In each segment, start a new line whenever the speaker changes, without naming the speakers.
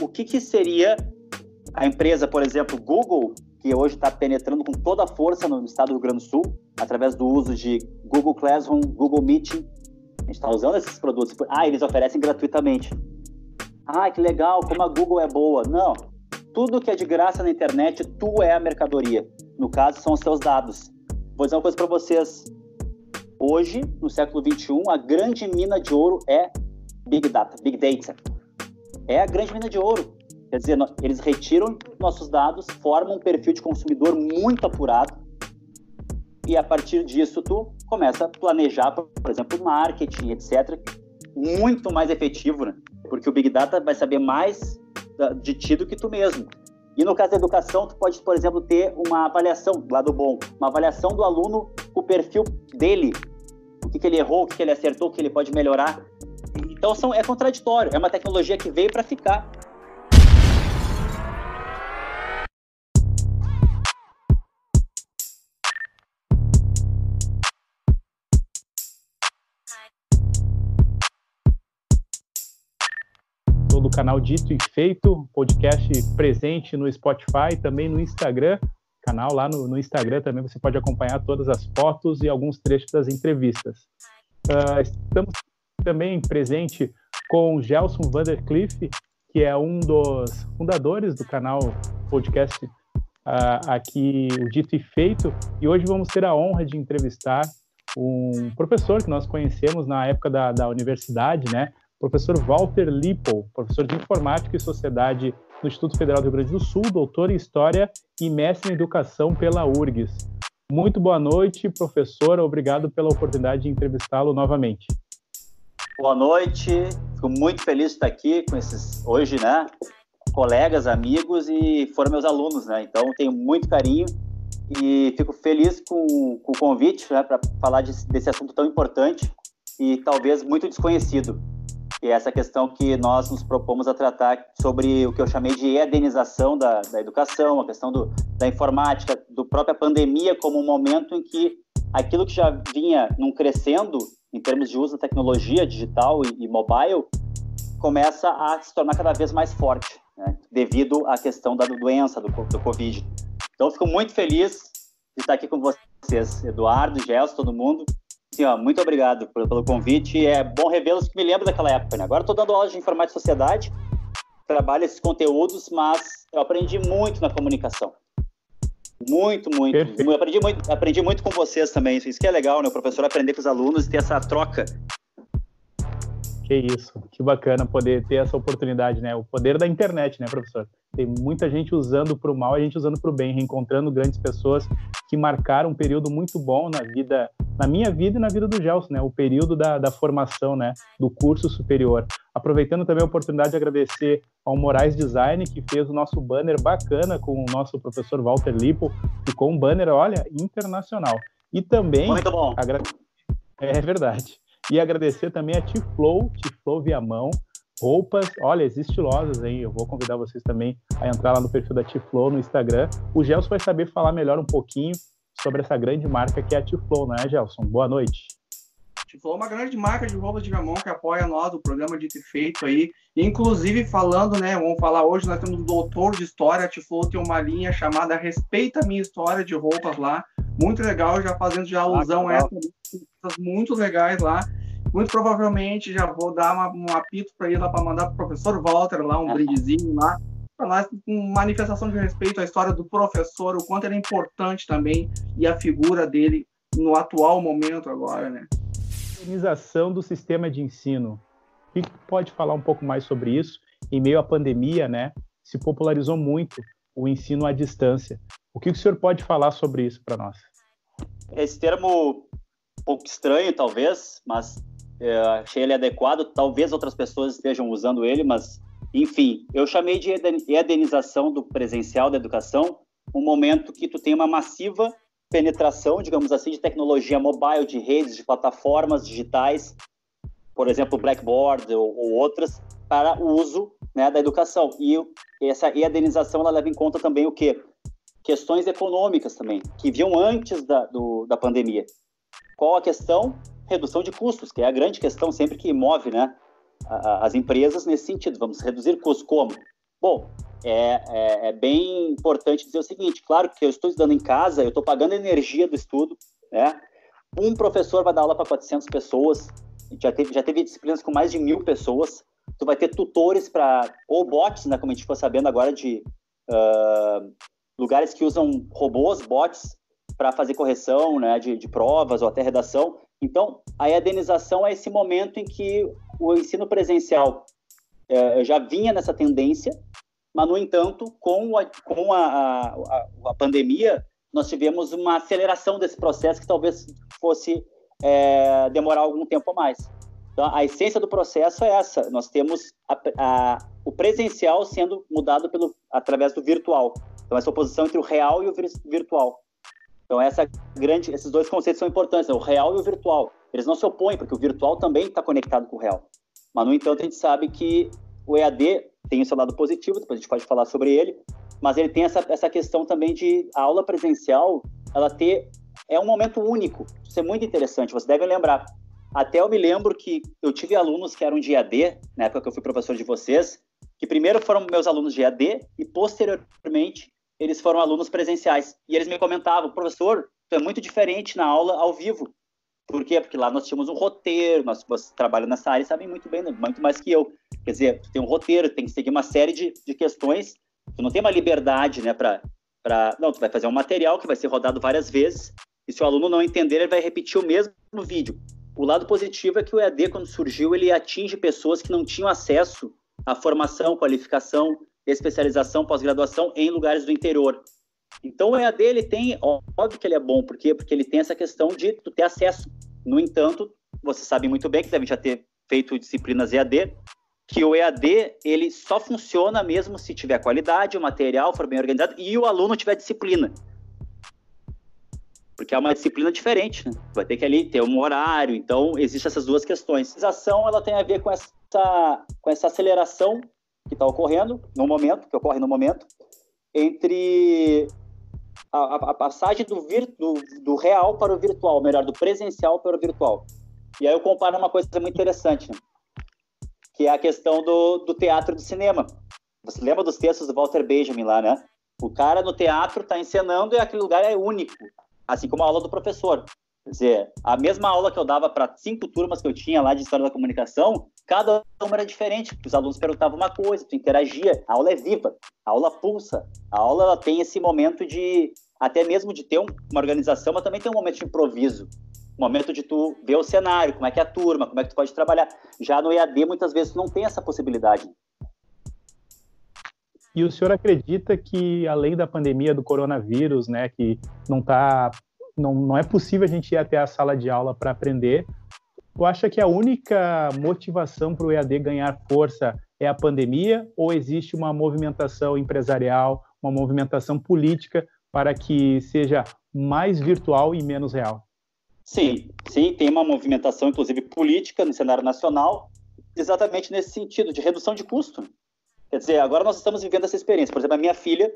o que, que seria a empresa, por exemplo, Google, que hoje está penetrando com toda a força no estado do Rio Grande do Sul, através do uso de Google Classroom, Google Meeting. A gente está usando esses produtos. Ah, eles oferecem gratuitamente. Ah, que legal, como a Google é boa. Não. Tudo que é de graça na internet, tu é a mercadoria. No caso, são os seus dados. Vou dizer uma coisa para vocês. Hoje, no século 21, a grande mina de ouro é Big Data, Big Data. É a grande mina de ouro. Quer dizer, eles retiram nossos dados, formam um perfil de consumidor muito apurado, e a partir disso tu começa a planejar, por exemplo, marketing, etc., muito mais efetivo, né? Porque o Big Data vai saber mais de ti do que tu mesmo. E no caso da educação, tu pode, por exemplo, ter uma avaliação, lado bom, uma avaliação do aluno, o perfil dele, o que, que ele errou, o que, que ele acertou, o que ele pode melhorar. Então são, é contraditório, é uma tecnologia que veio para ficar.
do canal Dito e Feito, podcast presente no Spotify, também no Instagram, canal lá no, no Instagram também você pode acompanhar todas as fotos e alguns trechos das entrevistas. Uh, estamos também presente com Gelson Vandercliff, que é um dos fundadores do canal podcast uh, aqui, o Dito e Feito, e hoje vamos ter a honra de entrevistar um professor que nós conhecemos na época da, da universidade, né? professor Walter Lippel, professor de Informática e Sociedade no Instituto Federal do Rio Grande do Sul, doutor em História e mestre em Educação pela URGS. Muito boa noite, professor. Obrigado pela oportunidade de entrevistá-lo novamente.
Boa noite. Fico muito feliz de estar aqui com esses hoje, né? Colegas, amigos e foram meus alunos, né? Então tenho muito carinho e fico feliz com, com o convite né, para falar de, desse assunto tão importante e talvez muito desconhecido e essa questão que nós nos propomos a tratar sobre o que eu chamei de edenização da, da educação, a questão do, da informática, do própria pandemia como um momento em que aquilo que já vinha num crescendo em termos de uso da tecnologia digital e, e mobile começa a se tornar cada vez mais forte, né, devido à questão da doença, do, do Covid. Então, fico muito feliz de estar aqui com vocês, Eduardo, Gelson, todo mundo, Sim, ó, muito obrigado pelo, pelo convite. É bom revê-los que me lembro daquela época. Né? Agora estou dando aula de informática e sociedade, trabalho esses conteúdos, mas eu aprendi muito na comunicação. Muito, muito. Eu aprendi muito, aprendi muito com vocês também. Isso que é legal, né? O professor aprender com os alunos e ter essa troca.
Que isso, que bacana poder ter essa oportunidade, né? O poder da internet, né, professor? Tem muita gente usando para o mal, a gente usando para o bem, reencontrando grandes pessoas que marcaram um período muito bom na vida, na minha vida e na vida do Gelson, né? O período da, da formação, né? Do curso superior. Aproveitando também a oportunidade de agradecer ao Moraes Design, que fez o nosso banner bacana com o nosso professor Walter Lipo. Ficou um banner, olha, internacional. E também.
Muito bom. Agra...
É verdade. E agradecer também a Tiflow, Tiflow Viamão, roupas, olha, estilosas, hein? Eu vou convidar vocês também a entrar lá no perfil da Tiflow no Instagram. O Gelson vai saber falar melhor um pouquinho sobre essa grande marca que é a Tiflow, não é, Gelson? Boa noite.
Tiflow é uma grande marca de roupas de gamão que apoia nós, o programa de ter feito aí. Inclusive, falando, né? Vamos falar hoje, nós temos o doutor de história. A Tiflow tem uma linha chamada Respeita a Minha História de roupas lá. Muito legal, já fazendo já alusão ah, a essa, muito legais lá. Muito provavelmente já vou dar uma, um apito para ele lá para mandar para o professor Walter lá, um brindezinho lá, para nós, uma manifestação de respeito à história do professor, o quanto ele é importante também e a figura dele no atual momento agora, né?
Organização do sistema de ensino. O que pode falar um pouco mais sobre isso? Em meio à pandemia, né, se popularizou muito o ensino à distância. O que o senhor pode falar sobre isso para nós?
Esse termo um pouco estranho, talvez, mas é, achei ele adequado. Talvez outras pessoas estejam usando ele, mas, enfim, eu chamei de edenização do presencial da educação, um momento que tu tem uma massiva penetração, digamos assim, de tecnologia mobile, de redes, de plataformas digitais, por exemplo, Blackboard ou, ou outras, para o uso né, da educação. E essa edenização ela leva em conta também o quê? Questões econômicas também, que vinham antes da, do, da pandemia. Qual a questão? redução de custos, que é a grande questão sempre que move né, as empresas nesse sentido. Vamos reduzir custos como? Bom, é, é, é, bem importante dizer o seguinte: claro que eu estou estudando em casa, eu estou pagando energia do estudo, né? Um professor vai dar aula para 400 pessoas, já teve, já teve disciplinas com mais de mil pessoas. Tu vai ter tutores para, ou bots, né, como a gente ficou sabendo agora, de uh, lugares que usam robôs, bots, para fazer correção né, de, de provas ou até redação. Então, a edenização é esse momento em que o ensino presencial é, já vinha nessa tendência, mas, no entanto, com a, com a, a, a, pandemia, nós tivemos uma aceleração desse processo que talvez fosse é, demorar algum tempo a mais. Então, a essência do processo é essa: nós temos o presencial sendo mudado pelo, através do virtual. Então, essa oposição entre o real e o virtual. Então, essa grande, esses dois conceitos são importantes: né? o real e o virtual. Eles não se opõem, porque o virtual também está conectado com o real. Mas, no entanto, a gente sabe que o EAD tem o seu lado positivo, depois a gente pode falar sobre ele, mas ele tem essa, essa questão também de a aula presencial, ela ter, é um momento único, isso é muito interessante, você deve lembrar. Até eu me lembro que eu tive alunos que eram de EAD, na época que eu fui professor de vocês, que primeiro foram meus alunos de EAD e posteriormente eles foram alunos presenciais. E eles me comentavam, professor, é muito diferente na aula ao vivo. Por quê? Porque lá nós tínhamos um roteiro, nós você trabalha nessa área sabem muito bem, né? muito mais que eu. Quer dizer, tu tem um roteiro, tem que seguir uma série de, de questões, tu não tem uma liberdade, né, para para não, tu vai fazer um material que vai ser rodado várias vezes, e se o aluno não entender, ele vai repetir o mesmo vídeo. O lado positivo é que o EAD, quando surgiu, ele atinge pessoas que não tinham acesso à formação, qualificação, especialização, pós-graduação em lugares do interior. Então o EAD ele tem, óbvio que ele é bom, por quê? Porque ele tem essa questão de tu ter acesso. No entanto, você sabe muito bem que deve já ter feito disciplinas EAD, que o EAD ele só funciona mesmo se tiver qualidade, o material for bem organizado e o aluno tiver disciplina. Porque é uma disciplina diferente, né? Vai ter que ali ter um horário, então existem essas duas questões. A ação ela tem a ver com essa, com essa aceleração que está ocorrendo no momento, que ocorre no momento, entre a, a passagem do, do, do, real para o virtual, melhor, do presencial para o virtual. E aí eu comparo uma coisa muito interessante, que é a questão do, do teatro do cinema. Você lembra dos textos do Walter Benjamin lá, né? O cara no teatro está encenando e aquele lugar é único, assim como a aula do professor. Quer dizer, a mesma aula que eu dava para cinco turmas que eu tinha lá de História da Comunicação, cada uma era diferente, os alunos perguntavam uma coisa, tu interagia, a aula é viva, a aula pulsa, a aula ela tem esse momento de, até mesmo de ter uma organização, mas também tem um momento de improviso, um momento de tu ver o cenário, como é que é a turma, como é que tu pode trabalhar. Já no EAD, muitas vezes, tu não tem essa possibilidade.
E o senhor acredita que, além da pandemia do coronavírus, né, que não está não, não é possível a gente ir até a sala de aula para aprender. Tu acha que a única motivação para o EAD ganhar força é a pandemia ou existe uma movimentação empresarial, uma movimentação política para que seja mais virtual e menos real?
Sim, sim, tem uma movimentação, inclusive política, no cenário nacional, exatamente nesse sentido, de redução de custo. Quer dizer, agora nós estamos vivendo essa experiência. Por exemplo, a minha filha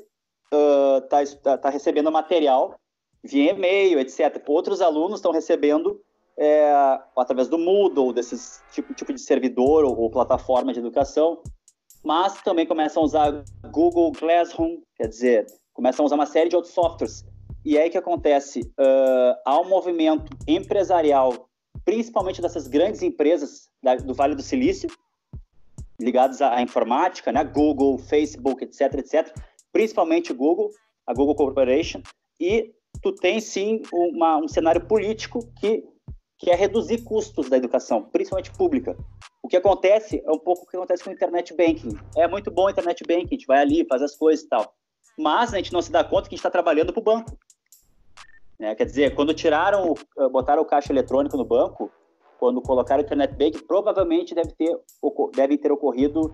está uh, tá, tá recebendo material via e-mail, etc. Outros alunos estão recebendo é, através do Moodle, desses tipo, tipo de servidor ou, ou, plataforma de educação, mas também começam a usar Google Classroom, quer dizer, começam a usar uma série de outros softwares. E aí que acontece? Uh, há um movimento empresarial, principalmente dessas grandes empresas da, do Vale do Silício, ligadas à, à informática, né? Google, Facebook, etc, etc. Principalmente Google, a Google Corporation, e tu tem sim uma, um cenário político que, que é reduzir custos da educação, principalmente pública. O que acontece é um pouco o que acontece com o internet banking. É muito bom o internet banking, a gente vai ali, faz as coisas e tal. Mas a gente não se dá conta que a gente está trabalhando para o banco. Né? Quer dizer, quando tiraram, eh, botaram o caixa eletrônico no banco, quando colocaram o internet banking, provavelmente deve ter, devem ter ocorrido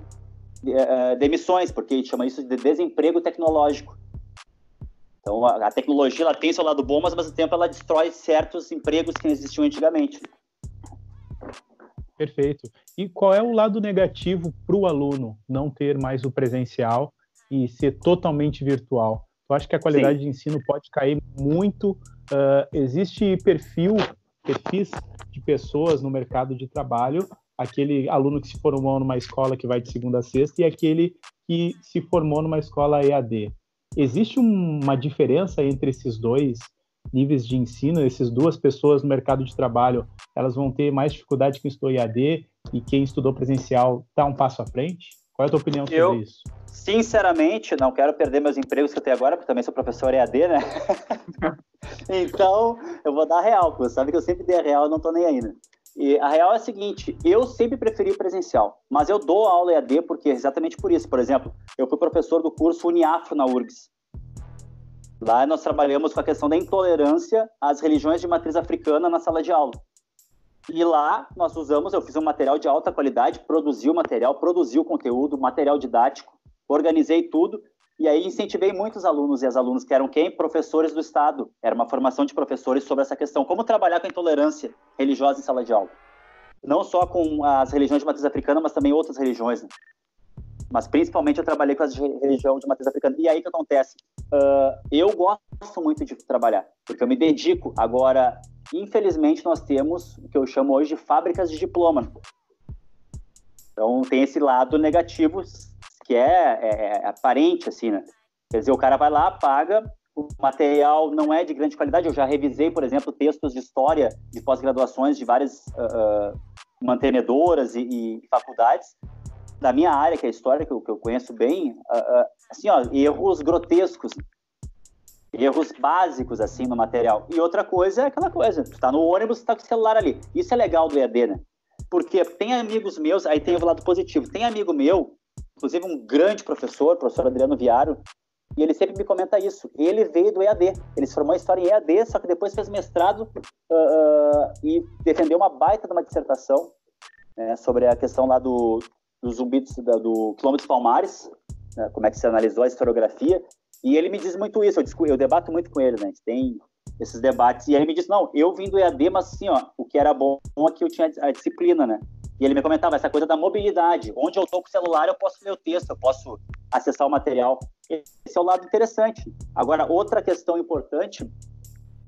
é, demissões, porque a gente chama isso de desemprego tecnológico. Então, a, a tecnologia ela tem seu lado bom, mas ao mesmo tempo ela destrói certos empregos que existiam antigamente.
Perfeito. E qual é o lado negativo para o aluno não ter mais o presencial e ser totalmente virtual? Eu acho que a qualidade Sim. de ensino pode cair muito. Uh, existe perfil, perfis de pessoas no mercado de trabalho, aquele aluno que se formou numa escola que vai de segunda a sexta e aquele que se formou numa escola EAD. Existe uma diferença entre esses dois níveis de ensino? Essas duas pessoas no mercado de trabalho, elas vão ter mais dificuldade que estudou EAD e quem estudou presencial está um passo à frente? Qual é a tua opinião sobre
eu,
isso?
Sinceramente, não quero perder meus empregos que eu tenho agora, porque também sou professor EAD, né? então, eu vou dar real, porque você sabe que eu sempre dei a real e não estou nem aí, né? E a real é a seguinte, eu sempre preferi presencial, mas eu dou aula EAD porque exatamente por isso. Por exemplo, eu fui professor do curso Uniafro na URGS. Lá nós trabalhamos com a questão da intolerância às religiões de matriz africana na sala de aula. E lá nós usamos, eu fiz um material de alta qualidade, produzi o material, produzi o conteúdo, material didático, organizei tudo e aí incentivei muitos alunos e as alunas que eram quem? Professores do Estado. Era uma formação de professores sobre essa questão. Como trabalhar com a intolerância religiosa em sala de aula. Não só com as religiões de matriz africana, mas também outras religiões. Né? Mas principalmente eu trabalhei com as religiões de matriz africana. E aí o que acontece? Uh, eu gosto muito de trabalhar, porque eu me dedico. Agora, infelizmente, nós temos o que eu chamo hoje de fábricas de diploma. Então tem esse lado negativo que é, é, é, aparente, assim, né? Quer dizer, o cara vai lá, paga, o material não é de grande qualidade. Eu já revisei, por exemplo, textos de história de pós-graduações de várias uh, mantenedoras e, e, faculdades da minha área, que é história, que eu, que eu conheço bem, uh, uh, assim, ó, erros grotescos, erros básicos, assim, no material. E outra coisa é aquela coisa, tu tá no ônibus, tu tá com o celular ali. Isso é legal do EAD, né? Porque tem amigos meus, aí tem o lado positivo, tem amigo meu inclusive um grande professor, professor Adriano Viário, e ele sempre me comenta isso. Ele veio do EAD, ele se formou em História em EAD, só que depois fez mestrado uh, e defendeu uma baita de uma dissertação né, sobre a questão lá do, do zumbi do, do quilômetro Palmares, né, como é que se analisou a historiografia, e ele me diz muito isso, eu, eu debato muito com ele, né, a gente tem esses debates, e ele me diz, não, eu vim do EAD, mas assim, ó, o que era bom é que eu tinha a disciplina, né, e ele me comentava essa coisa da mobilidade. Onde eu estou com o celular, eu posso ler o texto, eu posso acessar o material. Esse é o lado interessante. Agora, outra questão importante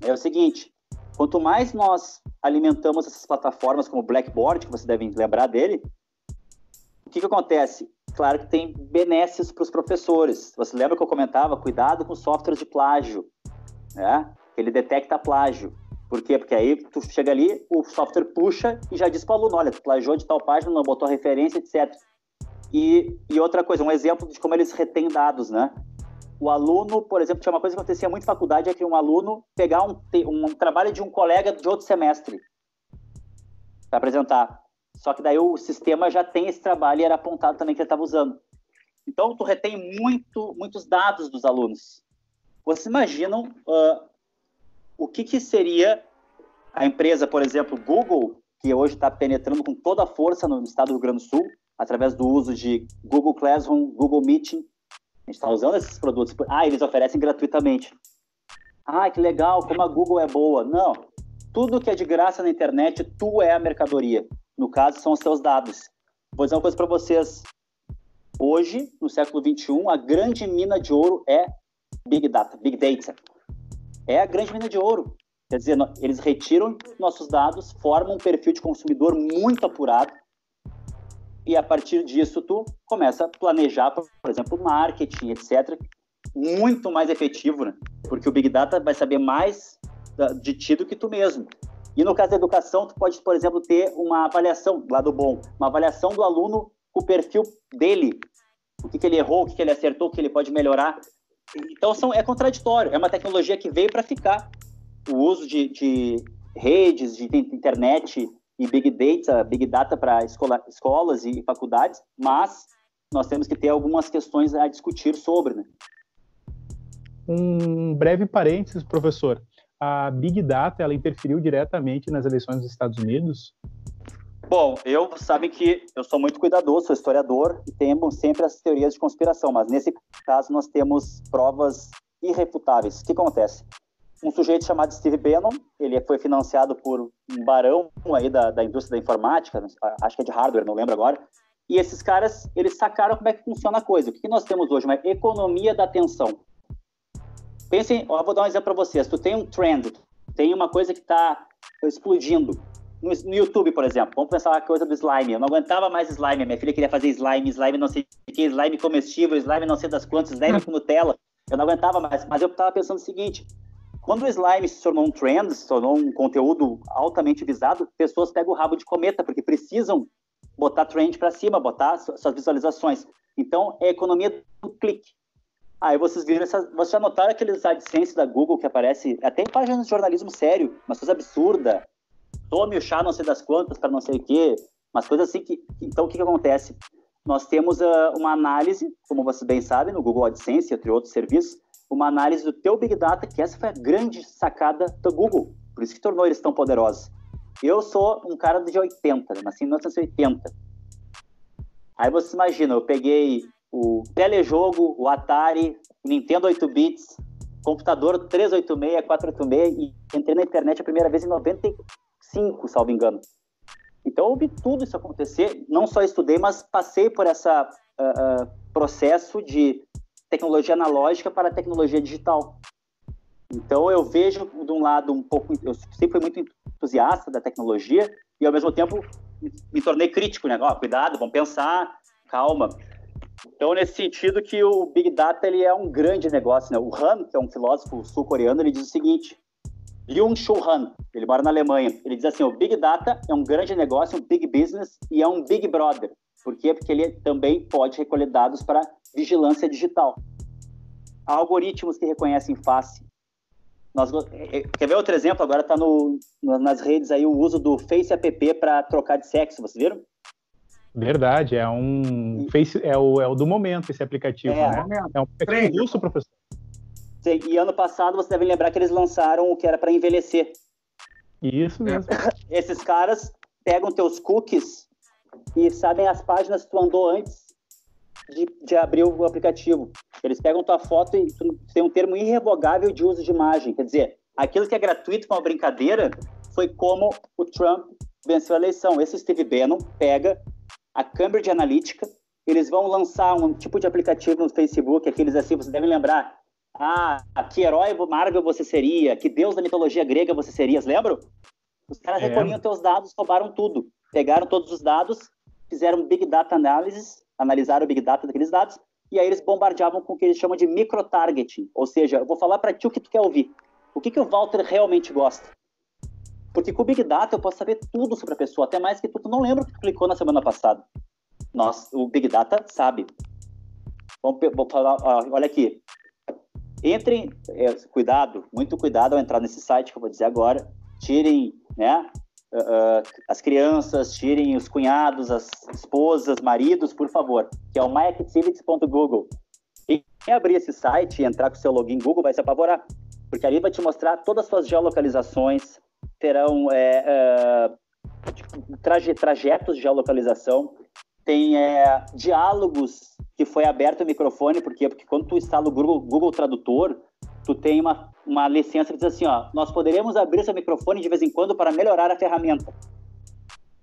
é o seguinte: quanto mais nós alimentamos essas plataformas como o Blackboard, que vocês devem lembrar dele, o que, que acontece? Claro que tem benesses para os professores. Você lembra que eu comentava? Cuidado com softwares de plágio, né? Ele detecta plágio. Por quê? Porque aí tu chega ali, o software puxa e já diz para o aluno, olha, tu plagiou de tal página, não botou referência, etc. E, e outra coisa, um exemplo de como eles retêm dados, né? O aluno, por exemplo, tinha uma coisa que acontecia muito em faculdade, é que um aluno pegar um, um trabalho de um colega de outro semestre para apresentar. Só que daí o sistema já tem esse trabalho e era apontado também que ele estava usando. Então, tu retém muito, muitos dados dos alunos. Vocês imaginam uh, o que, que seria a empresa, por exemplo, Google, que hoje está penetrando com toda a força no estado do Rio Grande do Sul, através do uso de Google Classroom, Google Meeting. A gente está usando esses produtos. Ah, eles oferecem gratuitamente. Ah, que legal, como a Google é boa. Não. Tudo que é de graça na internet, tu é a mercadoria. No caso, são os seus dados. Vou dizer uma coisa para vocês. Hoje, no século 21, a grande mina de ouro é Big Data, Big Data é a grande mina de ouro. Quer dizer, eles retiram nossos dados, formam um perfil de consumidor muito apurado, e a partir disso tu começa a planejar, por exemplo, marketing, etc., muito mais efetivo, né? Porque o Big Data vai saber mais de ti do que tu mesmo. E no caso da educação, tu pode, por exemplo, ter uma avaliação, lado bom, uma avaliação do aluno com o perfil dele, o que, que ele errou, o que, que ele acertou, o que ele pode melhorar. Então são, é contraditório. É uma tecnologia que veio para ficar. O uso de, de, redes, de internet e big data, big data para escola, escolas e faculdades, mas nós temos que ter algumas questões a discutir sobre. Né?
Um breve parênteses, professor. A big data ela interferiu diretamente nas eleições dos Estados Unidos?
Bom, eu sabem que eu sou muito cuidadoso, sou historiador e temos sempre as teorias de conspiração, mas nesse caso nós temos provas irrefutáveis. O que acontece? Um sujeito chamado Steve Bannon, ele foi financiado por um barão aí da, da indústria da informática, acho que é de hardware, não lembro agora, e esses caras, eles sacaram como é que funciona a coisa. O que nós temos hoje? Uma economia da atenção. Pensem, eu vou dar um exemplo para vocês. Tu tem um trend, tem uma coisa que está explodindo no, no, YouTube, por exemplo, vamos pensar a coisa do slime. Eu não aguentava mais slime. Minha filha queria fazer slime, slime não sei o que, slime comestível, slime não sei das quantas, slime com Nutella. Eu não aguentava mais. Mas eu estava pensando o seguinte: quando o slime se tornou um trend, se tornou um conteúdo altamente visado, pessoas pegam o rabo de cometa, porque precisam botar trend para cima, botar suas visualizações. Então, é a economia do clique. Aí vocês viram, vocês já notaram aqueles AdSense da Google que aparece até em páginas de jornalismo sério, uma coisa absurda. Tome o chá não sei das quantas para não sei o quê, umas coisas assim que... Então, o que, que acontece? Nós temos uh, uma análise, como vocês bem sabem, no Google AdSense, entre outros serviços, uma análise do teu Big Data, que essa foi a grande sacada do Google, por isso que tornou eles tão poderosos. Eu sou um cara de 80, né? nasci em 1980. Aí você imagina, eu peguei o telejogo, o Atari, o Nintendo 8 bits, computador 386, 486 e entrei na internet a primeira vez em 95, salvo engano. Então eu vi tudo isso acontecer, não só estudei, mas passei por esse uh, uh, processo de tecnologia analógica para tecnologia digital. Então eu vejo de um lado um pouco, eu sempre fui muito entusiasta da tecnologia e ao mesmo tempo me tornei crítico, né? Oh, cuidado, vamos pensar, calma. Então nesse sentido que o Big Data ele é um grande negócio, né? O Han, que é um filósofo sul-coreano, ele diz o seguinte: Byung-Chul Han, ele mora na Alemanha, ele diz assim: o Big Data é um grande negócio, um big business e é um Big Brother. Por quê? Porque ele também pode recolher dados para vigilância digital. Há algoritmos que reconhecem face. Nós, é, é, quer ver outro exemplo? Agora está no, nas redes aí o uso do Face App para trocar de sexo, vocês viram?
Verdade, é um face, é o, é o do momento esse aplicativo, é, né? É um aplicativo russo, professor.
E ano passado você deve lembrar que eles lançaram o que era para envelhecer.
Isso mesmo.
Esses caras pegam teus cookies e sabem as páginas que tu andou antes de, de abrir o aplicativo. Eles pegam tua foto e tu tem um termo irrevogável de uso de imagem. Quer dizer, aquilo que é gratuito com uma brincadeira foi como o Trump venceu a eleição. Esse Steve Bannon pega a Cambridge Analytica, eles vão lançar um tipo de aplicativo no Facebook, aqueles assim, vocês devem lembrar. Ah, que herói Marvel você seria? Que deus da mitologia grega você seria? Lembram? Os caras é. recolhiam teus dados, roubaram tudo. Pegaram todos os dados, fizeram Big Data Analysis, analisaram o Big Data daqueles dados, e aí eles bombardeavam com o que eles chamam de micro-targeting. Ou seja, eu vou falar para ti o que tu quer ouvir. O que, que o Walter realmente gosta. Porque com o Big Data eu posso saber tudo sobre a pessoa, até mais que tu, tu não lembra que tu clicou na semana passada. Nós, o Big Data sabe. Vamos, vou falar, ó, olha aqui. Entrem, é, cuidado, muito cuidado ao entrar nesse site que eu vou dizer agora. Tirem, né, uh, as crianças, tirem os cunhados, as esposas, maridos, por favor, que é o myactivities.google. Quem abrir esse site e entrar com seu login Google vai se apavorar, porque ali vai te mostrar todas as suas geolocalizações, terão é, é, traje, trajetos de geolocalização, tem é, diálogos que foi aberto o microfone, por quê? Porque quando tu instala o Google, Google Tradutor, tu tem uma, uma licença que diz assim, ó, nós poderemos abrir seu microfone de vez em quando para melhorar a ferramenta.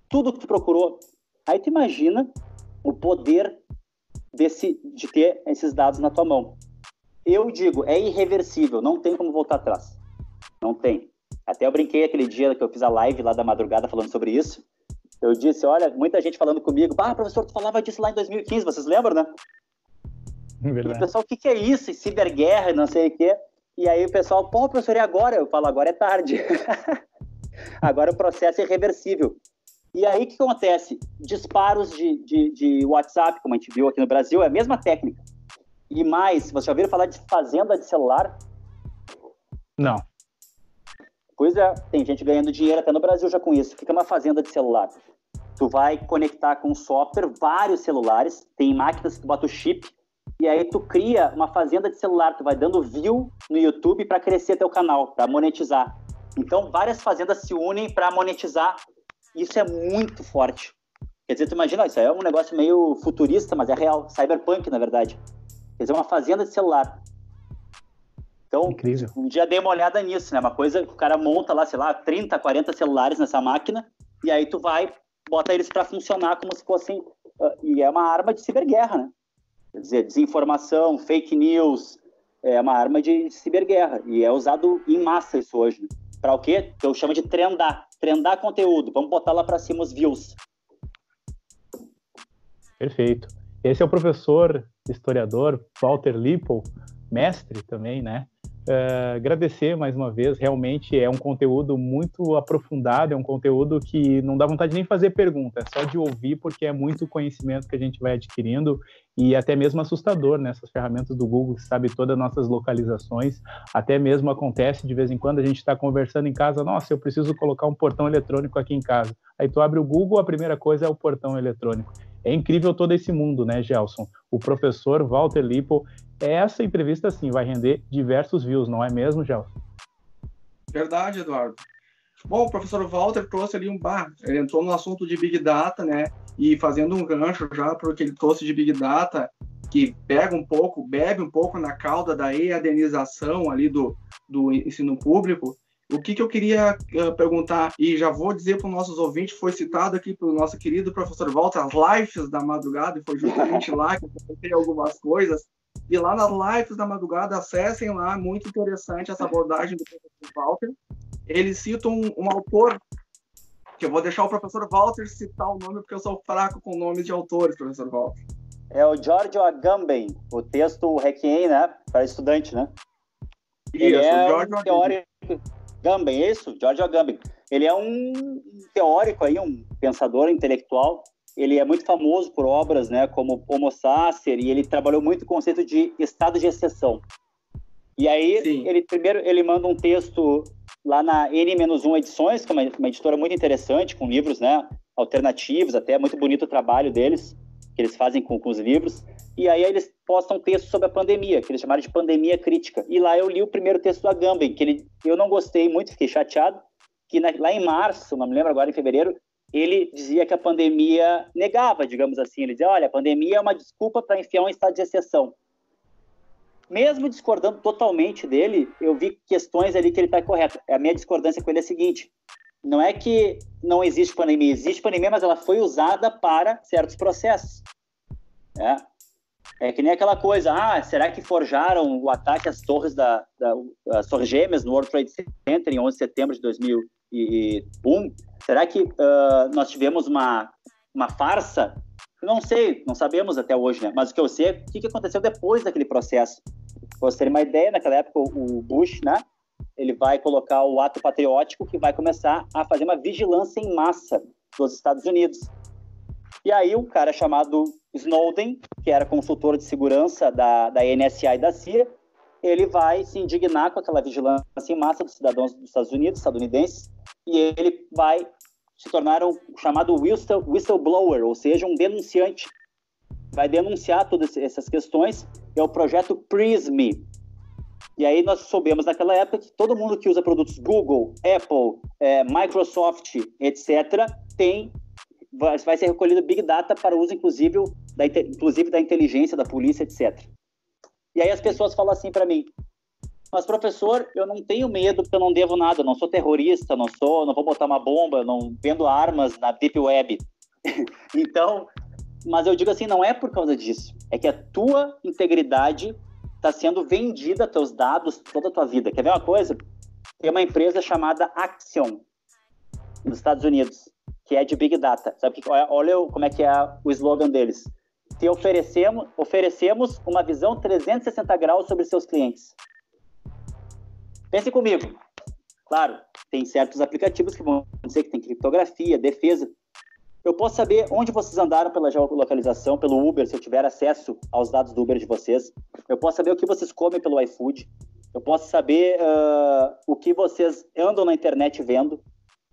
Tudo que tu procurou. Aí tu imagina o poder desse, de ter esses dados na tua mão. Eu digo, é irreversível, não tem como voltar atrás. Não tem. Até eu brinquei aquele dia que eu fiz a live lá da madrugada falando sobre isso. Eu disse, olha, muita gente falando comigo, ah, professor, tu falava disso lá em 2015, vocês lembram, né? Verdade. E o pessoal, o que, que é isso? Ciberguerra, não sei o quê. E aí o pessoal, pô, professor, e agora? Eu falo, agora é tarde. agora o processo é irreversível. E aí o que acontece? Disparos de, de, de, WhatsApp, como a gente viu aqui no Brasil, é a mesma técnica. E mais, vocês já ouviram falar de fazenda de celular?
Não.
Pois é, tem gente ganhando dinheiro até no Brasil já com isso. Fica uma fazenda de celular. Tu vai conectar com software vários celulares, tem máquinas que tu bota o chip, e aí tu cria uma fazenda de celular, tu vai dando view no YouTube para crescer teu canal, para monetizar. Então, várias fazendas se unem para monetizar. Isso é muito forte. Quer dizer, tu imagina, isso é um negócio meio futurista, mas é real, cyberpunk, na verdade. Quer dizer, uma fazenda de celular. Então, Incrível. um dia dei uma olhada nisso, né? Uma coisa que o cara monta lá, sei lá, 30, 40 celulares nessa máquina, e aí tu vai, bota eles para funcionar como se fossem. Uh, e é uma arma de ciberguerra, né? Quer dizer, desinformação, fake news, é uma arma de ciberguerra. E é usado em massa isso hoje. Para o quê? Que eu chamo de trendar. trendar conteúdo, vamos botar lá para cima os views.
Perfeito. Esse é o professor historiador Walter Lippel, mestre também, né? Uh, agradecer mais uma vez, realmente é um conteúdo muito aprofundado, é um conteúdo que não dá vontade nem fazer pergunta, é só de ouvir, porque é muito conhecimento que a gente vai adquirindo e até mesmo assustador né? ferramentas do Google, que sabe todas as nossas localizações, até mesmo acontece de vez em quando a gente está conversando em casa, nossa, eu preciso colocar um portão eletrônico aqui em casa. Aí tu abre o Google, a primeira coisa é o portão eletrônico. É incrível todo esse mundo, né, Gelson? O professor Walter Lippel, essa entrevista, sim, vai render diversos views, não é mesmo, Gelson?
Verdade, Eduardo. Bom, o professor Walter trouxe ali um bar, ele entrou no assunto de Big Data, né? E fazendo um gancho já para o que ele trouxe de Big Data, que pega um pouco, bebe um pouco na cauda da EADenização ali do, do ensino público, o que, que eu queria uh, perguntar, e já vou dizer para os nossos ouvintes, foi citado aqui pelo nosso querido professor Walter, as lives da madrugada, e foi justamente lá que eu comentei algumas coisas. E lá nas lives da madrugada, acessem lá, muito interessante essa abordagem do professor Walter. Ele cita um, um autor, que eu vou deixar o professor Walter citar o nome, porque eu sou fraco com nomes de autores, professor Walter.
É o Giorgio Agamben, o texto Requiem, né? Para estudante, né? Isso, Ele é Giorgio um teórico Agamben, isso? George Agamben. Ele é um teórico aí, um pensador intelectual. Ele é muito famoso por obras, né, como Homo Sacer, e ele trabalhou muito o conceito de estado de exceção. E aí, Sim. ele primeiro ele manda um texto lá na N-1 Edições, que é uma, uma editora muito interessante, com livros, né, alternativos, até muito bonito o trabalho deles, que eles fazem com, com os livros. E aí eles postam um texto sobre a pandemia, que eles chamaram de pandemia crítica. E lá eu li o primeiro texto do Agamben, que ele, eu não gostei muito, fiquei chateado, que na, lá em março, não me lembro agora, em fevereiro, ele dizia que a pandemia negava, digamos assim. Ele dizia, olha, a pandemia é uma desculpa para enfiar um estado de exceção. Mesmo discordando totalmente dele, eu vi questões ali que ele está correto. A minha discordância com ele é a seguinte: não é que não existe pandemia, existe pandemia, mas ela foi usada para certos processos. Né? É que nem aquela coisa, ah, será que forjaram o ataque às torres da, da as torres gêmeas no World Trade Center em 11 de setembro de 2001? Será que uh, nós tivemos uma, uma farsa? Não sei, não sabemos até hoje, né? Mas o que eu sei é o que aconteceu depois daquele processo. Para vocês terem uma ideia, naquela época o Bush, né? Ele vai colocar o ato patriótico que vai começar a fazer uma vigilância em massa dos Estados Unidos. E aí um cara chamado Snowden, que era consultor de segurança da, da NSA e da CIA, ele vai se indignar com aquela vigilância em massa dos cidadãos dos Estados Unidos, estadunidenses, e ele vai se tornar um chamado whistle, whistleblower, ou seja, um denunciante. Vai denunciar todas essas questões. É o projeto PRISM. E aí nós soubemos naquela época que todo mundo que usa produtos Google, Apple, é, Microsoft, etc., tem vai ser recolhido Big Data para uso, inclusive da, inclusive da inteligência, da polícia, etc. E aí as pessoas falam assim para mim, mas professor, eu não tenho medo porque eu não devo nada, não sou terrorista, não sou, não vou botar uma bomba, não vendo armas na deep web. então, mas eu digo assim, não é por causa disso, é que a tua integridade está sendo vendida, teus dados, toda a tua vida. Quer ver uma coisa? Tem uma empresa chamada Axion nos Estados Unidos que é de Big Data. Sabe que, olha como é que é o slogan deles. Te oferecemos, oferecemos uma visão 360 graus sobre seus clientes. Pense comigo. Claro, tem certos aplicativos que vão dizer que tem criptografia, defesa. Eu posso saber onde vocês andaram pela geolocalização, pelo Uber, se eu tiver acesso aos dados do Uber de vocês. Eu posso saber o que vocês comem pelo iFood. Eu posso saber uh, o que vocês andam na internet vendo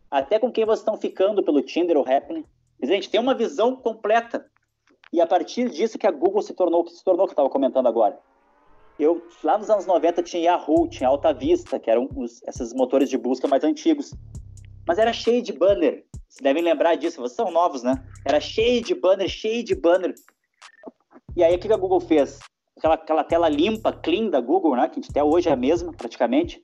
até com quem vocês estão ficando pelo Tinder ou Happn. Gente, tem uma visão completa. E a partir disso que a Google se tornou o que se tornou, que eu estava comentando agora. Eu, lá nos anos 90 tinha Yahoo, tinha Alta Vista, que eram os, esses motores de busca mais antigos. Mas era cheio de banner. Vocês devem lembrar disso, vocês são novos, né? Era cheio de banner, cheio de banner. E aí o que a Google fez? Aquela, aquela tela limpa, clean da Google, né? Que até hoje é a mesma, praticamente.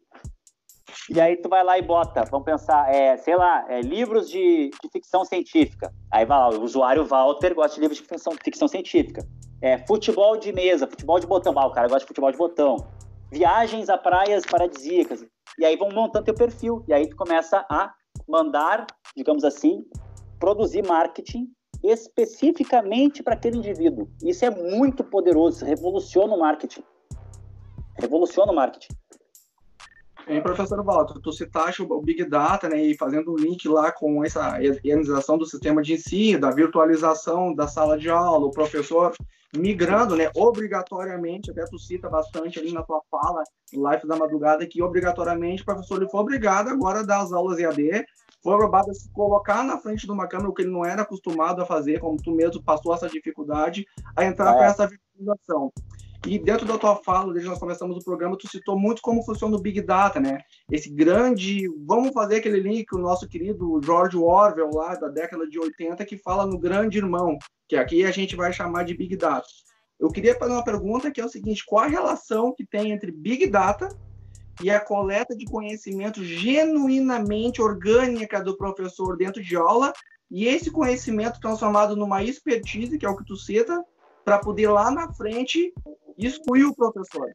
E aí tu vai lá e bota, vamos pensar, é, sei lá, é, livros de, de, ficção científica. Aí vai lá, o usuário Walter gosta de livros de ficção, ficção científica. É, futebol de mesa, futebol de botão. Ah, o cara gosta de futebol de botão. Viagens a praias paradisíacas. E aí vão montando teu perfil. E aí tu começa a mandar, digamos assim, produzir marketing especificamente para aquele indivíduo. Isso é muito poderoso, revoluciona o marketing. Revoluciona o marketing.
E, professor Walter, tu citaste o Big Data, né, e fazendo um link lá com essa organização do sistema de ensino, da virtualização da sala de aula, o professor migrando, né, obrigatoriamente, até tu cita bastante ali na tua fala, no Life da Madrugada, que obrigatoriamente o professor ele foi obrigado agora a dar as aulas EAD, foi obrigado a se colocar na frente de uma câmera, o que ele não era acostumado a fazer, como tu mesmo passou essa dificuldade, a entrar é. com essa virtualização. E dentro da tua fala, desde que nós começamos o programa, tu citou muito como funciona o Big Data, né? Esse grande. Vamos fazer aquele link que o nosso querido George Orwell, lá da década de 80, que fala no Grande Irmão, que aqui a gente vai chamar de Big Data. Eu queria fazer uma pergunta que é o seguinte: qual a relação que tem entre Big Data e a coleta de conhecimento genuinamente orgânica do professor dentro de aula e esse conhecimento transformado numa expertise, que é o que tu cita, para poder lá na frente excluir o professor.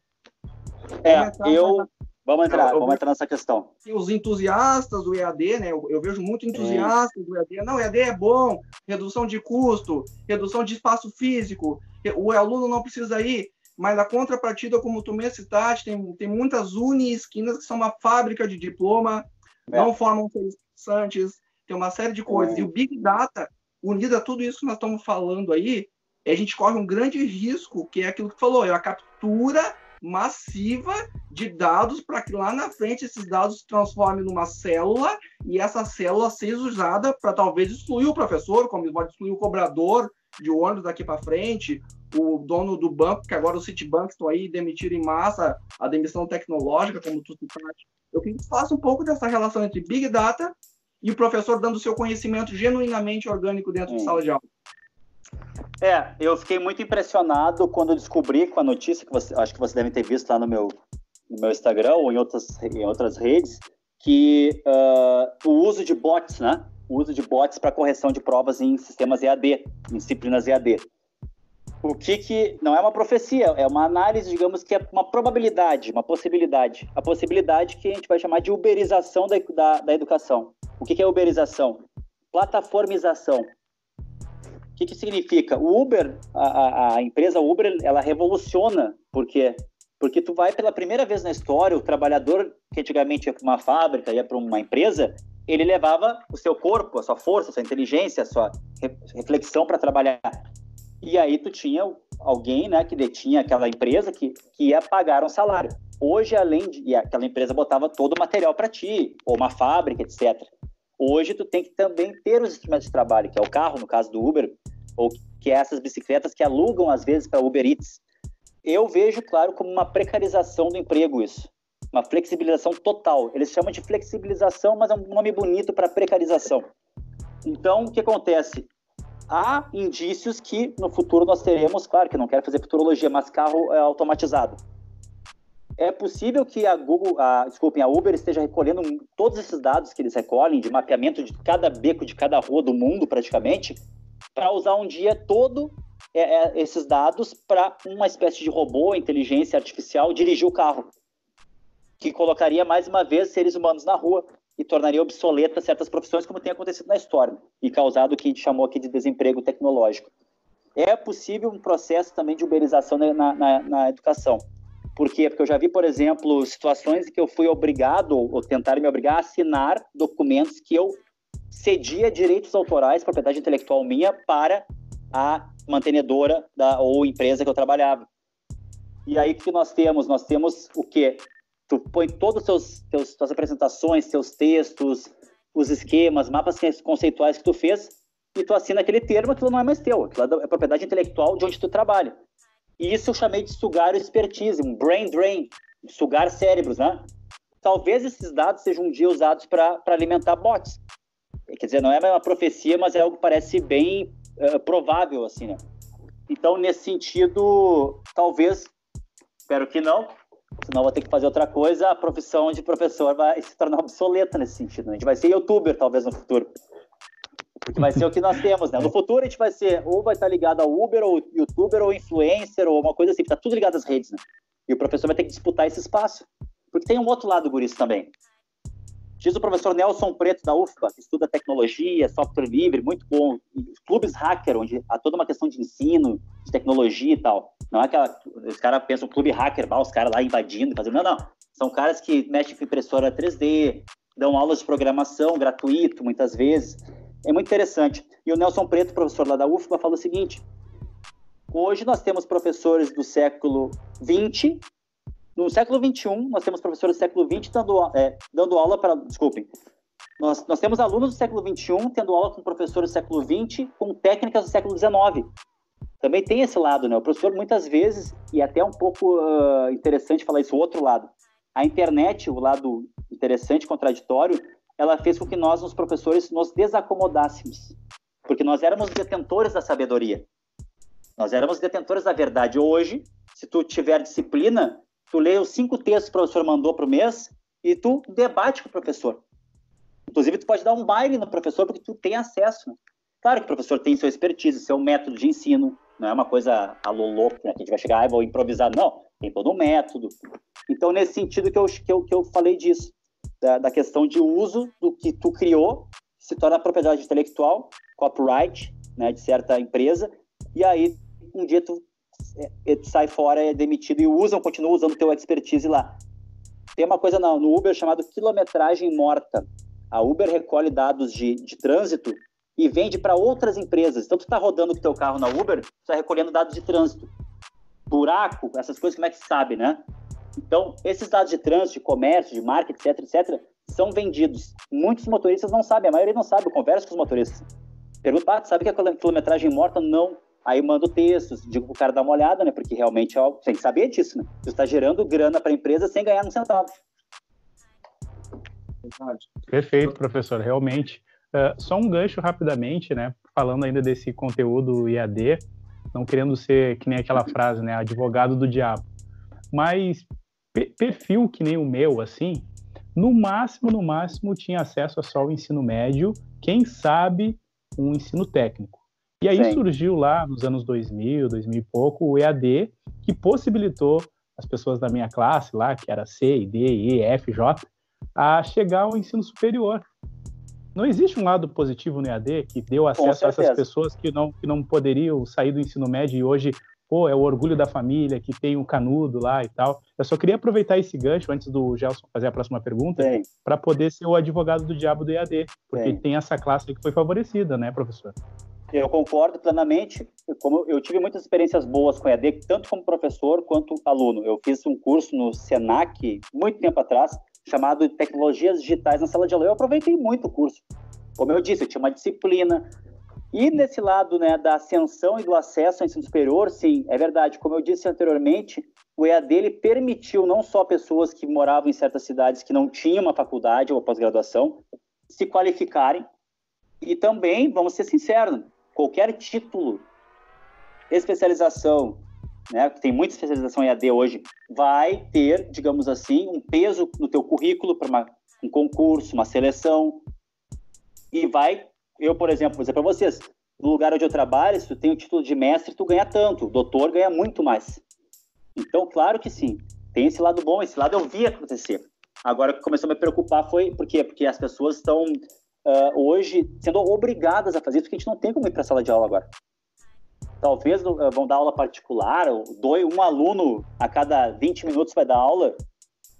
É, eu. Vamos entrar, eu, vamos entrar nessa questão.
Os entusiastas do EAD, né? Eu, eu vejo muito entusiastas do EAD. Não, EAD é bom, redução de custo, redução de espaço físico, o aluno não precisa ir. Mas a contrapartida, como tu mesmo citaste, tem, tem muitas uni esquinas que são uma fábrica de diploma, é. não formam interessantes, tem uma série de coisas. É. E o Big Data, unido a tudo isso que nós estamos falando aí, a gente corre um grande risco, que é aquilo que falou, é a captura massiva de dados para que lá na frente esses dados se transformem numa célula e essa célula seja usada para talvez excluir o professor, como pode excluir o cobrador de ônibus daqui para frente, o dono do banco, que agora o Citibank estão aí demitindo em massa a demissão tecnológica, como tu citaste. Eu queria que faça um pouco dessa relação entre Big Data e o professor dando seu conhecimento genuinamente orgânico dentro de sala de aula.
É, eu fiquei muito impressionado quando descobri com a notícia que você, acho que você deve ter visto lá no meu, no meu Instagram ou em outras, em outras redes, que uh, o uso de bots, né? O uso de bots para correção de provas em sistemas EAD, em disciplinas EAD. O que que não é uma profecia, é uma análise, digamos que é uma probabilidade, uma possibilidade. A possibilidade que a gente vai chamar de uberização da, da, da educação. O que, que é uberização? Plataformização que, que significa? O Uber, a, a, empresa Uber, ela revoluciona, porque porque tu vai pela primeira vez na história, o trabalhador que antigamente ia para uma fábrica, ia para uma empresa, ele levava o seu corpo, a sua força, a sua inteligência, a sua reflexão para trabalhar. E aí tu tinha alguém, né, que detinha aquela empresa que, que ia pagar um salário. Hoje, além de, e aquela empresa botava todo o material para ti, ou uma fábrica, etc. Hoje tu tem que também ter os instrumentos de trabalho, que é o carro, no caso do Uber, ou que é essas bicicletas que alugam às vezes para Uber Eats. Eu vejo, claro, como uma precarização do emprego isso, uma flexibilização total. Eles chamam de flexibilização, mas é um nome bonito para precarização. Então, o que acontece? Há indícios que no futuro nós teremos, claro que não quero fazer futurologia, mas carro é automatizado é possível que a Google, a, desculpem, a Uber esteja recolhendo todos esses dados que eles recolhem de mapeamento de cada beco, de cada rua do mundo, praticamente, para usar um dia todo é, é, esses dados para uma espécie de robô, inteligência artificial, dirigir o carro, que colocaria mais uma vez seres humanos na rua e tornaria obsoleta certas profissões, como tem acontecido na história, e causado o que a gente chamou aqui de desemprego tecnológico. É possível um processo também de uberização na, na, na educação por quê? Porque eu já vi, por exemplo, situações em que eu fui obrigado, ou tentaram me obrigar a assinar documentos que eu cedia direitos autorais, propriedade intelectual minha, para a mantenedora da, ou empresa que eu trabalhava. E aí o que nós temos? Nós temos o quê? Tu põe todos os seus, suas apresentações, seus textos, os esquemas, mapas conceituais que tu fez, e tu assina aquele termo, aquilo não é mais teu, aquilo é propriedade intelectual de onde tu trabalha. E isso eu chamei de sugar expertise, um brain drain, sugar cérebros, né? Talvez esses dados sejam um dia usados para alimentar bots. Quer dizer, não é uma profecia, mas é algo que parece bem uh, provável, assim, né? Então, nesse sentido, talvez, espero que não, senão vou ter que fazer outra coisa, a profissão de professor vai se tornar obsoleta nesse sentido. Né? A gente vai ser youtuber, talvez, no futuro. Porque vai ser o que nós temos, né? No futuro a gente vai ser, ou vai estar ligado ao Uber, ou youtuber, ou influencer, ou uma coisa assim, tá tudo ligado às redes, né? E o professor vai ter que disputar esse espaço. Porque tem um outro lado, Guris, também. Diz o professor Nelson Preto, da UFBA, que estuda tecnologia, software livre, muito bom. Clubes hacker, onde há toda uma questão de ensino, de tecnologia e tal. Não é aquela. Os caras pensam clube hacker, os caras lá invadindo, fazendo. Não, não. São caras que mexem com impressora 3D, dão aulas de programação gratuito, muitas vezes. É muito interessante. E o Nelson Preto, professor lá da UFBA, fala o seguinte: hoje nós temos professores do século 20 no século XXI, nós temos professores do século XX dando, é, dando aula para. Desculpem. Nós, nós temos alunos do século XXI tendo aula com professores do século XX com técnicas do século XIX. Também tem esse lado, né? O professor, muitas vezes, e é até um pouco uh, interessante falar isso, o outro lado. A internet, o lado interessante, contraditório, ela fez com que nós, os professores, nos desacomodássemos. Porque nós éramos detentores da sabedoria. Nós éramos detentores da verdade. Hoje, se tu tiver disciplina, tu lê os cinco textos que o professor mandou para o mês e tu debate com o professor. Inclusive, tu pode dar um baile no professor porque tu tem acesso. Né? Claro que o professor tem sua expertise, seu método de ensino, não é uma coisa louco, né? que a gente vai chegar ah, vou improvisar. Não, tem todo um método. Então, nesse sentido que eu, que eu, que eu falei disso, da, da questão de uso do que tu criou, se torna propriedade intelectual, copyright, né, de certa empresa, e aí um dia tu sai fora, é demitido e usam, continuam usando teu expertise lá. Tem uma coisa no, Uber chamado quilometragem morta. A Uber recolhe dados de, de trânsito e vende para outras empresas. Então, tu está rodando com teu carro na Uber, tu está recolhendo dados de trânsito. Buraco, essas coisas, como é que se sabe, né? Então, esses dados de trânsito, de comércio, de marca, etc, etc, são vendidos. Muitos motoristas não sabem, a maioria não sabe, eu converso com os motoristas. Pergunto, ah, sabe que a quilometragem morta não Aí mando textos, digo pro cara dar uma olhada, né? Porque realmente é algo, tem que saber disso, né? Você está gerando grana para a empresa sem ganhar um centavo.
Perfeito, professor, realmente. Uh, só um gancho rapidamente, né? Falando ainda desse conteúdo IAD, não querendo ser que nem aquela frase, né? Advogado do diabo. Mas perfil que nem o meu, assim, no máximo, no máximo, tinha acesso a só o ensino médio, quem sabe um ensino técnico. E aí Sim. surgiu lá nos anos 2000, 2000 e pouco, o EAD, que possibilitou as pessoas da minha classe lá, que era C, D, E, F, J, a chegar ao ensino superior. Não existe um lado positivo no EAD que deu acesso a essas pessoas que não, que não poderiam sair do ensino médio e hoje, pô, é o orgulho da família, que tem um canudo lá e tal. Eu só queria aproveitar esse gancho antes do Gelson fazer a próxima pergunta, para poder ser o advogado do diabo do EAD, porque Sim. tem essa classe que foi favorecida, né, professor?
Eu concordo plenamente. Como eu tive muitas experiências boas com EAD, tanto como professor quanto aluno. Eu fiz um curso no Senac muito tempo atrás, chamado Tecnologias Digitais na Sala de Aula. Eu aproveitei muito o curso. Como eu disse, eu tinha uma disciplina. E nesse lado né, da ascensão e do acesso ao ensino superior, sim, é verdade. Como eu disse anteriormente, o EAD ele permitiu não só pessoas que moravam em certas cidades que não tinham uma faculdade ou pós-graduação se qualificarem. E também, vamos ser sinceros, qualquer título, especialização, né, que tem muita especialização em AD hoje, vai ter, digamos assim, um peso no teu currículo para um concurso, uma seleção, e vai, eu, por exemplo, vou dizer para vocês, no lugar onde eu trabalho, se tu tem o título de mestre, tu ganha tanto, o doutor ganha muito mais. Então, claro que sim, tem esse lado bom, esse lado eu vi acontecer. Agora, o que começou a me preocupar foi, por quê? Porque as pessoas estão uh, hoje sendo obrigadas a fazer isso, porque a gente não tem como ir para a sala de aula agora. Talvez uh, vão dar aula particular, ou dois, um aluno a cada 20 minutos vai dar aula,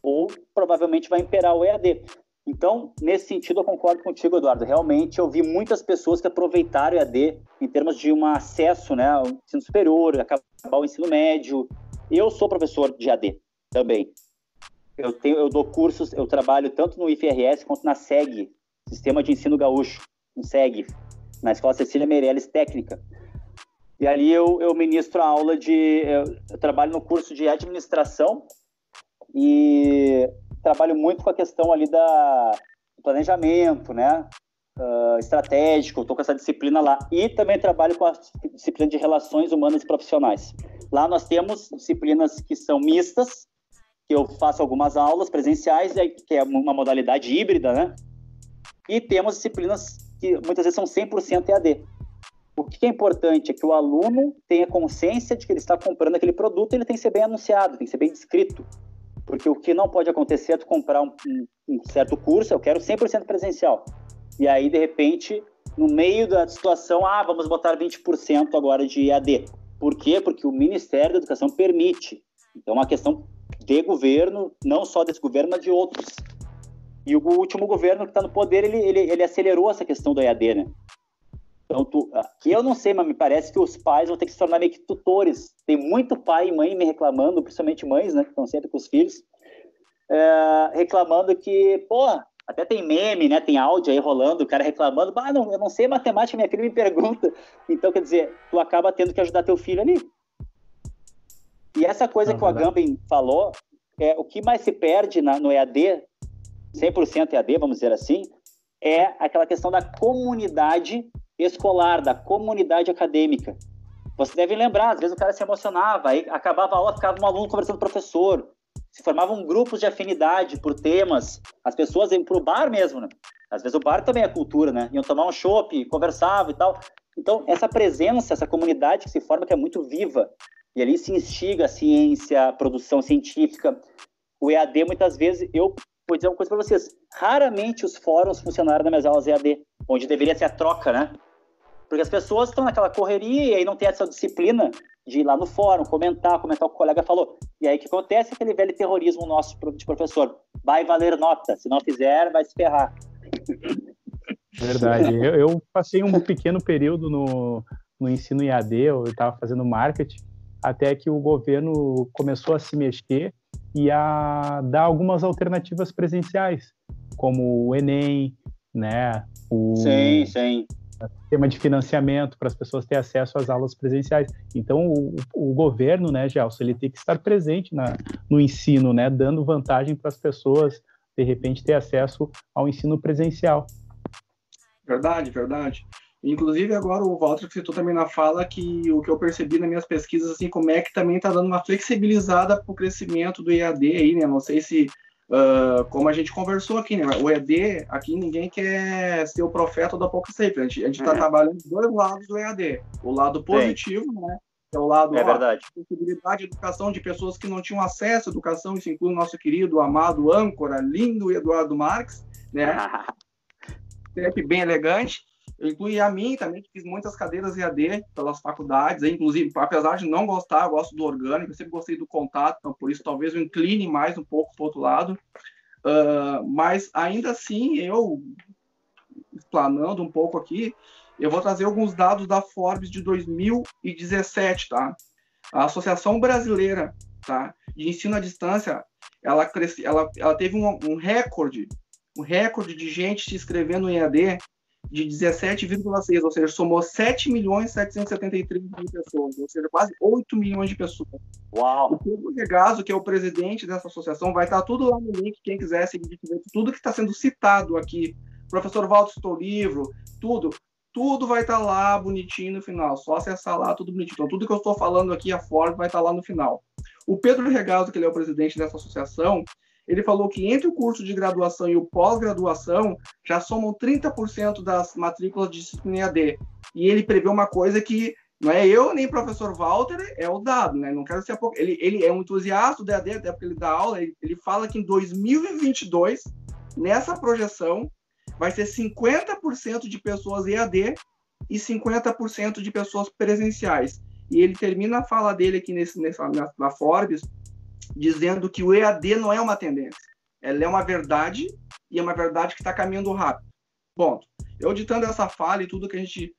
ou provavelmente vai imperar o EAD. Então, nesse sentido, eu concordo contigo, Eduardo. Realmente, eu vi muitas pessoas que aproveitaram o EAD em termos de um acesso né, ao ensino superior, acabar o ensino médio. Eu sou professor de EAD também. Eu, tenho, eu dou cursos, eu trabalho tanto no IFRS quanto na SEG, Sistema de Ensino Gaúcho, no SEG, na Escola Cecília Meirelles Técnica. E ali eu, eu ministro a aula de. Eu, eu trabalho no curso de administração e trabalho muito com a questão ali da planejamento, né? Uh, estratégico, estou com essa disciplina lá. E também trabalho com a disciplina de relações humanas e profissionais. Lá nós temos disciplinas que são mistas, que eu faço algumas aulas presenciais, que é uma modalidade híbrida, né? E temos disciplinas que muitas vezes são 100% EAD. O que é importante é que o aluno tenha consciência de que ele está comprando aquele produto, ele tem que ser bem anunciado, tem que ser bem descrito. Porque o que não pode acontecer é tu comprar um, um, um certo curso, eu quero 100% presencial. E aí, de repente, no meio da situação, ah, vamos botar 20% agora de EAD. Por quê? Porque o Ministério da Educação permite. Então, é uma questão de governo, não só desse governo, mas de outros. E o último governo que está no poder, ele, ele, ele acelerou essa questão do EAD, né? Então, tu, que eu não sei, mas me parece que os pais vão ter que se tornar meio que tutores. Tem muito pai e mãe me reclamando, principalmente mães, né, que estão sempre com os filhos, é, reclamando que, pô, até tem meme, né, tem áudio aí rolando, o cara reclamando, ah, não, eu não sei matemática, minha filha me pergunta. Então, quer dizer, tu acaba tendo que ajudar teu filho ali. E essa coisa que o Agamben falou, é o que mais se perde na, no EAD, 100% EAD, vamos dizer assim, é aquela questão da comunidade escolar, da comunidade acadêmica. Você deve lembrar, às vezes o cara se emocionava, aí acabava a aula, ficava um aluno conversando com o professor, se formavam grupos de afinidade por temas, as pessoas iam para o bar mesmo, né? Às vezes o bar também é cultura, né? Iam tomar um chopp, conversavam e tal. Então, essa presença, essa comunidade que se forma, que é muito viva, e ali se instiga a ciência, a produção científica. O EAD, muitas vezes, eu vou dizer uma coisa para vocês, raramente os fóruns funcionaram nas minhas aulas EAD, onde deveria ser a troca, né? Porque as pessoas estão naquela correria e aí não tem essa disciplina de ir lá no fórum, comentar, comentar o que o colega falou. E aí o que acontece é aquele velho terrorismo nosso de professor. Vai valer nota, se não fizer, vai se ferrar.
Verdade. Eu, eu passei um pequeno período no, no ensino IAD, eu estava fazendo marketing, até que o governo começou a se mexer e a dar algumas alternativas presenciais, como o Enem, né? O,
sim, sim
sistema de financiamento para as pessoas terem acesso às aulas presenciais. Então, o, o governo, né, Gelson, ele tem que estar presente na, no ensino, né, dando vantagem para as pessoas, de repente, ter acesso ao ensino presencial.
Verdade, verdade. Inclusive, agora o Walter citou também na fala que o que eu percebi nas minas pesquisas, assim, como é que também está dando uma flexibilizada para o crescimento do EAD aí, né? Não sei se Uh, como a gente conversou aqui, né? O ED, aqui ninguém quer ser o profeta do Apocalipse. A gente está uhum. trabalhando dois lados do EAD. O lado positivo, Sim. né? Que é o lado
é
verdade. possibilidade de educação de pessoas que não tinham acesso à educação. Isso inclui o nosso querido, amado âncora, lindo Eduardo Marques, né? Sempre bem elegante. Eu incluí a mim também, que fiz muitas cadeiras EAD pelas faculdades, inclusive, apesar de não gostar, eu gosto do orgânico, eu sempre gostei do contato, então por isso talvez eu incline mais um pouco para o outro lado. Uh, mas ainda assim, eu, explanando um pouco aqui, eu vou trazer alguns dados da Forbes de 2017, tá? A Associação Brasileira tá, de Ensino à Distância, ela, cresce, ela, ela teve um, um recorde, um recorde de gente se inscrevendo em EAD de 17,6, ou seja, somou 7 milhões 773 mil pessoas, ou seja, quase 8 milhões de pessoas.
Uau!
O Pedro Regazo, que é o presidente dessa associação, vai estar tudo lá no link, quem quiser seguir tudo que está sendo citado aqui. Professor Walter citou livro, tudo, tudo vai estar lá bonitinho no final, só acessar lá, tudo bonitinho. Então, tudo que eu estou falando aqui, a Ford vai estar lá no final. O Pedro Regazo, que ele é o presidente dessa associação, ele falou que entre o curso de graduação e o pós-graduação já somam 30% das matrículas de disciplina AD. E ele prevê uma coisa que não é eu nem o professor Walter, é o dado, né? Não quero ser pouco. Ele, ele é um entusiasta do EAD, até porque ele dá aula. Ele, ele fala que em 2022, nessa projeção, vai ser 50% de pessoas EAD e 50% de pessoas presenciais. E ele termina a fala dele aqui nesse, nessa, na, na Forbes dizendo que o EAD não é uma tendência, ela é uma verdade e é uma verdade que está caminhando rápido. Bom, eu ditando essa fala e tudo que a gente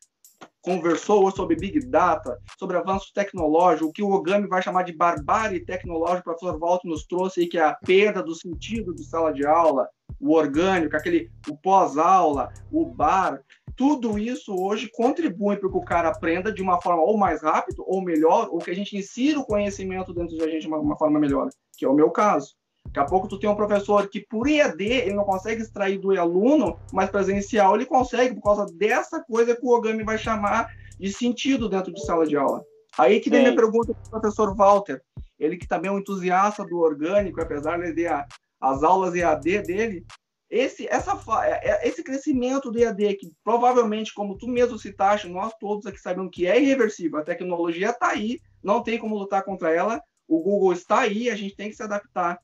conversou sobre Big Data, sobre avanço tecnológico, o que o Ogami vai chamar de barbárie tecnológica, o professor Walter nos trouxe aí, que é a perda do sentido de sala de aula, o orgânico, aquele o pós-aula, o bar, tudo isso hoje contribui para que o cara aprenda de uma forma ou mais rápido, ou melhor, ou que a gente insira o conhecimento dentro da gente de uma, uma forma melhor, que é o meu caso. Daqui a pouco tu tem um professor que por EAD ele não consegue extrair do aluno, mas presencial ele consegue por causa dessa coisa que o Ogami vai chamar de sentido dentro de sala de aula. Aí que vem minha pergunta para o professor Walter, ele que também é um entusiasta do orgânico, apesar de ter as aulas EAD dele, esse, essa, é, é, esse crescimento do EAD, que provavelmente, como tu mesmo citaste, nós todos aqui sabemos que é irreversível, a tecnologia está aí, não tem como lutar contra ela, o Google está aí, a gente tem que se adaptar.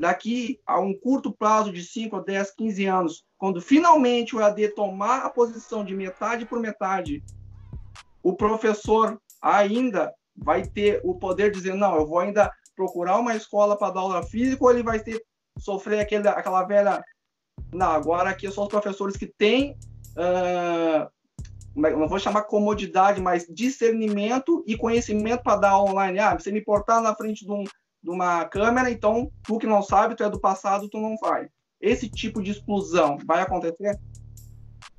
daqui a um curto prazo de 5 a 10, 15 anos, quando finalmente o EAD tomar a posição de metade por metade, o professor ainda vai ter o poder de dizer, não, eu vou ainda procurar uma escola para dar aula física, ou ele vai ter sofrer aquele, aquela velha. Não, agora aqui são os professores que têm. Uh, não vou chamar comodidade, mas discernimento e conhecimento para dar online. Ah, você me portar na frente de, um, de, uma câmera, então tu que não sabe, tu é do passado, tu não vai. Esse tipo de exclusão vai acontecer?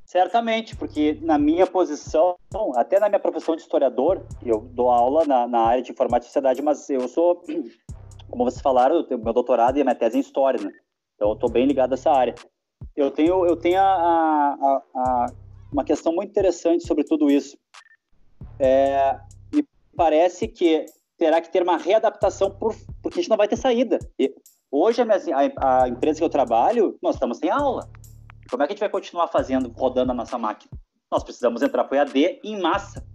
Certamente, porque na minha posição, até na minha profissão de historiador, eu dou aula na, na área de informática e sociedade, mas eu sou, como vocês falaram, eu meu doutorado e a minha tese é em história, né? Então eu estou bem ligado a essa área. Eu tenho, eu tenho a, a, a, uma questão muito interessante sobre tudo isso. É, me parece que terá que ter uma readaptação por, porque a gente não vai ter saída. E hoje a, minha, a, a empresa que eu trabalho, nós estamos sem aula. Como é que a gente vai continuar fazendo, rodando a nossa máquina? Nós precisamos entrar para o EAD em massa.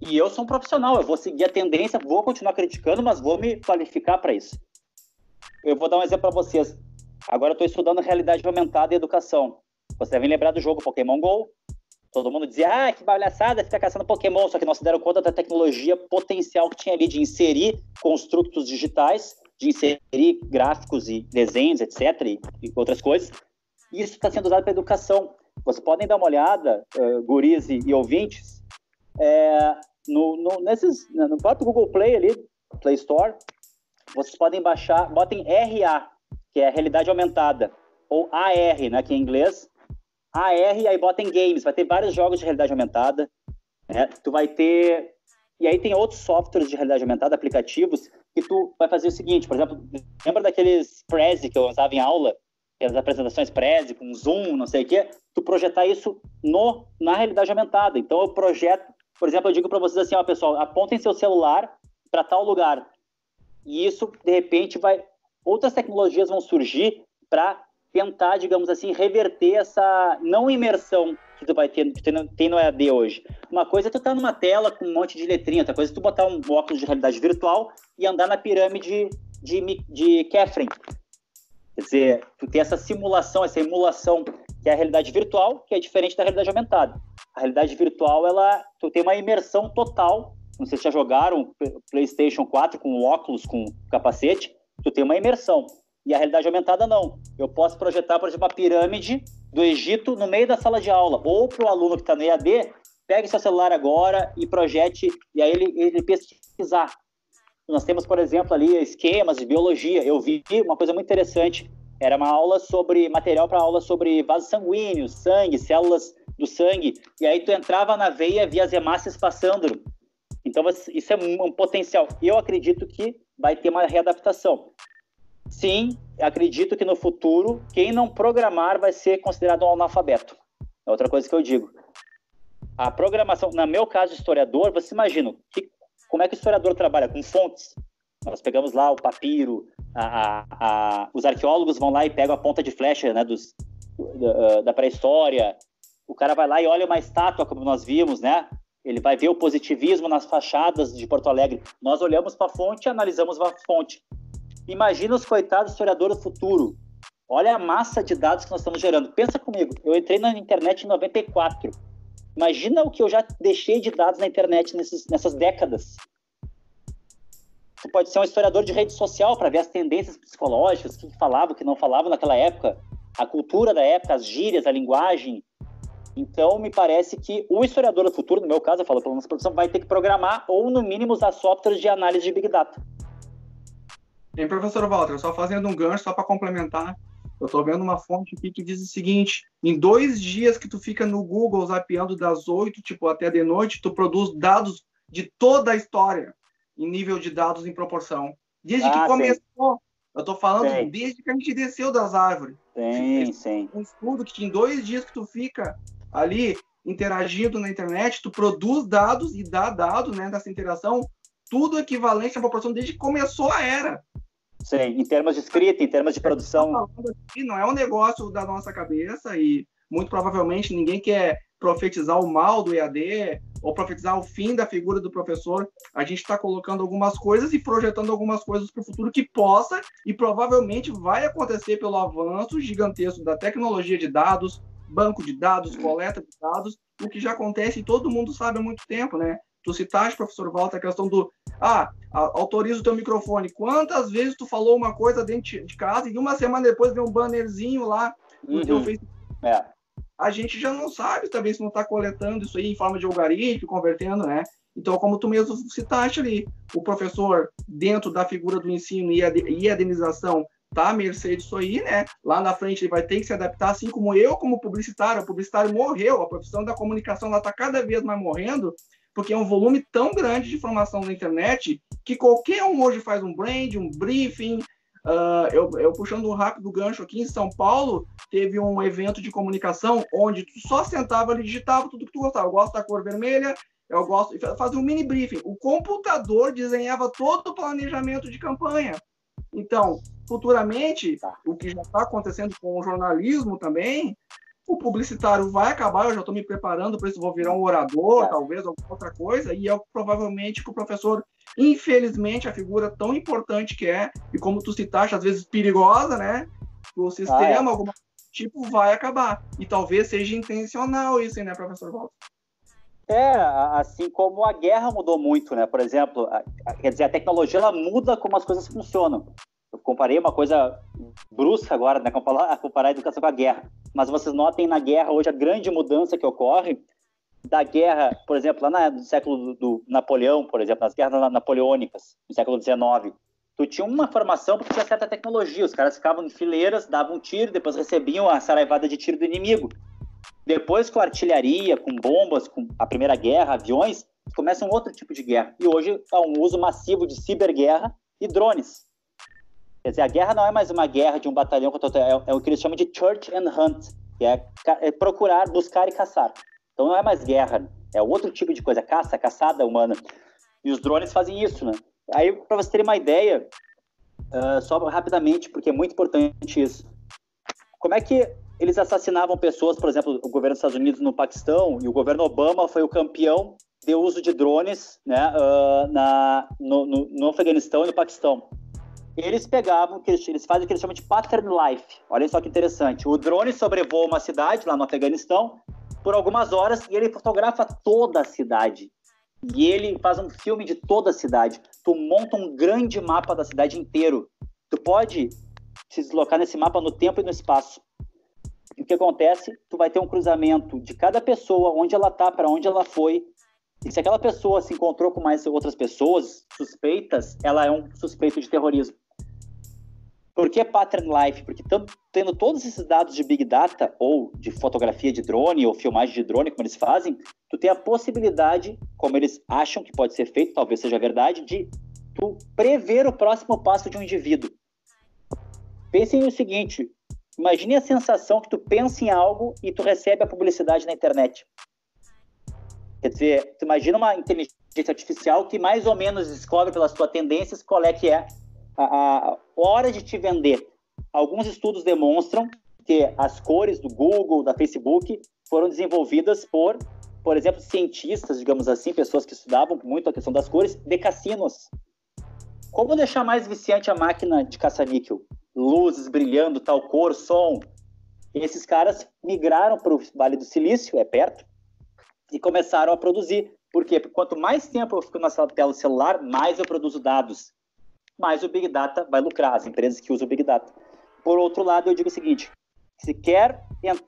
E eu sou um profissional, eu vou seguir a tendência, vou continuar criticando, mas vou me qualificar para isso. Eu vou dar um exemplo para vocês. Agora eu estou estudando realidade aumentada e educação. Vocês devem lembrar do jogo Pokémon GO. Todo mundo dizia, ah, que palhaçada, fica caçando Pokémon, só que não se deram conta da tecnologia potencial que tinha ali de inserir construtos digitais, de inserir gráficos e desenhos, etc., e, e outras coisas, e isso está sendo usado para educação. Vocês podem dar uma olhada, uh, guris e, e ouvintes, é, no, no, nesses, no próprio Google Play ali, Play Store, vocês podem baixar, botem RA, que é realidade aumentada, ou AR, né, que é em inglês, AR, aí botem games, vai ter vários jogos de realidade aumentada, né, tu vai ter, e aí tem outros softwares de realidade aumentada, aplicativos, que tu vai fazer o seguinte, por exemplo, lembra daqueles Prezi que eu usava em aula, as apresentações Prezi, com Zoom, não sei o quê, tu projetar isso no, na realidade aumentada. Então, eu projeto, por exemplo, eu digo para vocês assim, ó, pessoal, apontem seu celular para tal lugar. E isso, de repente, vai... Outras tecnologias vão surgir para tentar, digamos assim, reverter essa não imersão que tu vai ter, que tem no EAD hoje. Uma coisa é tu estar tá numa tela com um monte de letrinha, outra coisa é tu botar um óculos de realidade virtual e andar na pirâmide de, de, de Kefren. Quer dizer, tu tem essa simulação, essa emulação, que é a realidade virtual, que é diferente da realidade aumentada. A realidade virtual, ela, tu tem uma imersão total. Não sei se já jogaram PlayStation 4 com óculos, com capacete. Tu tem uma imersão. E a realidade aumentada, não. Eu posso projetar, por exemplo, uma pirâmide do Egito no meio da sala de aula. Ou para o aluno que está no EAD, pegue seu celular agora e projete, e aí ele, ele pesquisar nós temos, por exemplo, ali esquemas de biologia. Eu vi uma coisa muito interessante. Era uma aula sobre material para aula sobre vasos sanguíneos, sangue, células do sangue. E aí tu entrava na veia, via as hemácias passando. Então isso é um potencial. Eu acredito que vai ter uma readaptação. Sim, acredito que no futuro quem não programar vai ser considerado um analfabeto. É outra coisa que eu digo. A programação, no meu caso historiador, você imagina que como é que o historiador trabalha? Com fontes. Nós pegamos lá o papiro, a, a, os arqueólogos vão lá e pegam a ponta de flecha né, dos, da, da pré-história. O cara vai lá e olha uma estátua, como nós vimos, né? Ele vai ver o positivismo nas fachadas de Porto Alegre. Nós olhamos para a fonte e analisamos a fonte. Imagina os coitados historiadores do futuro. Olha a massa de dados que nós estamos gerando. Pensa comigo, eu entrei na internet em 94. Imagina o que eu já deixei de dados na internet nesses, nessas décadas. Você pode ser um historiador de rede social para ver as tendências psicológicas, o que falava, o que não falava naquela época, a cultura da época, as gírias, a linguagem. Então, me parece que o historiador do futuro, no meu caso, eu falo pela nossa profissão, vai ter que programar ou, no mínimo, usar softwares de análise de Big Data.
Tem, professor Walter, só fazendo um gancho, só para complementar, eu estou vendo uma fonte aqui que diz o seguinte: em dois dias que tu fica no Google zapeando das oito, tipo, até de noite, tu produz dados de toda a história, em nível de dados em proporção. Desde ah, que começou. Sim. Eu estou falando sim. desde que a gente desceu das árvores.
Sim, sim.
Um estudo que em dois dias que tu fica ali interagindo na internet, tu produz dados e dá dados né, dessa interação, tudo equivalente à proporção desde que começou a era.
Sim, em termos de escrita, em termos de produção.
Não é um negócio da nossa cabeça e muito provavelmente ninguém quer profetizar o mal do EAD ou profetizar o fim da figura do professor, a gente está colocando algumas coisas e projetando algumas coisas para o futuro que possa e provavelmente vai acontecer pelo avanço gigantesco da tecnologia de dados, banco de dados, coleta de dados, o que já acontece e todo mundo sabe há muito tempo, né? Tu citaste, professor Walter, a questão do ah, autoriza o teu microfone. Quantas vezes tu falou uma coisa dentro de casa e uma semana depois vem um bannerzinho lá no uhum. teu Facebook? É. A gente já não sabe também se não está coletando isso aí em forma de algoritmo, convertendo, né? Então, como tu mesmo citaste ali, o professor, dentro da figura do ensino e a, e indenização, tá à mercê disso aí, né? Lá na frente ele vai ter que se adaptar, assim como eu, como publicitário. O publicitário morreu, a profissão da comunicação está cada vez mais morrendo, porque é um volume tão grande de informação na internet que qualquer um hoje faz um brand, um briefing. Uh, eu, eu, puxando um rápido gancho aqui em São Paulo, teve um evento de comunicação onde tu só sentava e digitava tudo que tu gostava. Eu gosto da cor vermelha, eu gosto. Fazia um mini briefing. O computador desenhava todo o planejamento de campanha. Então, futuramente, o que já está acontecendo com o jornalismo também, o publicitário vai acabar, eu já estou me preparando para isso, vou virar um orador, é. talvez, alguma outra coisa, e é provavelmente que o professor, infelizmente, a figura tão importante que é, e como tu citaste, às vezes perigosa, né? O sistema, ah, é. alguma tipo, vai acabar. E talvez seja intencional isso, né, professor Walter?
É, assim como a guerra mudou muito, né? Por exemplo, a, a, quer dizer, a tecnologia ela muda como as coisas funcionam. Eu comparei uma coisa brusca agora, né? Comparar, comparar a educação com a guerra. Mas vocês notem na guerra hoje a grande mudança que ocorre da guerra, por exemplo, lá na, no século do, do, Napoleão, por exemplo, nas guerras napoleônicas, no século XIX, tu tinha uma formação porque tinha certa tecnologia. Os caras ficavam em fileiras, davam um tiro, depois recebiam a saraivada de tiro do inimigo. Depois, com artilharia, com bombas, com a Primeira Guerra, aviões, começa um outro tipo de guerra. E hoje há um uso massivo de ciberguerra e drones. Quer dizer, a guerra não é mais uma guerra de um batalhão contra outro, é, é o que eles chamam de church and hunt, que é, é, procurar, buscar e caçar. Então não é mais guerra, é outro tipo de coisa, caça, caçada humana. E os drones fazem isso, né? Aí, para vocês terem uma ideia, uh, só rapidamente, porque é muito importante isso. Como é que eles assassinavam pessoas, por exemplo, o governo dos Estados Unidos no Paquistão, e o governo Obama foi o campeão de uso de drones né, uh, na, no, no, no, Afeganistão e no Paquistão. Eles pegavam, eles, fazem o que eles chamam de pattern life. Olha só que interessante. O drone sobrevoa uma cidade lá no Afeganistão por algumas horas e ele fotografa toda a cidade. E ele faz um filme de toda a cidade. Tu monta um grande mapa da cidade inteiro. Tu pode se deslocar nesse mapa no tempo e no espaço o que acontece? Tu vai ter um cruzamento de cada pessoa, onde ela tá, para onde ela foi. E se aquela pessoa se encontrou com mais outras pessoas suspeitas, ela é um suspeito de terrorismo. Por que pattern life? Porque tendo todos esses dados de big data ou de fotografia de drone ou filmagem de drone, como eles fazem, tu tem a possibilidade, como eles acham que pode ser feito, talvez seja verdade, de tu prever o próximo passo de um indivíduo. Pensem no seguinte: Imagine a sensação que tu pensa em algo e tu recebe a publicidade na internet. Quer dizer, tu imagina uma inteligência artificial que mais ou menos descobre pelas tuas tendências qual é que é a, a hora de te vender. Alguns estudos demonstram que as cores do Google, da Facebook, foram desenvolvidas por, por exemplo, cientistas, digamos assim, pessoas que estudavam muito a questão das cores, de cassinos. Como deixar mais viciante a máquina de caça-níquel? luzes brilhando, tal cor, som. Esses caras migraram para o Vale do Silício, é perto, e começaram a produzir. Por quê? Porque quanto mais tempo eu fico na tela do celular, mais eu produzo dados. Mais o Big Data vai lucrar, as empresas que usam o Big Data. Por outro lado, eu digo o seguinte: se quer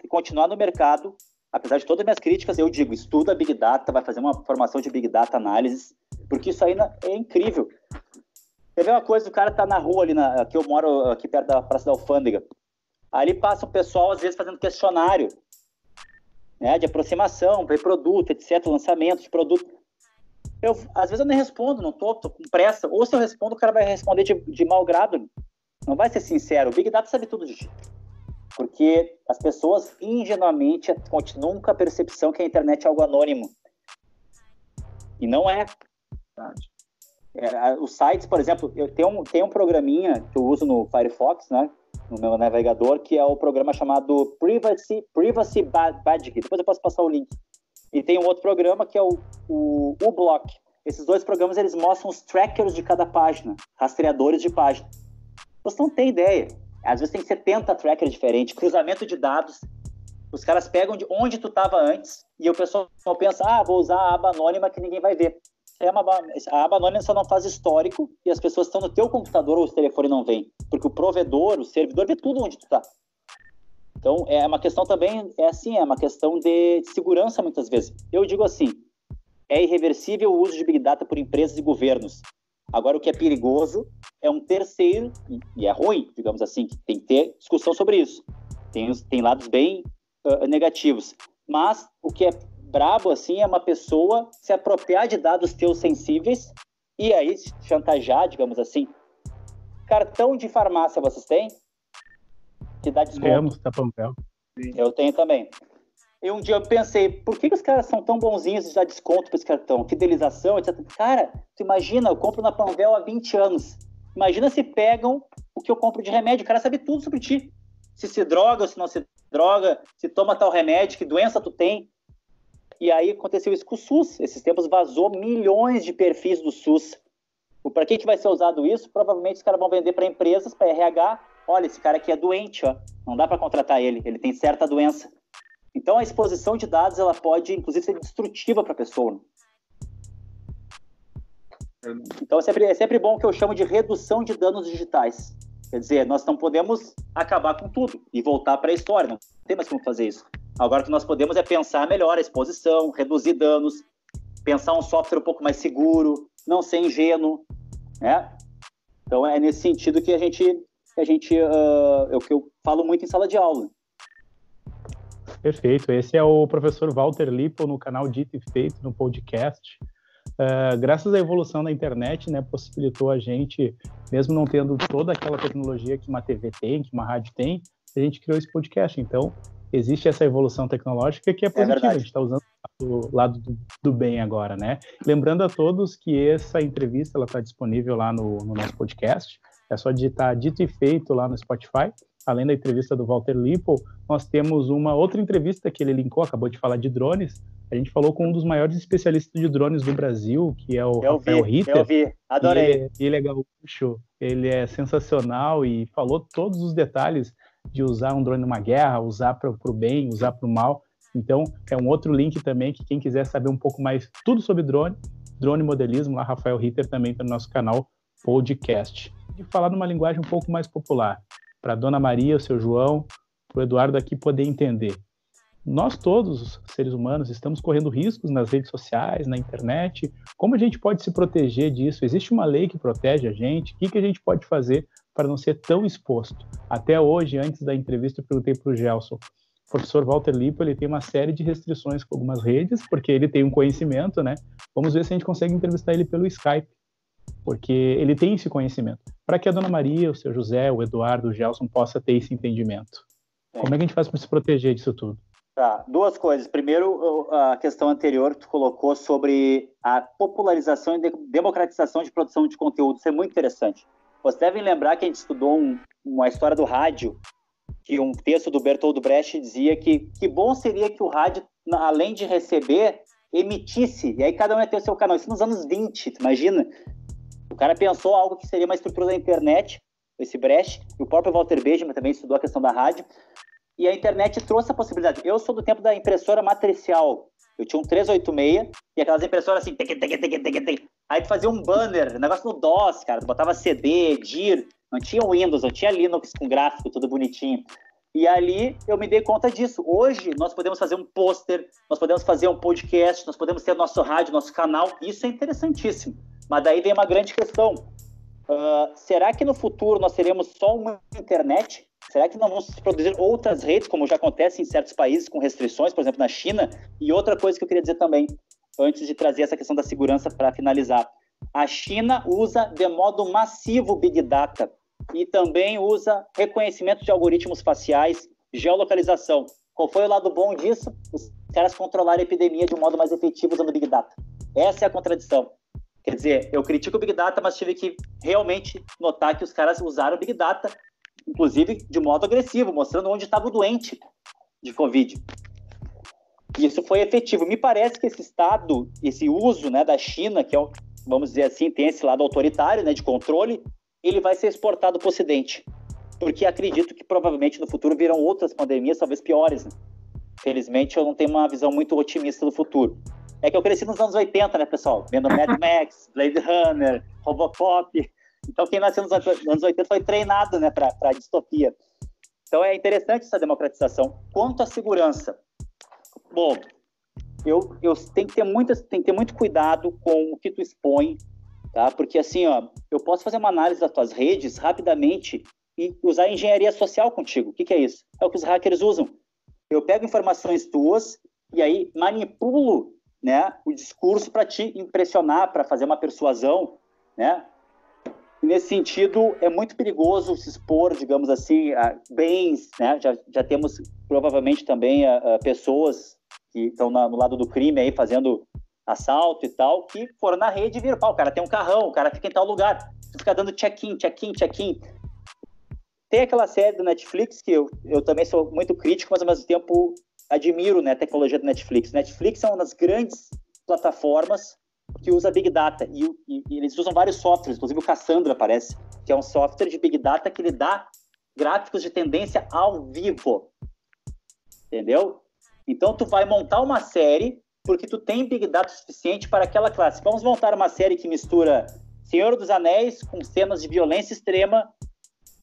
continuar no mercado, apesar de todas as minhas críticas, eu digo, estuda Big Data, vai fazer uma formação de Big Data Análise, porque isso aí é incrível. Quer ver uma coisa? O cara tá na rua ali, na, que eu moro aqui perto da Praça da Alfândega. Ali passa o pessoal, às vezes, fazendo questionário né, de aproximação, para produto, etc., lançamento de produto. Eu, às vezes eu nem respondo, não tô, tô com pressa. Ou se eu respondo, o cara vai responder de, de mau grado. Não vai ser sincero. O Big Data sabe tudo de Porque as pessoas ingenuamente continuam com a percepção que a internet é algo anônimo. E não é. É, os sites, por exemplo, eu tenho um, tenho um programinha que eu uso no Firefox, né? No meu navegador, que é o programa chamado Privacy, Privacy Badge. Depois eu posso passar o link. E tem um outro programa que é o, o, o Block. Esses dois programas eles mostram os trackers de cada página, rastreadores de página. Você não tem ideia. Às vezes tem 70 trackers diferentes, cruzamento de dados. Os caras pegam de onde tu estava antes e o pessoal pensa, ah, vou usar a aba anônima que ninguém vai ver. É uma, a aba anônima só não faz histórico e as pessoas estão no teu computador ou o telefone não vem. Porque o provedor, o servidor vê tudo onde tu está. Então, é uma questão também, é assim, é uma questão de segurança muitas vezes. Eu digo assim, é irreversível o uso de Big Data por empresas e governos. Agora, o que é perigoso é um terceiro, e é ruim, digamos assim, tem que ter discussão sobre isso. Tem, tem lados bem uh, negativos. Mas o que é brabo, assim, é uma pessoa se apropriar de dados teus sensíveis e aí chantagear, digamos assim. Cartão de farmácia vocês têm? Que dá desconto. Temos. Eu tenho também. E um dia eu pensei, por que, que os caras são tão bonzinhos de dar desconto para esse cartão? Fidelização, etc. Cara, tu imagina, eu compro na Panvel há 20 anos. Imagina se pegam o que eu compro de remédio. O cara sabe tudo sobre ti. Se se droga ou se não se droga, se toma tal remédio, que doença tu tem. E aí aconteceu isso com o SUS. Esses tempos vazou milhões de perfis do SUS. Para que, que vai ser usado isso? Provavelmente os caras vão vender para empresas, para RH, olha, esse cara aqui é doente, ó, não dá para contratar ele, ele tem certa doença. Então a exposição de dados ela pode, inclusive, ser destrutiva para a pessoa. Então é sempre, é sempre bom que eu chamo de redução de danos digitais. Quer dizer, nós não podemos acabar com tudo e voltar para a história, não tem mais como fazer isso. Agora o que nós podemos é pensar melhor a exposição, reduzir danos, pensar um software um pouco mais seguro, não ser ingênuo, né? Então é nesse sentido que a gente que a gente uh, é o que eu falo muito em sala de aula.
Perfeito. Esse é o professor Walter Lipo no canal Dito e Feito no podcast. Uh, graças à evolução da internet, né, possibilitou a gente, mesmo não tendo toda aquela tecnologia que uma TV tem, que uma rádio tem, a gente criou esse podcast. Então, existe essa evolução tecnológica que é, é positiva. É a gente está usando o lado do, do, bem agora, né? Lembrando a todos que essa entrevista ela está disponível lá no, no nosso podcast. É só digitar dito e feito lá no Spotify. Além da entrevista do Walter Lippel, nós temos uma outra entrevista que ele linkou, acabou de falar de drones. A gente falou com um dos maiores especialistas de drones do Brasil, que é o
eu
Rafael
vi, Ritter. Eu vi, adorei.
Ele, ele é gaúcho, ele é sensacional e falou todos os detalhes de usar um drone numa guerra, usar para o bem, usar para o mal. Então, é um outro link também que quem quiser saber um pouco mais tudo sobre drone, drone modelismo, lá Rafael Ritter também está no nosso canal podcast de falar numa linguagem um pouco mais popular, para Dona Maria, o seu João, para o Eduardo aqui poder entender. Nós todos, seres humanos, estamos correndo riscos nas redes sociais, na internet. Como a gente pode se proteger disso? Existe uma lei que protege a gente? O que, que a gente pode fazer para não ser tão exposto? Até hoje, antes da entrevista, eu perguntei para o Gelson. O professor Walter Lipo ele tem uma série de restrições com algumas redes, porque ele tem um conhecimento, né? Vamos ver se a gente consegue entrevistar ele pelo Skype porque ele tem esse conhecimento. Para que a dona Maria, o seu José, o Eduardo, o Gelson possa ter esse entendimento. É. Como é que a gente faz para se proteger disso tudo?
Tá, duas coisas. Primeiro, a questão anterior que tu colocou sobre a popularização e democratização de produção de conteúdo. Isso é muito interessante. Vocês devem lembrar que a gente estudou um, uma história do rádio, que um texto do Bertold Brecht dizia que que bom seria que o rádio, além de receber, emitisse, e aí cada um ia ter o seu canal. Isso nos anos 20, imagina? O cara pensou algo que seria uma estrutura da internet, esse Brecht, o próprio Walter Benjamin também estudou a questão da rádio, e a internet trouxe a possibilidade. Eu sou do tempo da impressora matricial. Eu tinha um 386 e aquelas impressoras assim, teque, teque, teque. aí tu fazia um banner, negócio no DOS, cara, tu botava CD, DIR, não tinha Windows, não tinha Linux com gráfico, tudo bonitinho. E ali eu me dei conta disso. Hoje nós podemos fazer um pôster, nós podemos fazer um podcast, nós podemos ter nosso rádio, nosso canal. Isso é interessantíssimo. Mas daí vem uma grande questão. Uh, será que no futuro nós teremos só uma internet? Será que não vamos produzir outras redes, como já acontece em certos países com restrições, por exemplo, na China? E outra coisa que eu queria dizer também, antes de trazer essa questão da segurança para finalizar. A China usa de modo massivo Big Data e também usa reconhecimento de algoritmos faciais, geolocalização. Qual foi o lado bom disso? Os caras controlaram a epidemia de um modo mais efetivo usando Big Data. Essa é a contradição. Quer dizer, eu critico o Big Data, mas tive que realmente notar que os caras usaram o Big Data, inclusive de modo agressivo, mostrando onde estava o doente de Covid. isso foi efetivo. Me parece que esse Estado, esse uso né, da China, que é, vamos dizer assim, tem esse lado autoritário, né, de controle, ele vai ser exportado para o Ocidente. Porque acredito que provavelmente no futuro virão outras pandemias, talvez piores. Né? Felizmente, eu não tenho uma visão muito otimista do futuro. É que eu cresci nos anos 80, né, pessoal? Vendo Mad Max, Blade Runner, Robocop. Então, quem nasceu nos anos 80 foi treinado né, para a distopia. Então, é interessante essa democratização. Quanto à segurança, bom, eu, eu tenho, que ter muito, tenho que ter muito cuidado com o que tu expõe, tá? Porque, assim, ó, eu posso fazer uma análise das tuas redes rapidamente e usar engenharia social contigo. O que, que é isso? É o que os hackers usam. Eu pego informações tuas e aí manipulo né, o discurso para te impressionar, para fazer uma persuasão, né? E nesse sentido, é muito perigoso se expor, digamos assim, a bens, né? Já, já temos provavelmente também a, a pessoas que estão no lado do crime aí fazendo assalto e tal, que foram na rede e viram, pá, o cara tem um carrão, o cara fica em tal lugar, fica dando check-in, check-in, check-in. Tem aquela série do Netflix que eu, eu também sou muito crítico, mas ao mesmo tempo admiro né, a tecnologia do Netflix. Netflix é uma das grandes plataformas que usa Big Data e, e, e, eles usam vários softwares, inclusive o Cassandra aparece, que é um software de Big Data que lhe dá gráficos de tendência ao vivo, entendeu? Então tu vai montar uma série porque tu tem Big Data suficiente para aquela classe. Vamos montar uma série que mistura Senhor dos Anéis com cenas de violência extrema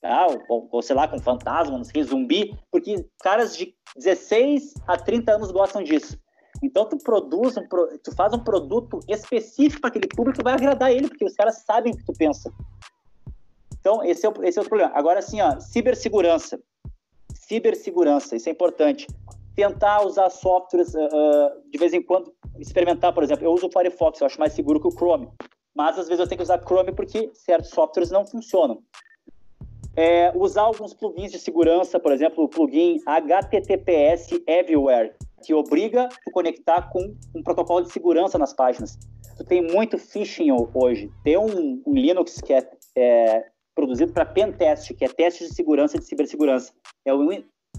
tá? ou, ou sei lá, com fantasma, não sei, zumbi, porque caras de 16 a 30 anos gostam disso. Então tu produz, um, tu faz um produto específico para aquele público que vai agradar ele, porque os caras sabem o que tu pensa. Então esse é o, esse é o problema. Agora assim, ó, cibersegurança, cibersegurança, isso é importante. Tentar usar softwares uh, de vez em quando, experimentar, por exemplo, eu uso o Firefox, eu acho mais seguro que o Chrome, mas às vezes eu tenho que usar Chrome porque certos softwares não funcionam. É, usar alguns plugins de segurança, por exemplo, o plugin HTTPS Everywhere, que obriga a conectar com um protocolo de segurança nas páginas. Tu tem muito phishing hoje. Tem um, um Linux que é, é produzido para pentest, que é teste de segurança de cibersegurança. É o,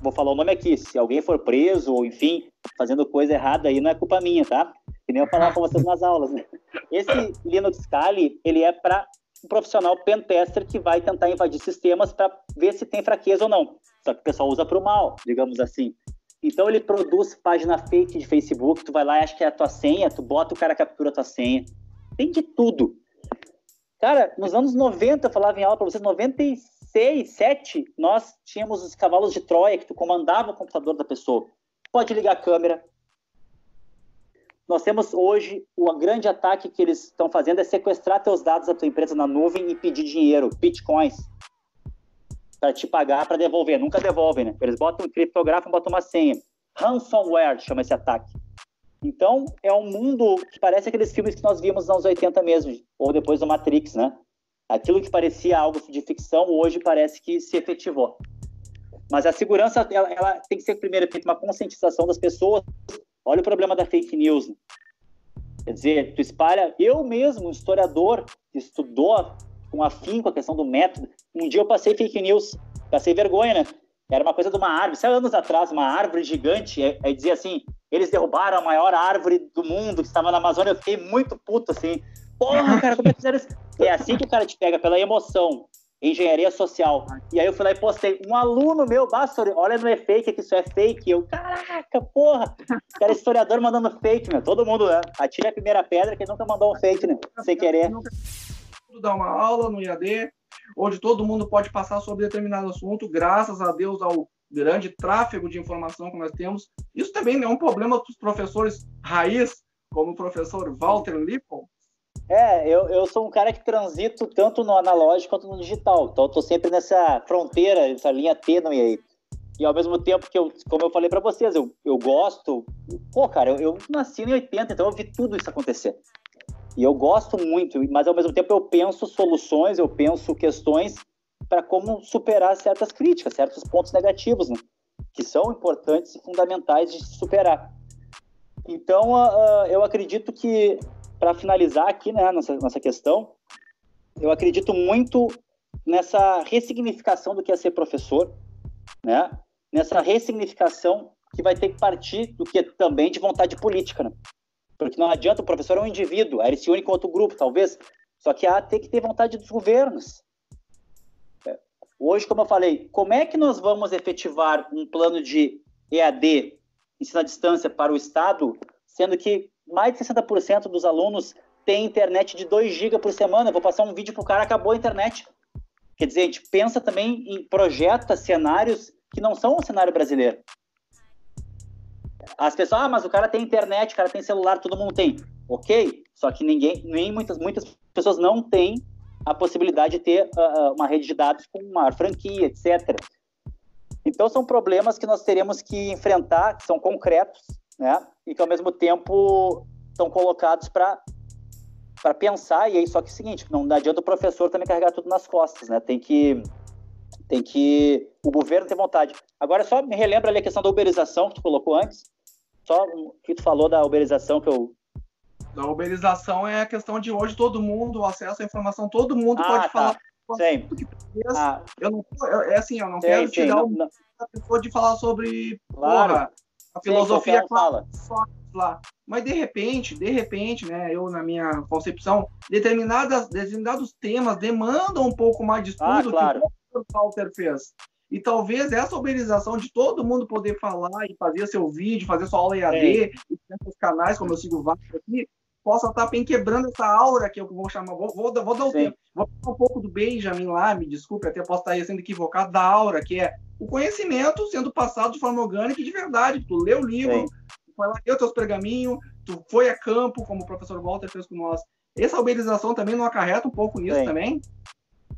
vou falar o nome aqui. Se alguém for preso ou, enfim, fazendo coisa errada aí, não é culpa minha, tá? Que nem eu falava com vocês nas aulas. Né? Esse Linux Kali, ele é para um profissional pentester que vai tentar invadir sistemas para ver se tem fraqueza ou não. Só que o pessoal usa para o mal, digamos assim. Então ele produz página fake de Facebook, tu vai lá e acha que é a tua senha, tu bota o cara captura a tua senha. Tem de tudo. Cara, nos anos 90, eu falava em aula para vocês, 96, 7, nós tínhamos os cavalos de Troia, que tu comandava o computador da pessoa. Pode ligar a câmera, nós temos hoje o grande ataque que eles estão fazendo é sequestrar teus dados da tua empresa na nuvem e pedir dinheiro, bitcoins, para te pagar para devolver. Nunca devolvem, né? Eles botam criptografam, botam uma senha. Ransomware chama esse ataque. Então, é um mundo que parece aqueles filmes que nós vimos nos anos 80 mesmo, ou depois do Matrix, né? Aquilo que parecia algo de ficção, hoje parece que se efetivou. Mas a segurança, ela, ela tem que ser primeiro feita uma conscientização das pessoas Olha o problema da fake news. Quer dizer, tu espalha. Eu mesmo, historiador, que estudou com afinco a questão do método, um dia eu passei fake news, passei vergonha, né? Era uma coisa de uma árvore, sabe anos atrás, uma árvore gigante, aí dizia assim, eles derrubaram a maior árvore do mundo que estava na Amazônia, eu fiquei muito puto, assim, porra, cara, como é que fizeram isso? É assim que o cara te pega, pela emoção, engenharia social. E aí eu fui lá e postei, um aluno meu, Bastore, olha, não é fake, que isso é fake. Eu, caraca, porra, cara, historiador mandando fake, meu. Todo mundo, né? Atire a primeira pedra que nunca mandou um fake, né? Sem querer.
Dar uma aula no IAD, onde todo mundo pode passar sobre determinado assunto, graças a Deus ao grande tráfego de informação que nós temos. Isso também não é um problema dos professores raiz, como o professor Walter Lippel,
é, eu, eu sou um cara que transito tanto no analógico quanto no digital. Então eu tô sempre nessa fronteira, essa linha tênue aí. E ao mesmo tempo que eu, como eu falei para vocês, eu, eu gosto. Pô, cara, eu, eu nasci em 80, então eu vi tudo isso acontecer. E eu gosto muito, mas ao mesmo tempo eu penso soluções, eu penso questões para como superar certas críticas, certos pontos negativos, né? Que são importantes e fundamentais de superar. Então, uh, eu acredito que para finalizar aqui, né, nessa, nessa questão, eu acredito muito nessa ressignificação do que é ser professor, né? Nessa ressignificação que vai ter que partir do que também de vontade política, né? Porque não adianta, o professor é um indivíduo, ele se une com outro grupo, talvez, só que há tem que ter vontade dos governos. É, hoje, como eu falei, como é que nós vamos efetivar um plano de EAD, ensino à distância, para o Estado, sendo que mais de 60% dos alunos têm internet de 2 GB por semana? Eu vou passar um vídeo para o cara, acabou a internet. Quer dizer, a gente pensa também em projeta cenários que não são o cenário brasileiro. As pessoas, ah, mas o cara tem internet, o cara tem celular, todo mundo tem. Ok, só que ninguém, nem muitas, muitas pessoas não têm a possibilidade de ter uh, uma rede de dados com uma franquia, etc. Então são problemas que nós teremos que enfrentar, que são concretos, né? E que ao mesmo tempo estão colocados para para pensar e aí só que é o seguinte, não adianta o professor também carregar tudo nas costas, né? Tem que tem que o governo ter vontade. Agora só me relembra ali a questão da uberização que tu colocou antes. Só o que tu falou da uberização que eu
da uberização é a questão de hoje todo mundo, acesso à informação, todo mundo ah, pode tá. falar
Sim.
Ah. Eu não, eu, é assim, eu não sim, quero sim, tirar não, a pessoa de falar sobre claro. porra, a filosofia
fala.
lá. Mas de repente, de repente, né, eu na minha concepção, determinadas, determinados temas demandam um pouco mais de estudo
ah, claro.
que o Walter fez. E talvez essa uberização de todo mundo poder falar e fazer seu vídeo, fazer sua aula EAD, é. e seus canais, como eu sigo vários aqui, possa estar bem quebrando essa aura que eu vou chamar. Vou, vou, vou dar um tempo. Vou falar um pouco do Benjamin lá, me desculpe, até posso estar sendo equivocado, da aura, que é o conhecimento sendo passado de forma orgânica e de verdade. Tu lê o livro, tu foi lá, leu teus pergaminhos, tu foi a campo, como o professor Walter fez com nós. Essa uberização também não acarreta um pouco nisso Sim. também?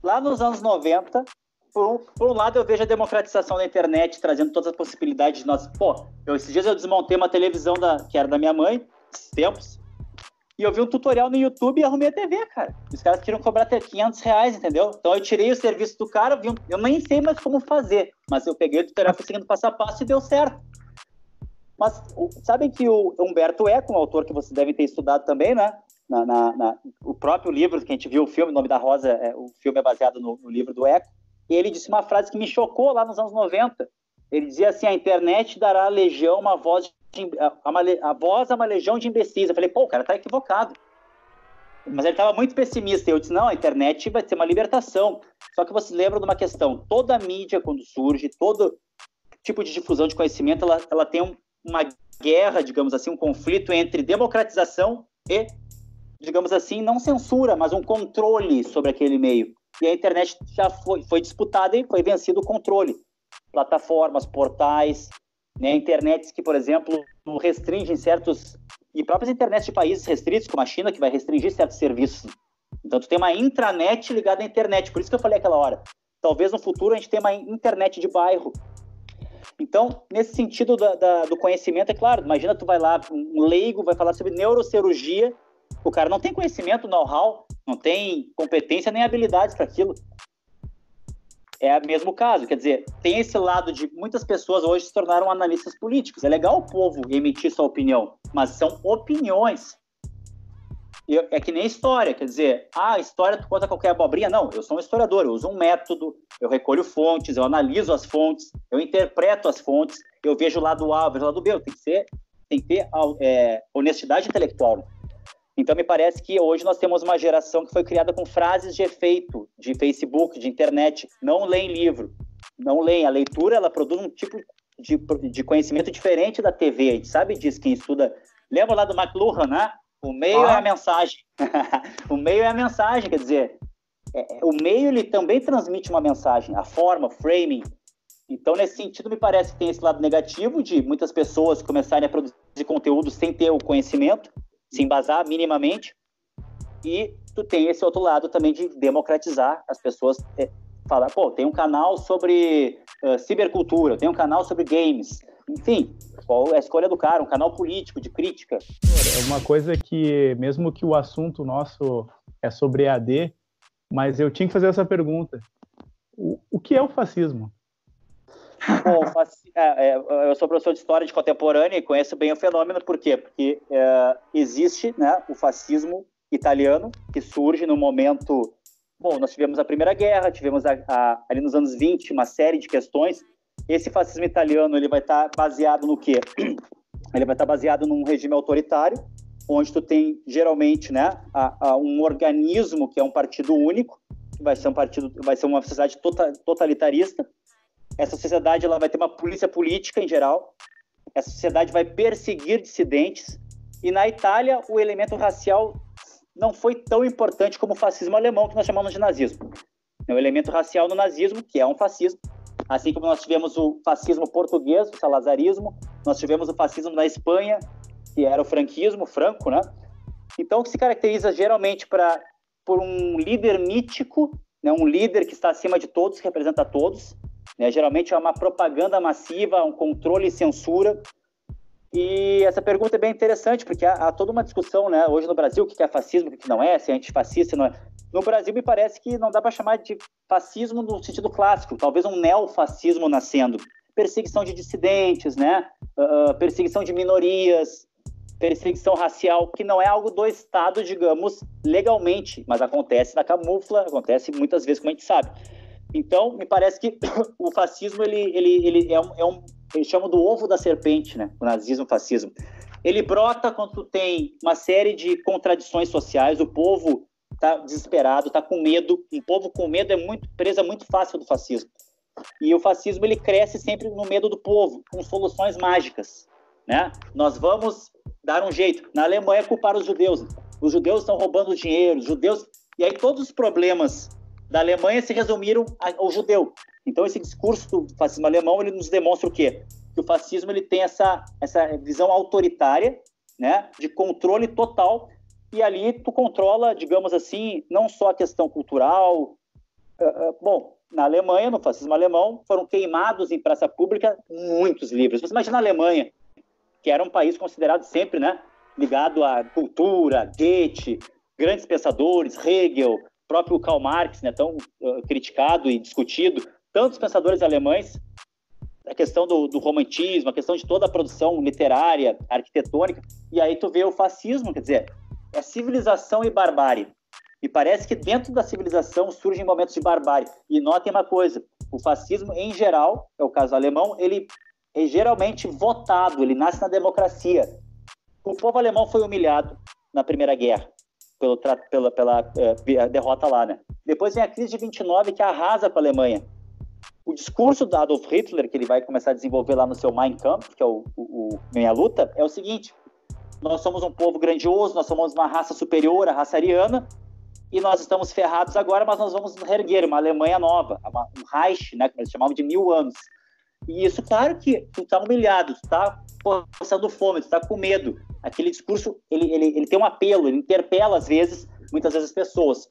Lá nos anos 90, por um, por um, lado, eu vejo a democratização da internet trazendo todas as possibilidades de nós. Pô, eu, esses dias eu desmontei uma televisão da, que era da minha mãe, esses tempos, e eu vi um tutorial no YouTube e arrumei a TV, cara. Os caras queriam cobrar até 500 reais, entendeu? Então eu tirei o serviço do cara, vi um... eu nem sei mais como fazer, mas eu peguei o tutorial, seguindo passo a passo e deu certo. Mas sabem que o Humberto Eco, um autor que vocês devem ter estudado também, né? Na, na, na, o próprio livro que a gente viu, o filme, o nome da Rosa, é, o filme é baseado no, no livro do Eco. E ele disse uma frase que me chocou lá nos anos 90. Ele dizia assim: a internet dará à legião uma voz a, a, voz é uma legião de imbecis. Eu falei, pô, o cara tá equivocado. Mas ele estava muito pessimista. Eu disse, não, a internet vai ser uma libertação. Só que você lembra de uma questão: toda mídia, quando surge, todo tipo de difusão de conhecimento, ela, ela tem um, uma guerra, digamos assim, um conflito entre democratização e, digamos assim, não censura, mas um controle sobre aquele meio. E a internet já foi, foi disputada e foi vencido o controle. Plataformas, portais, né, internets que, por exemplo, restringem certos e próprias internets de países restritos, como a China, que vai restringir certos serviços. Então, tu tem uma intranet ligada à internet. Por isso que eu falei aquela hora. Talvez no futuro a gente tenha uma internet de bairro. Então, nesse sentido da, da, do conhecimento, é claro, imagina tu vai lá, um leigo vai falar sobre neurocirurgia, o cara não tem conhecimento, know-how, não tem competência nem habilidades para aquilo é o mesmo caso. Quer dizer, tem esse lado de muitas pessoas hoje se tornaram analistas políticos. É legal o povo emitir sua opinião, mas são opiniões. é que nem história, quer dizer, ah, história tu conta qualquer abobrinha. Não, eu sou um historiador, eu uso um método, eu recolho fontes, eu analiso as fontes, eu interpreto as fontes, eu vejo o lado A, vejo o lado B. Tem que ser, tem que ter é, honestidade intelectual. Então, me parece que hoje nós temos uma geração que foi criada com frases de efeito, de Facebook, de internet. Não leem livro, não leem. A leitura, ela produz um tipo de, de conhecimento diferente da TV. A gente sabe disso, quem estuda. Lembra lá do McLuhan, né? O meio ah. é a mensagem. o meio é a mensagem, quer dizer, é, é, o meio ele também transmite uma mensagem, a forma, framing. Então, nesse sentido, me parece que tem esse lado negativo de muitas pessoas começarem a produzir conteúdo sem ter o conhecimento, se embasar minimamente. E tu tem esse outro lado também de democratizar as pessoas. É, falar, pô, tem um canal sobre uh, cibercultura, tem um canal sobre games. Enfim, qual é a escolha do cara? Um canal político, de crítica.
É uma coisa que, mesmo que o assunto nosso é sobre EAD, mas eu tinha que fazer essa pergunta. O, o que é o fascismo?
Bom, é, é, eu sou professor de história de contemporânea e conheço bem o fenômeno, por quê? Porque é, existe né, o fascismo italiano, que surge no momento. Bom, nós tivemos a Primeira Guerra, tivemos a, a, ali nos anos 20 uma série de questões, Esse fascismo italiano ele vai estar tá baseado no quê? Ele vai estar tá baseado num regime autoritário, onde tu tem geralmente, né, a, um organismo que é um partido único, que vai ser um partido, vai ser uma sociedade tota, totalitarista. Essa sociedade ela vai ter uma polícia política em geral. Essa sociedade vai perseguir dissidentes. E na Itália o elemento racial não foi tão importante como o fascismo alemão que nós chamamos de nazismo. É o elemento racial no nazismo, que é um fascismo, assim como nós tivemos o fascismo português, o salazarismo, nós tivemos o fascismo na Espanha, que era o franquismo, franco, né? Então, o que se caracteriza geralmente pra, por um líder mítico, né? um líder que está acima de todos, que representa todos, né? geralmente é uma propaganda massiva, um controle e censura, e essa pergunta é bem interessante, porque há, há, toda uma discussão, né, hoje no Brasil, o que é fascismo, o que não é, se é antifascista, não é. No Brasil, me parece que não dá para chamar de fascismo no sentido clássico, talvez um neofascismo nascendo. Perseguição de dissidentes, né? Uh, perseguição de minorias, perseguição racial, que não é algo do Estado, digamos, legalmente, mas acontece na camufla, acontece muitas vezes, como a gente sabe. Então, me parece que o fascismo ele, ele, ele é, um, é um. Eles chamam do ovo da serpente, né? O nazismo, o fascismo. Ele brota quando tu tem uma série de contradições sociais, o povo está desesperado, está com medo. Um povo com medo é muito presa muito fácil do fascismo. E o fascismo ele cresce sempre no medo do povo, com soluções mágicas, né? Nós vamos dar um jeito. Na Alemanha culpar os judeus. Os judeus estão roubando dinheiro, os judeus e aí todos os problemas da Alemanha se resumiram ao judeu. Então esse discurso do fascismo alemão ele nos demonstra o quê? Que o fascismo ele tem essa essa visão autoritária, né, de controle total e ali tu controla, digamos assim, não só a questão cultural. Uh, uh, bom, na Alemanha, no fascismo alemão, foram queimados em praça pública muitos livros. Você imagina a Alemanha, que era um país considerado sempre, né, ligado à cultura, Goethe, grandes pensadores, Hegel, próprio Karl Marx, né, tão uh, criticado e discutido, tantos pensadores alemães, a questão do, do, romantismo, a questão de toda a produção literária, arquitetônica, e aí tu vê o fascismo, quer dizer, é civilização e barbárie. E parece que dentro da civilização surgem momentos de barbárie. E notem uma coisa: o fascismo, em geral, é o caso alemão, ele é geralmente votado, ele nasce na democracia. O povo alemão foi humilhado na Primeira Guerra, pelo, pela, pela é, derrota lá. Né? Depois vem a crise de 29, que arrasa com a Alemanha. O discurso do Adolf Hitler, que ele vai começar a desenvolver lá no seu Mein Kampf, que é o, o, o Meia Luta, é o seguinte: nós somos um povo grandioso, nós somos uma raça superior, a raça ariana, e nós estamos ferrados agora, mas nós vamos reerguer uma Alemanha nova, um Reich, né, que eles chamavam de mil anos. E isso, claro que tu tá humilhado, tu tá passando fome, tu tá com medo. Aquele discurso, ele, ele, ele tem um apelo, ele interpela, às vezes, muitas vezes as pessoas.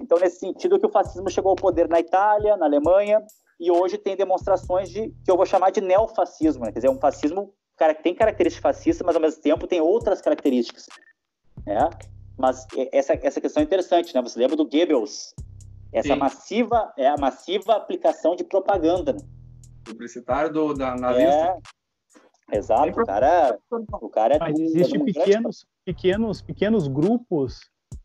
Então, nesse sentido que o fascismo chegou ao poder na Itália, na Alemanha, e hoje tem demonstrações de que eu vou chamar de neofascismo, né? quer dizer, um fascismo tem características fascistas, mas ao mesmo tempo tem outras características. Né? Mas essa, essa questão é interessante, né? Você lembra do Goebbels? Essa Sim. massiva, é a massiva aplicação de propaganda. Né?
Publicitário do, da nazista.
Exato, o cara, o cara é
Mas existem pequenos, pequenos, pequenos grupos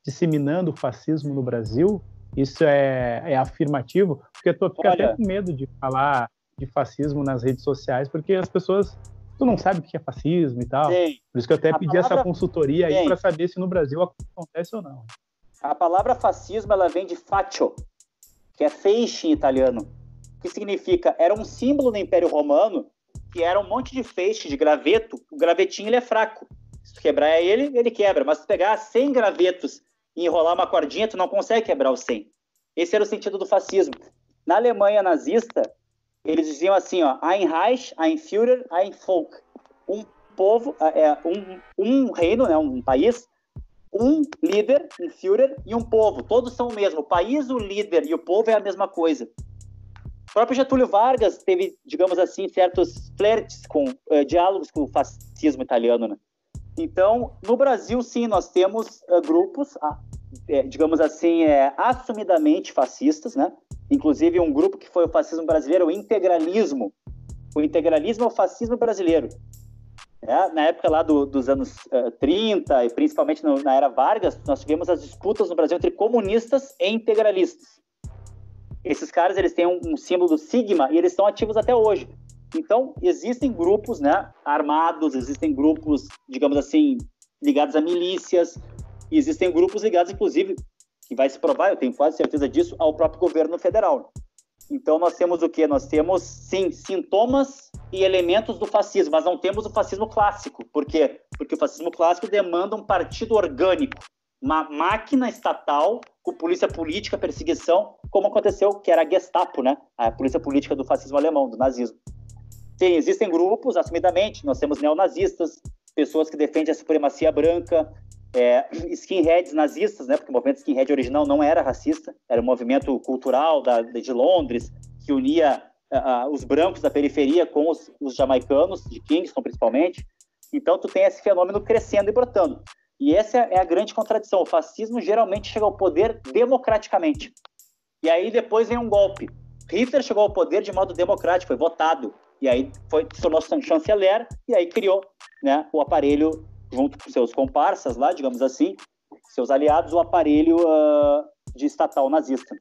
disseminando o fascismo no Brasil. Isso é, é afirmativo, porque tu fica Olha, até com medo de falar de fascismo nas redes sociais, porque as pessoas tu não sabe o que é fascismo e tal. Sim. Por isso que eu até a pedi palavra... essa consultoria aí para saber se no Brasil acontece ou não.
A palavra fascismo ela vem de faccio, que é feixe em italiano, que significa era um símbolo no Império Romano que era um monte de feixe de graveto. O gravetinho ele é fraco. Se tu quebrar ele, ele quebra. Mas se tu pegar 100 gravetos e enrolar uma cordinha, tu não consegue quebrar os 100. Esse era o sentido do fascismo. Na Alemanha nazista, eles diziam assim, ó, Ein Reich, ein Führer, ein Volk. Um povo, é, é, um, um reino, né, um país, um líder, um Führer e um povo. Todos são o mesmo. O país, o líder e o povo é a mesma coisa. O próprio Getúlio Vargas teve, digamos assim, certos flertes com uh, diálogos com o fascismo italiano, né? Então, no Brasil, sim, nós temos uh, grupos, uh, digamos assim, assumidamente fascistas, né? inclusive um grupo que foi o fascismo brasileiro, o integralismo. O integralismo é o fascismo brasileiro. É, na época lá do, dos anos uh, eh, 30, e principalmente no, na era Vargas, nós tivemos as disputas no Brasil entre comunistas e integralistas. Esses caras, eles têm um, um símbolo do sigma e eles estão ativos até hoje. Então, existem grupos, né, armados, existem grupos, digamos assim, ligados a milícias, e existem grupos ligados, inclusive, que vai se provar, eu tenho quase certeza disso, ao próprio governo federal. Então, nós temos o quê? Nós temos, sim, sintomas e elementos do fascismo, mas não temos o fascismo clássico. Por quê? Porque o fascismo clássico demanda um partido orgânico, uma máquina estatal com polícia política, perseguição, como aconteceu, que era a Gestapo, né? A polícia política do fascismo alemão, do nazismo. Sim, existem grupos, assumidamente, nós temos neonazistas, pessoas que defendem a supremacia branca, é, skinheads nazistas, né, porque o movimento skinhead original não era racista, era um movimento cultural da, de Londres, que unia uh, os brancos da periferia com os, os jamaicanos, de Kingston principalmente. Então, tu tem esse fenômeno crescendo e brotando. E essa é a grande contradição. O fascismo geralmente chega ao poder democraticamente. E aí depois vem um golpe. Hitler chegou ao poder de modo democrático, foi votado. E aí foi, se tornou chanceler e aí criou né, o aparelho, junto com seus comparsas lá, digamos assim, seus aliados, o aparelho uh, de estatal nazista.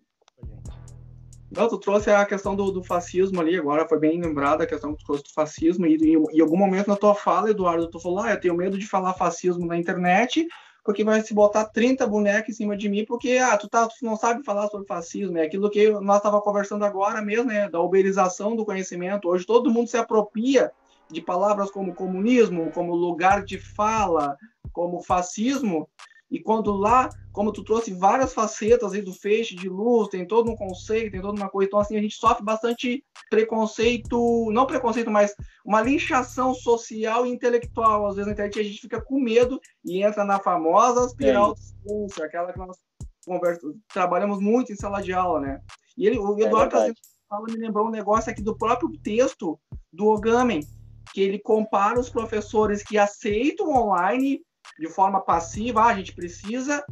Não, tu trouxe a questão do, do, fascismo ali, agora foi bem lembrada a questão que tu trouxe do fascismo, e em algum momento na tua fala, Eduardo, tu falou, ah, eu tenho medo de falar fascismo na internet, porque vai se botar 30 bonecos em cima de mim, porque ah, tu, tá, tu não sabe falar sobre fascismo, é aquilo que nós estávamos conversando agora mesmo, né, da uberização do conhecimento. Hoje todo mundo se apropria de palavras como comunismo, como lugar de fala, como fascismo, e quando lá, como tu trouxe várias facetas aí do feixe de luz, tem todo um conceito, tem toda uma coisa, então assim, a gente sofre bastante preconceito, não preconceito, mas uma linchação social e intelectual. Às vezes na internet a gente fica com medo e entra na famosa espiral é. de aquela que nós conversa, trabalhamos muito em sala de aula, né? E ele, o é Eduardo é fala, me lembrou um negócio aqui do próprio texto do Ogamen, que ele compara os professores que aceitam online de forma passiva, ah, a gente precisa,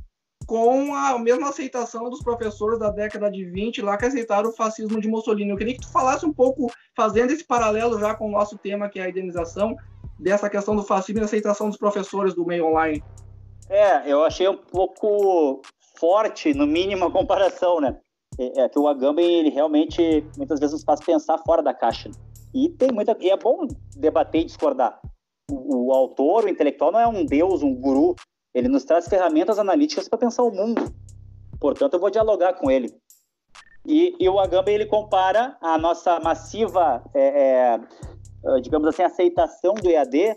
com a mesma aceitação dos professores da década de 20 lá que aceitaram o fascismo de Mussolini. Eu queria que tu falasse um pouco, fazendo esse paralelo já com o nosso tema, que é a indenização, dessa questão do fascismo e aceitação dos professores do meio online.
É, eu achei um pouco forte, no mínimo, a comparação, né? É, é que o Agamben, ele realmente, muitas vezes, nos faz pensar fora da caixa. E tem muita... E é bom debater e discordar o, autor, o intelectual, não é um deus, um guru. Ele nos traz ferramentas analíticas para pensar o mundo. Portanto, eu vou dialogar com ele. E, e o Agamben ele compara a nossa massiva, é, é, ah, digamos assim, aceitação do EAD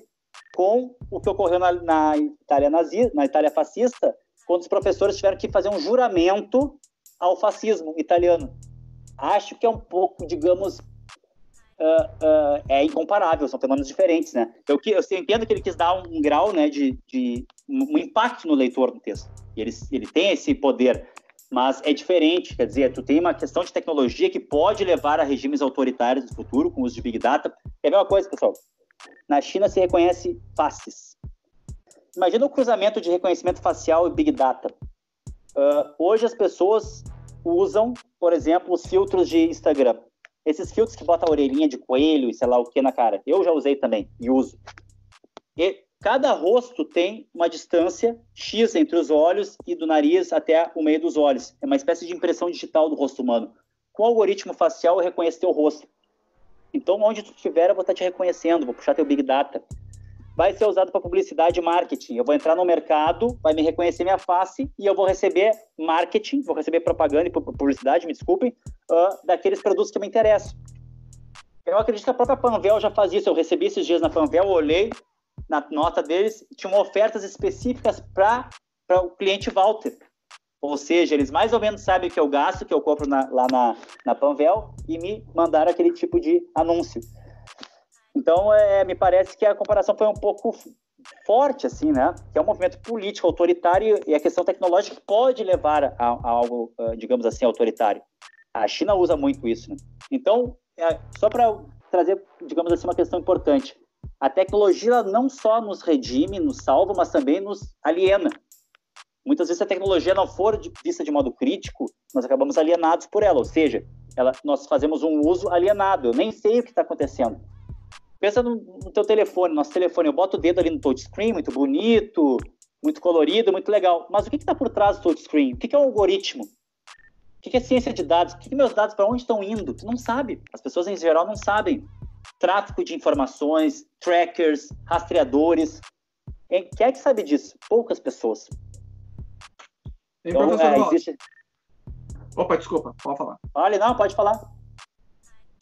com o que ocorreu na, na Itália nazi, na Itália fascista, quando os professores tiveram que fazer um juramento ao fascismo italiano. Acho que é um pouco, digamos, uh, uh, é incomparável, são fenômenos diferentes, né? Eu, eu, eu entendo que ele quis dar um, grau, né, de, de, um impacto no leitor do texto. Ele, ele tem esse poder, mas é diferente, quer dizer, tu tem uma questão de tecnologia que pode levar a regimes autoritários no futuro, com o uso de Big Data. É a mesma coisa, pessoal. Na China se reconhece faces. Imagina o cruzamento de reconhecimento facial e Big Data. Uh, hoje as pessoas usam, por exemplo, os filtros de Instagram. Esses filtros que botam a orelhinha de coelho e sei lá o que na cara. Eu já usei também e uso. E cada rosto tem uma distância X entre os olhos e do nariz até o meio dos olhos. É uma espécie de impressão digital do rosto humano. Com o algoritmo facial, eu reconheço teu rosto. Então, onde tu estiver, eu vou estar te reconhecendo, vou puxar teu Big Data vai ser usado para publicidade e marketing. Eu vou entrar no mercado, vai me reconhecer minha face e eu vou receber marketing, vou receber propaganda e publicidade, me desculpem, uh, daqueles produtos que me interessam. Eu acredito que a própria Panvel já faz isso. Eu recebi esses dias na Panvel, olhei na nota deles, tinham ofertas específicas para o cliente Walter. Ou seja, eles mais ou menos sabem o que eu gasto, que eu compro na, lá na, na Panvel, e me mandaram aquele tipo de anúncio. Então, é, me parece que a comparação foi um pouco forte, assim, né? Que é um movimento político autoritário e a questão tecnológica pode levar a, a algo, digamos assim, autoritário. A China usa muito isso. Né? Então, é, só para trazer, digamos assim, uma questão importante. A tecnologia não só nos redime, nos salva, mas também nos aliena. Muitas vezes, se a tecnologia não for vista de modo crítico, nós acabamos alienados por ela, ou seja, ela, nós fazemos um uso alienado. Eu nem sei o que está acontecendo Pensa no, no teu telefone, nosso telefone, eu boto o dedo ali no touchscreen, muito bonito, muito colorido, muito legal. Mas o que está por trás do touchscreen? O que, que é o algoritmo? Que é ciência de dados? O que, que meus dados, para onde estão indo? Tu não sabe. As pessoas, em geral, não sabem. Tráfico de informações, trackers, rastreadores. Quem, quem é que sabe disso? Poucas pessoas.
Então, é, existe... Opa, desculpa, pode falar.
Olha, não, pode falar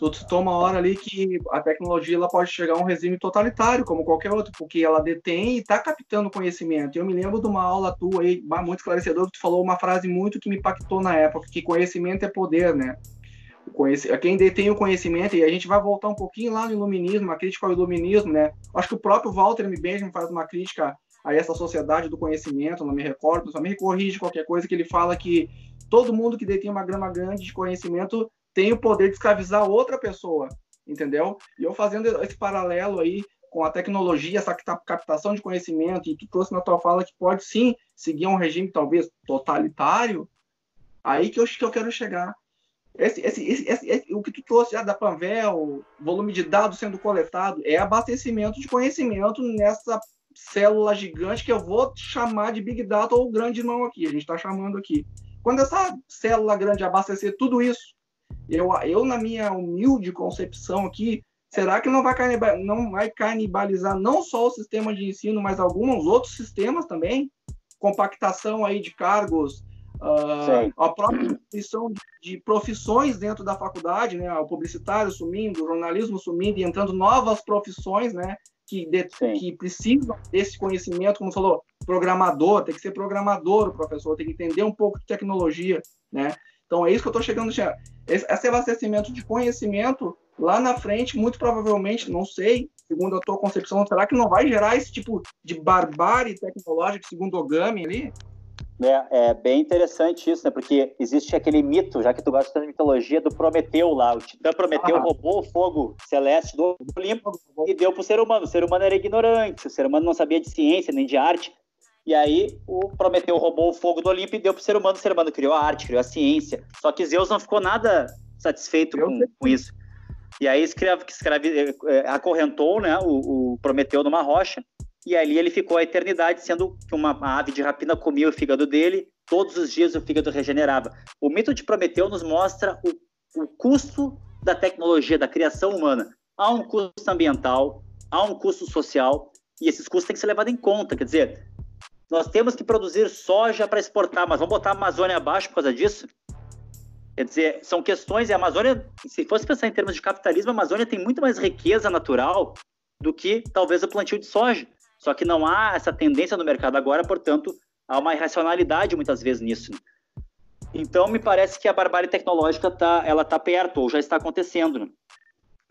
tu citou uma hora ali que a tecnologia ela pode chegar a um regime totalitário, como qualquer outro, porque ela detém e está captando conhecimento. Eu me lembro de uma aula tua aí, muito esclarecedora, que tu falou uma frase muito que me impactou na época, que conhecimento é poder, né? Quem detém o conhecimento, e a gente vai voltar um pouquinho lá no iluminismo, a crítica ao iluminismo, né? Acho que o próprio Walter M. Benjamin faz uma crítica a essa sociedade do conhecimento, não me recordo, só me corrige qualquer coisa, que ele fala que todo mundo que detém uma grama grande de conhecimento tem o poder de escravizar outra pessoa, entendeu? E eu fazendo esse paralelo aí com a tecnologia, essa captação de conhecimento, e tu trouxe na tua fala que pode sim seguir um regime talvez totalitário, aí que eu, que eu quero chegar. Esse, esse, esse, esse, o que tu trouxe já da Panvel, volume de dados sendo coletado, é abastecimento de conhecimento nessa célula gigante que eu vou chamar de Big Data ou grande irmão aqui, a gente está chamando aqui. Quando essa célula grande abastecer tudo isso, eu, eu, na minha humilde concepção aqui, será que não vai, canibalizar, não vai canibalizar não só o sistema de ensino, mas alguns outros sistemas também? Compactação aí de cargos, uh, a própria de, de, profissões dentro da faculdade, né? O publicitário sumindo, o jornalismo sumindo e entrando novas profissões, né? Que, de, que precisam desse conhecimento, como falou, programador, tem que ser programador, o professor tem que entender um pouco de tecnologia, né? Então é isso que eu estou chegando. Esse abastecimento de conhecimento lá na frente, muito provavelmente, não sei, segundo a tua concepção, será que não vai gerar esse tipo de barbárie tecnológica, segundo o Gami ali?
É, é, bem interessante isso, né? Porque existe aquele mito, já que tu gosta da mitologia, do Prometeu lá. O Titã Prometeu ah. roubou o fogo celeste do Olimpo e deu pro ser humano. O ser humano era ignorante, o ser humano não sabia de ciência nem de arte. E aí o Prometeu roubou o fogo do Olimpo e deu pro ser humano. O ser humano criou a arte, criou a ciência. Só que Zeus não ficou nada satisfeito com, com, isso. E aí escreve, escreve, é, acorrentou né, o, o, Prometeu numa rocha. E ali ele ficou a eternidade, sendo que uma ave de rapina comia o fígado dele. Todos os dias o fígado regenerava. O mito de Prometeu nos mostra o, o custo da tecnologia, da criação humana. Há um custo ambiental, há um custo social, e esses custos têm que ser levados em conta. Quer dizer, nós temos que produzir soja para exportar, mas vamos botar a Amazônia abaixo por causa disso? Quer dizer, são questões, e a Amazônia, se fosse pensar em termos de capitalismo, a Amazônia tem muito mais riqueza natural do que talvez o plantio de soja. Só que não há essa tendência no mercado agora, portanto, há uma irracionalidade muitas vezes nisso. Então, me parece que a barbárie tecnológica tá, ela está perto, ou já está acontecendo.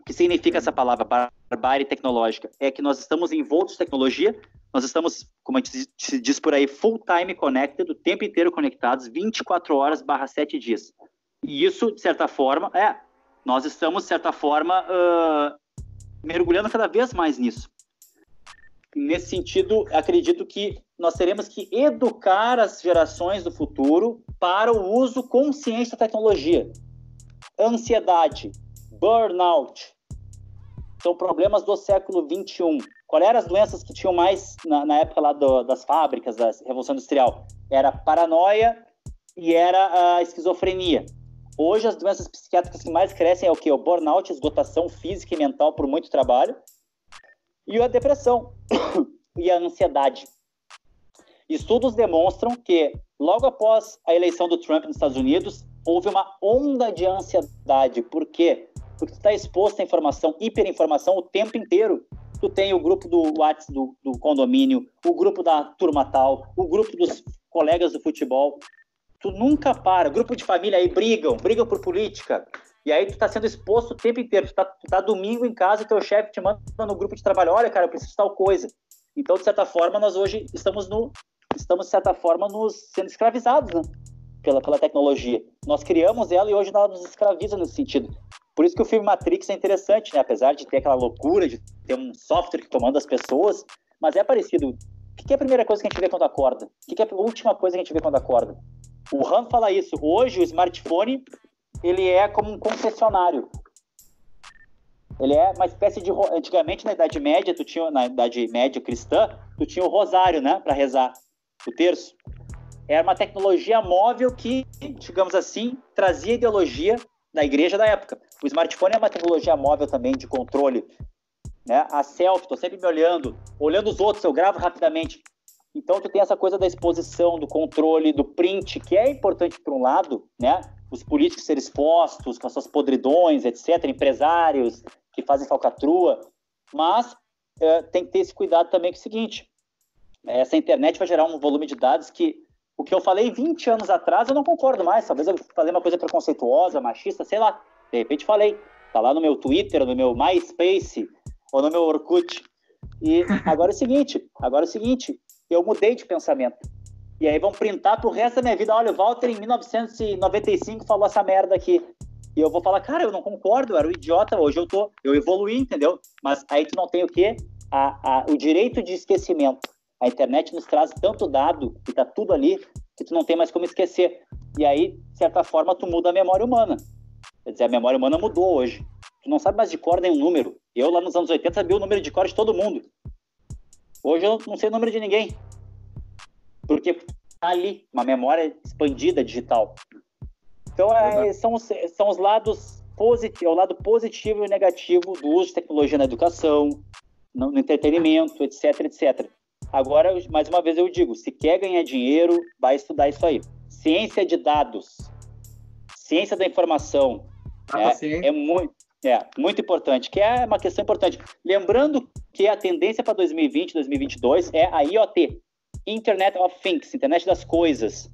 O que significa essa palavra, barbárie tecnológica? É que nós estamos envoltos em tecnologia, nós estamos, como a gente se diz por aí, full time connected, o tempo inteiro conectados, 24 horas barra 7 dias. E isso, de certa forma, é, nós estamos, de certa forma, uh, mergulhando cada vez mais nisso. Nesse sentido, acredito que nós teremos que educar as gerações do futuro para o uso consciente da tecnologia. Ansiedade, burnout, são problemas do século 21. Qual eram as doenças que tinham mais na, na época lá do, das fábricas, da Revolução Industrial? Era paranoia e era a esquizofrenia. Hoje, as doenças psiquiátricas que mais crescem é o que? O burnout, esgotação física e mental por muito trabalho, e a depressão e a ansiedade. Estudos demonstram que, logo após a eleição do Trump nos Estados Unidos, houve uma onda de ansiedade. Por quê? Porque tu está exposto à informação, hiperinformação o tempo inteiro. Tu tem o grupo do WhatsApp do, do condomínio, o grupo da turma tal, o grupo dos colegas do futebol. Tu nunca para. Grupo de família aí brigam, brigam por política. E aí tu tá sendo exposto o tempo inteiro. Tu tá, tu tá domingo em casa e teu chefe te manda no grupo de trabalho, olha, cara, eu preciso de tal coisa. Então, de certa forma, nós hoje estamos no estamos de certa forma nos sendo escravizados, né? Pela, pela tecnologia. Nós criamos ela e hoje ela nos escraviza nesse sentido. Por isso que o filme Matrix é interessante, né? Apesar de ter aquela loucura de ter um software que comanda as pessoas, mas é parecido. O que é a primeira coisa que a gente vê quando acorda? O que é a última coisa que a gente vê quando acorda? O Han fala isso. Hoje o smartphone ele é como um concessionário. Ele é uma espécie de antigamente na Idade Média, tu tinha na Idade Média cristã, tu tinha o rosário, né, para rezar, o terço. era uma tecnologia móvel que, digamos assim, trazia ideologia da igreja da época. O smartphone é uma tecnologia móvel também de controle. Né? A selfie, estou sempre me olhando, olhando os outros, eu gravo rapidamente. Então, tu tem essa coisa da exposição, do controle, do print, que é importante por um lado, né? Os políticos serem expostos com as suas podridões, etc., empresários que fazem falcatrua, mas é, tem que ter esse cuidado também com o seguinte, essa internet vai gerar um volume de dados que o que eu falei 20 anos atrás eu não concordo mais, talvez eu falei uma coisa preconceituosa, machista, sei lá, de repente falei, tá lá no meu Twitter, no meu MySpace, ou no meu Orkut, e agora é o seguinte, agora é o seguinte, eu mudei de pensamento. E aí vão printar pro resto da minha vida. Olha, o Walter em 1995 falou essa merda aqui. E eu vou falar, cara, eu não concordo, eu era um idiota, hoje eu tô, eu evoluí, entendeu? Mas aí tu não tem o quê? A, a, o direito de esquecimento. A internet nos traz tanto dado e tá tudo ali que tu não tem mais como esquecer. E aí, de certa forma, tu muda a memória humana. Quer dizer, a memória humana mudou hoje. Tu não sabe mais de cor nenhum número. Eu, lá nos anos 80, sabia o número de cor de todo mundo. Hoje eu não sei o número de ninguém. Porque tá ali, uma memória expandida digital. Então, é, são, os, são os lados positivos, é o lado positivo e negativo do uso de tecnologia na educação, no, no entretenimento, etc, etc. Agora, mais uma vez eu digo, se quer ganhar dinheiro, vai estudar isso aí. Ciência de dados, ciência da informação, é, é, muito, é muito importante, que é uma questão importante. Lembrando que a tendência para 2020, 2022 é a IoT, Internet of Things, Internet das Coisas.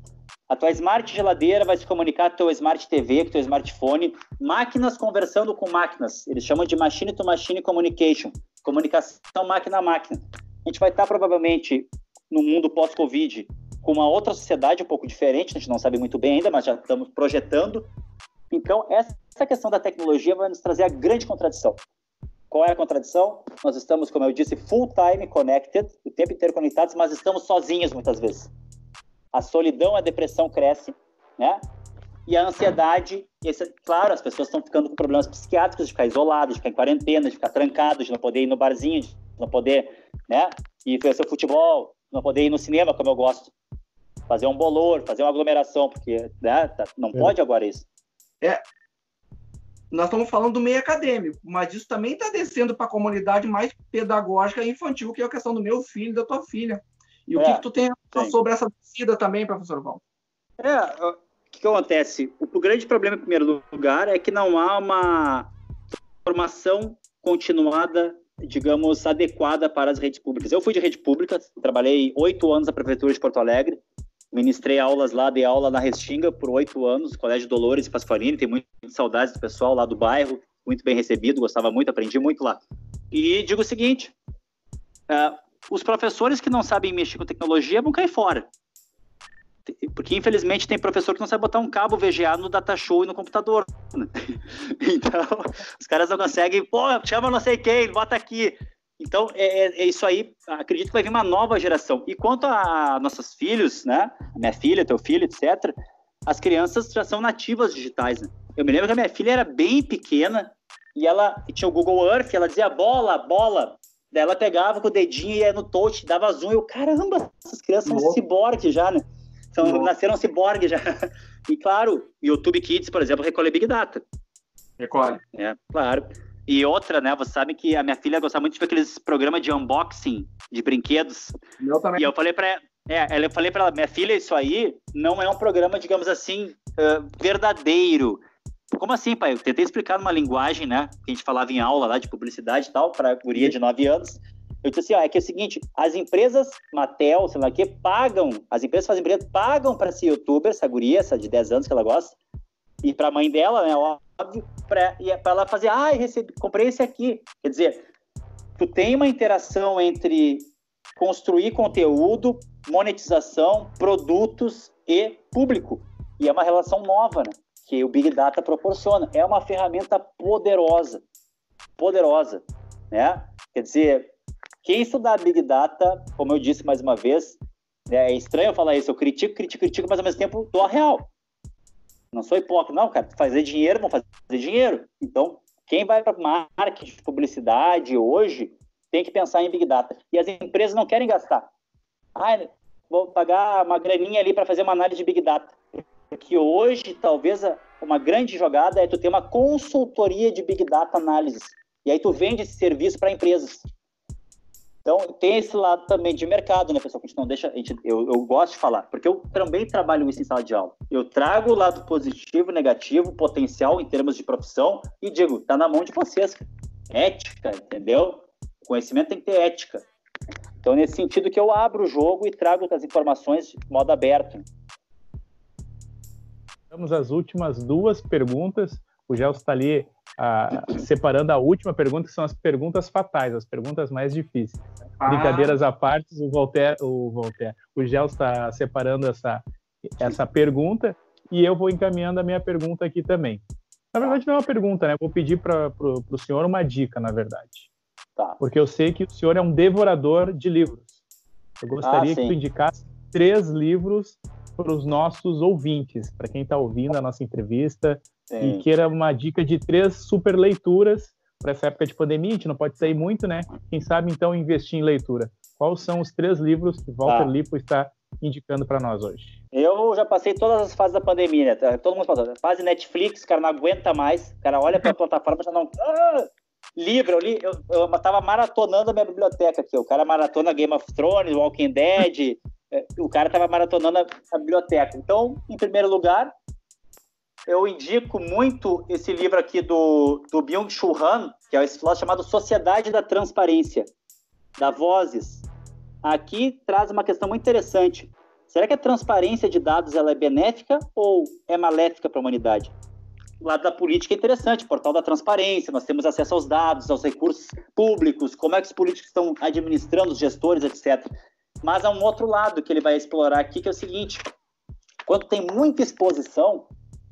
A tua smart geladeira vai se comunicar com a tua smart TV, com o teu smartphone, máquinas conversando com máquinas. Eles chamam de machine to machine communication, comunicação máquina a máquina. A gente vai estar provavelmente no mundo pós-Covid com uma outra sociedade um pouco diferente, a gente não sabe muito bem ainda, mas já estamos projetando. Então, essa questão da tecnologia vai nos trazer a grande contradição. Qual é a contradição? Nós estamos, como eu disse, full time connected, o tempo inteiro conectados, mas estamos sozinhos muitas vezes. A solidão, a depressão cresce, né? E a ansiedade, esse, claro, as pessoas estão ficando com problemas psiquiátricos, de ficar isoladas, de ficar em quarentena, de ficar trancados, de não poder ir no barzinho, de não poder, né? Ir ver seu futebol, não poder ir no cinema, como eu gosto. Fazer um bolor, fazer uma aglomeração, porque né, tá, não é. pode agora isso.
É, nós estamos falando do meio acadêmico, mas isso também está descendo para a comunidade mais pedagógica e infantil, que é a questão do meu filho, da tua filha. E é, o que, que tu tem sim. sobre essa descida também, professor Val?
É, o que, que acontece? O, o grande problema, em primeiro lugar, é que não há uma formação continuada, digamos, adequada para as redes públicas. Eu fui de rede pública, trabalhei oito anos na Prefeitura de Porto Alegre, Ministrei aulas lá, dei aula na Restinga por oito anos, Colégio Dolores e Pasqualini, tem muitas saudades do pessoal lá do bairro, muito bem recebido, gostava muito, aprendi muito lá. E digo o seguinte, uh, os professores que não sabem mexer com tecnologia vão cair fora. Porque, infelizmente, tem professor que não sabe botar um cabo VGA no data show e no computador. Né? Então, os caras não conseguem, pô, chama não sei quem, bota aqui. Então, é, é, é, isso aí. Acredito que vai vir uma nova geração. E quanto a nossos filhos, né? minha filha, teu filho, etc., as crianças já são nativas digitais. Né? Eu me lembro que a minha filha era bem pequena e ela tinha o Google Earth, ela dizia bola, bola. Daí ela pegava com o dedinho e ia no touch, dava zoom. E eu, caramba, essas crianças são ciborgue já, né? São, nasceram ciborgue já. E claro, YouTube Kids, por exemplo, recolhe Big Data.
Recolhe.
É, claro. E outra, né? Você sabe que a minha filha gostava muito de ver aqueles programas de unboxing de brinquedos.
Eu também.
E eu falei para é, eu falei para ela, minha filha, isso aí não é um programa, digamos assim, uh, verdadeiro. Como assim, pai? Eu tentei explicar numa linguagem, né? Que a gente falava em aula lá de publicidade e tal, para guria de 9 anos. Eu disse assim, ó, é que é o seguinte, as empresas Mattel, sei lá o que, pagam, as empresas fazem brinquedos, pagam para ser youtuber, essa guria, essa de 10 anos que ela gosta, e para a mãe dela, né, óbvio, para ela fazer, ah, recebi, comprei esse aqui. Quer dizer, tu tem uma interação entre construir conteúdo, monetização, produtos e público. E é uma relação nova, né? Que o Big Data proporciona. É uma ferramenta poderosa, poderosa, né? Quer dizer, quem estudar Big Data, como eu disse mais uma vez, é estranho falar isso, eu critico, critico, critico, mas ao mesmo tempo dou a real. Não sou hipócrita, não, cara. Fazer dinheiro, vão fazer dinheiro. Então, quem vai para marketing, publicidade hoje, tem que pensar em Big Data. E as empresas não querem gastar. Ah, vou pagar uma graninha ali para fazer uma análise de Big Data. Porque hoje, talvez, uma grande jogada é tu ter uma consultoria de Big Data análise. E aí tu vende esse serviço para empresas. Então, tem esse lado também de mercado, né, pessoal? Que a gente não deixa. Gente, eu, eu gosto de falar, porque eu também trabalho isso em sala de aula. Eu trago o lado positivo, negativo, potencial em termos de profissão e digo, tá na mão de vocês. Ética, entendeu? O conhecimento tem que ter ética. Então, nesse sentido que eu abro o jogo e trago as informações de modo aberto.
Vamos às últimas duas perguntas. O Gelson está ali ah, separando a última pergunta, que são as perguntas fatais, as perguntas mais difíceis. Ah. Brincadeiras à parte, o Voltaire, o Voltaire, o está separando essa, essa pergunta e eu vou encaminhando a minha pergunta aqui também. Na verdade, não é uma pergunta, né? Vou pedir para o senhor uma dica, na verdade. Tá. Porque eu sei que o senhor é um devorador de livros. Eu gostaria ah, que tu indicasse três livros para os nossos ouvintes, para quem está ouvindo a nossa entrevista sim. e queira uma dica de três super leituras para essa época de pandemia, a gente não pode sair muito, né? Quem sabe então investir em leitura. Quais são os três livros que Walter tá. Lipo está indicando para nós hoje?
Eu já passei todas as fases da pandemia, né? Todo mundo passou. Fase Netflix, cara não aguenta mais. O cara olha para a plataforma já não. Ah! Livro, eu li, eu, eu tava maratonando a minha biblioteca aqui. O cara maratona Game of Thrones, Walking Dead. É, o cara tava maratonando a, a biblioteca. Então, em primeiro lugar, eu indico muito esse livro aqui do, do Byung-Chul Han, que é esse filósofo chamado Sociedade da Transparência, da Vozes. Aqui traz uma questão muito interessante. Será que a transparência de dados ela é benéfica ou é maléfica para a humanidade? O lado da política é interessante, portal da transparência, nós temos acesso aos dados, aos recursos públicos, como é que os políticos estão administrando, os gestores, etc. Mas há um outro lado que ele vai explorar aqui, que é o seguinte: quando tem muita exposição,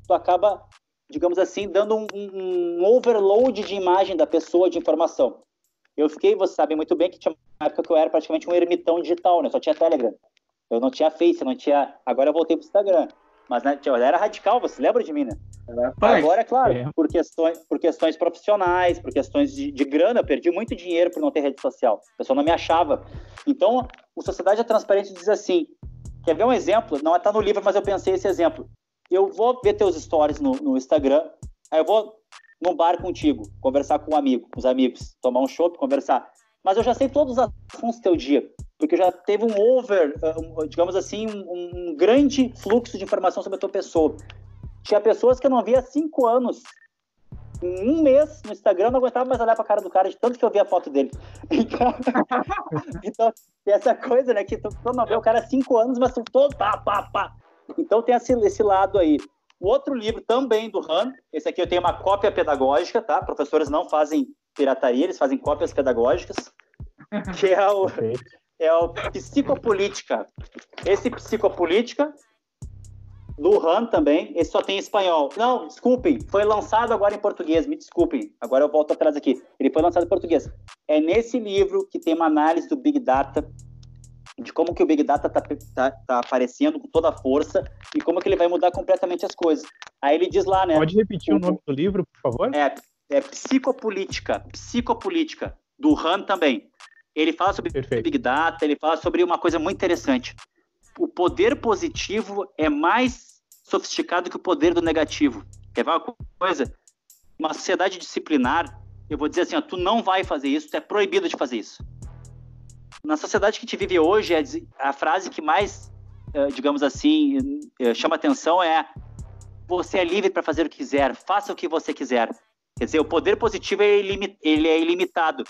tu acaba, digamos assim, dando um, um, overload de imagem da pessoa, de informação. Eu fiquei, vocês sabem muito bem que tinha uma época que eu era praticamente um ermitão digital, né? Só tinha Telegram. Eu não tinha Face, não tinha. Agora eu voltei pro Instagram. Mas né, eu era radical, você lembra de mim, né? Agora, é claro, é. por, questões, por questões profissionais, por questões de, de grana, eu perdi muito dinheiro por não ter rede social. A pessoa não me achava. Então, o Sociedade da Transparência diz assim: quer ver um exemplo? Não está no livro, mas eu pensei esse exemplo eu vou ver teus stories no, no Instagram, aí eu vou num bar contigo, conversar com um amigo, com os amigos, tomar um chopp, conversar. Mas eu já sei todos os assuntos do teu dia, porque já teve um over, um, digamos assim, um, um, grande fluxo de informação sobre a tua pessoa. Tinha pessoas que eu não via há cinco anos. Em um mês no Instagram, eu não aguentava mais olhar para a cara do cara, de tanto que eu via a foto dele. Então, então essa coisa, né, que tu, tu não vê o cara há cinco anos, mas tu todo pá, pá, pá. Então tem esse, esse lado aí. O outro livro também do Han, esse aqui eu tenho uma cópia pedagógica, tá? Professores não fazem pirataria, eles fazem cópias pedagógicas, que é o, é o Psicopolítica. Esse Psicopolítica, do Han também, esse só tem em espanhol. Não, desculpem, foi lançado agora em português, me desculpem, agora eu volto atrás aqui. Ele foi lançado em português. É nesse livro que tem uma análise do Big Data, de como que o Big Data está tá, tá aparecendo com toda a força e como que ele vai mudar completamente as coisas. Aí ele diz lá, né?
Pode repetir o, o nome do livro, por favor?
É, é Psicopolítica, Psicopolítica, do Han também. Ele fala sobre Perfeito. Big Data, ele fala sobre uma coisa muito interessante. O poder positivo é mais sofisticado que o poder do negativo. Quer ver uma coisa? Uma sociedade disciplinar, eu vou dizer assim, ó, tu não vai fazer isso, tu é proibido de fazer isso na sociedade que a gente vive hoje, a frase que mais, eh, digamos assim, eh, chama atenção é você é livre para fazer o que quiser, faça o que você quiser. Quer dizer, o poder positivo é ele é ilimitado.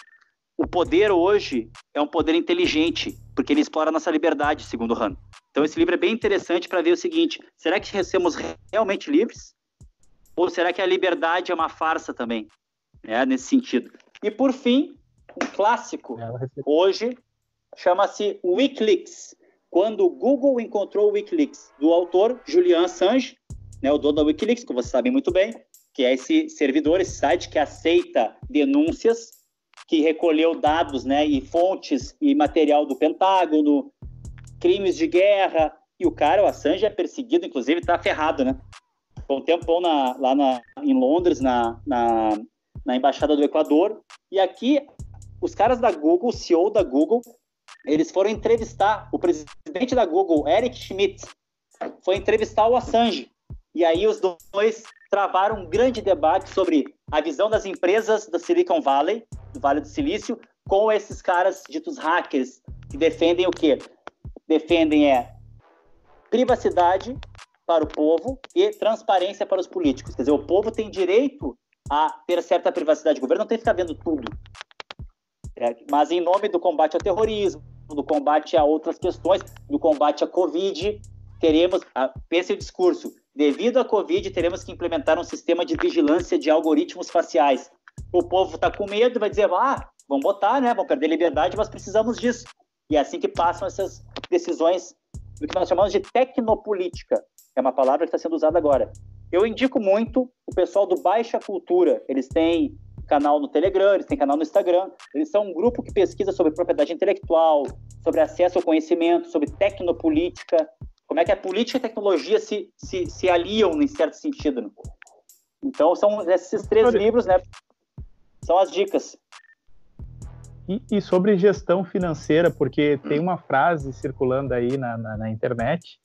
O poder hoje é um poder inteligente, porque ele explora a nossa liberdade, segundo Han. Então esse livro é bem interessante para ver o seguinte: será que somos realmente livres? Ou será que a liberdade é uma farsa também? É, nesse sentido. E por fim, um clássico hoje chama-se Wikileaks, quando o Google encontrou o Wikileaks, do autor Julian Assange, né, o dono da Wikileaks, que vocês sabem muito bem, que é esse servidor, esse site que aceita denúncias, que recolheu dados né, e fontes e material do Pentágono, crimes de guerra, e o cara, o Assange, é perseguido, inclusive está ferrado, né? Foi um tempão na, lá na, em Londres, na, na, na Embaixada do Equador, e aqui os caras da Google, o CEO da Google, eles foram entrevistar o presidente da Google, Eric Schmidt, foi entrevistar o Assange. E aí os dois travaram um grande debate sobre a visão das empresas da Silicon Valley, do Vale do Silício, com esses caras ditos hackers, que defendem o quê? Defendem é privacidade para o povo e transparência para os políticos. Quer dizer, o povo tem direito a ter certa privacidade. O governo não tem que ficar vendo tudo. É, mas em nome do combate ao terrorismo, do combate a outras questões, do combate à Covid, teremos, pense o discurso, devido à Covid, teremos que implementar um sistema de vigilância de algoritmos faciais. O povo está com medo, vai dizer, ah, vamos botar, né, vamos perder liberdade, mas precisamos disso. E é assim que passam essas decisões do que nós chamamos de tecnopolítica, é uma palavra que está sendo usada agora. Eu indico muito o pessoal do Baixa Cultura, eles têm canal no Telegram, eles têm canal no Instagram. Eles são um grupo que pesquisa sobre propriedade intelectual, sobre acesso ao conhecimento, sobre tecnopolítica, como é que a política e a tecnologia se, se, se aliam em certo sentido. Né? Então, são esses três livros, né? São as dicas.
E, e, sobre gestão financeira, porque tem uma frase circulando aí na, na, na internet,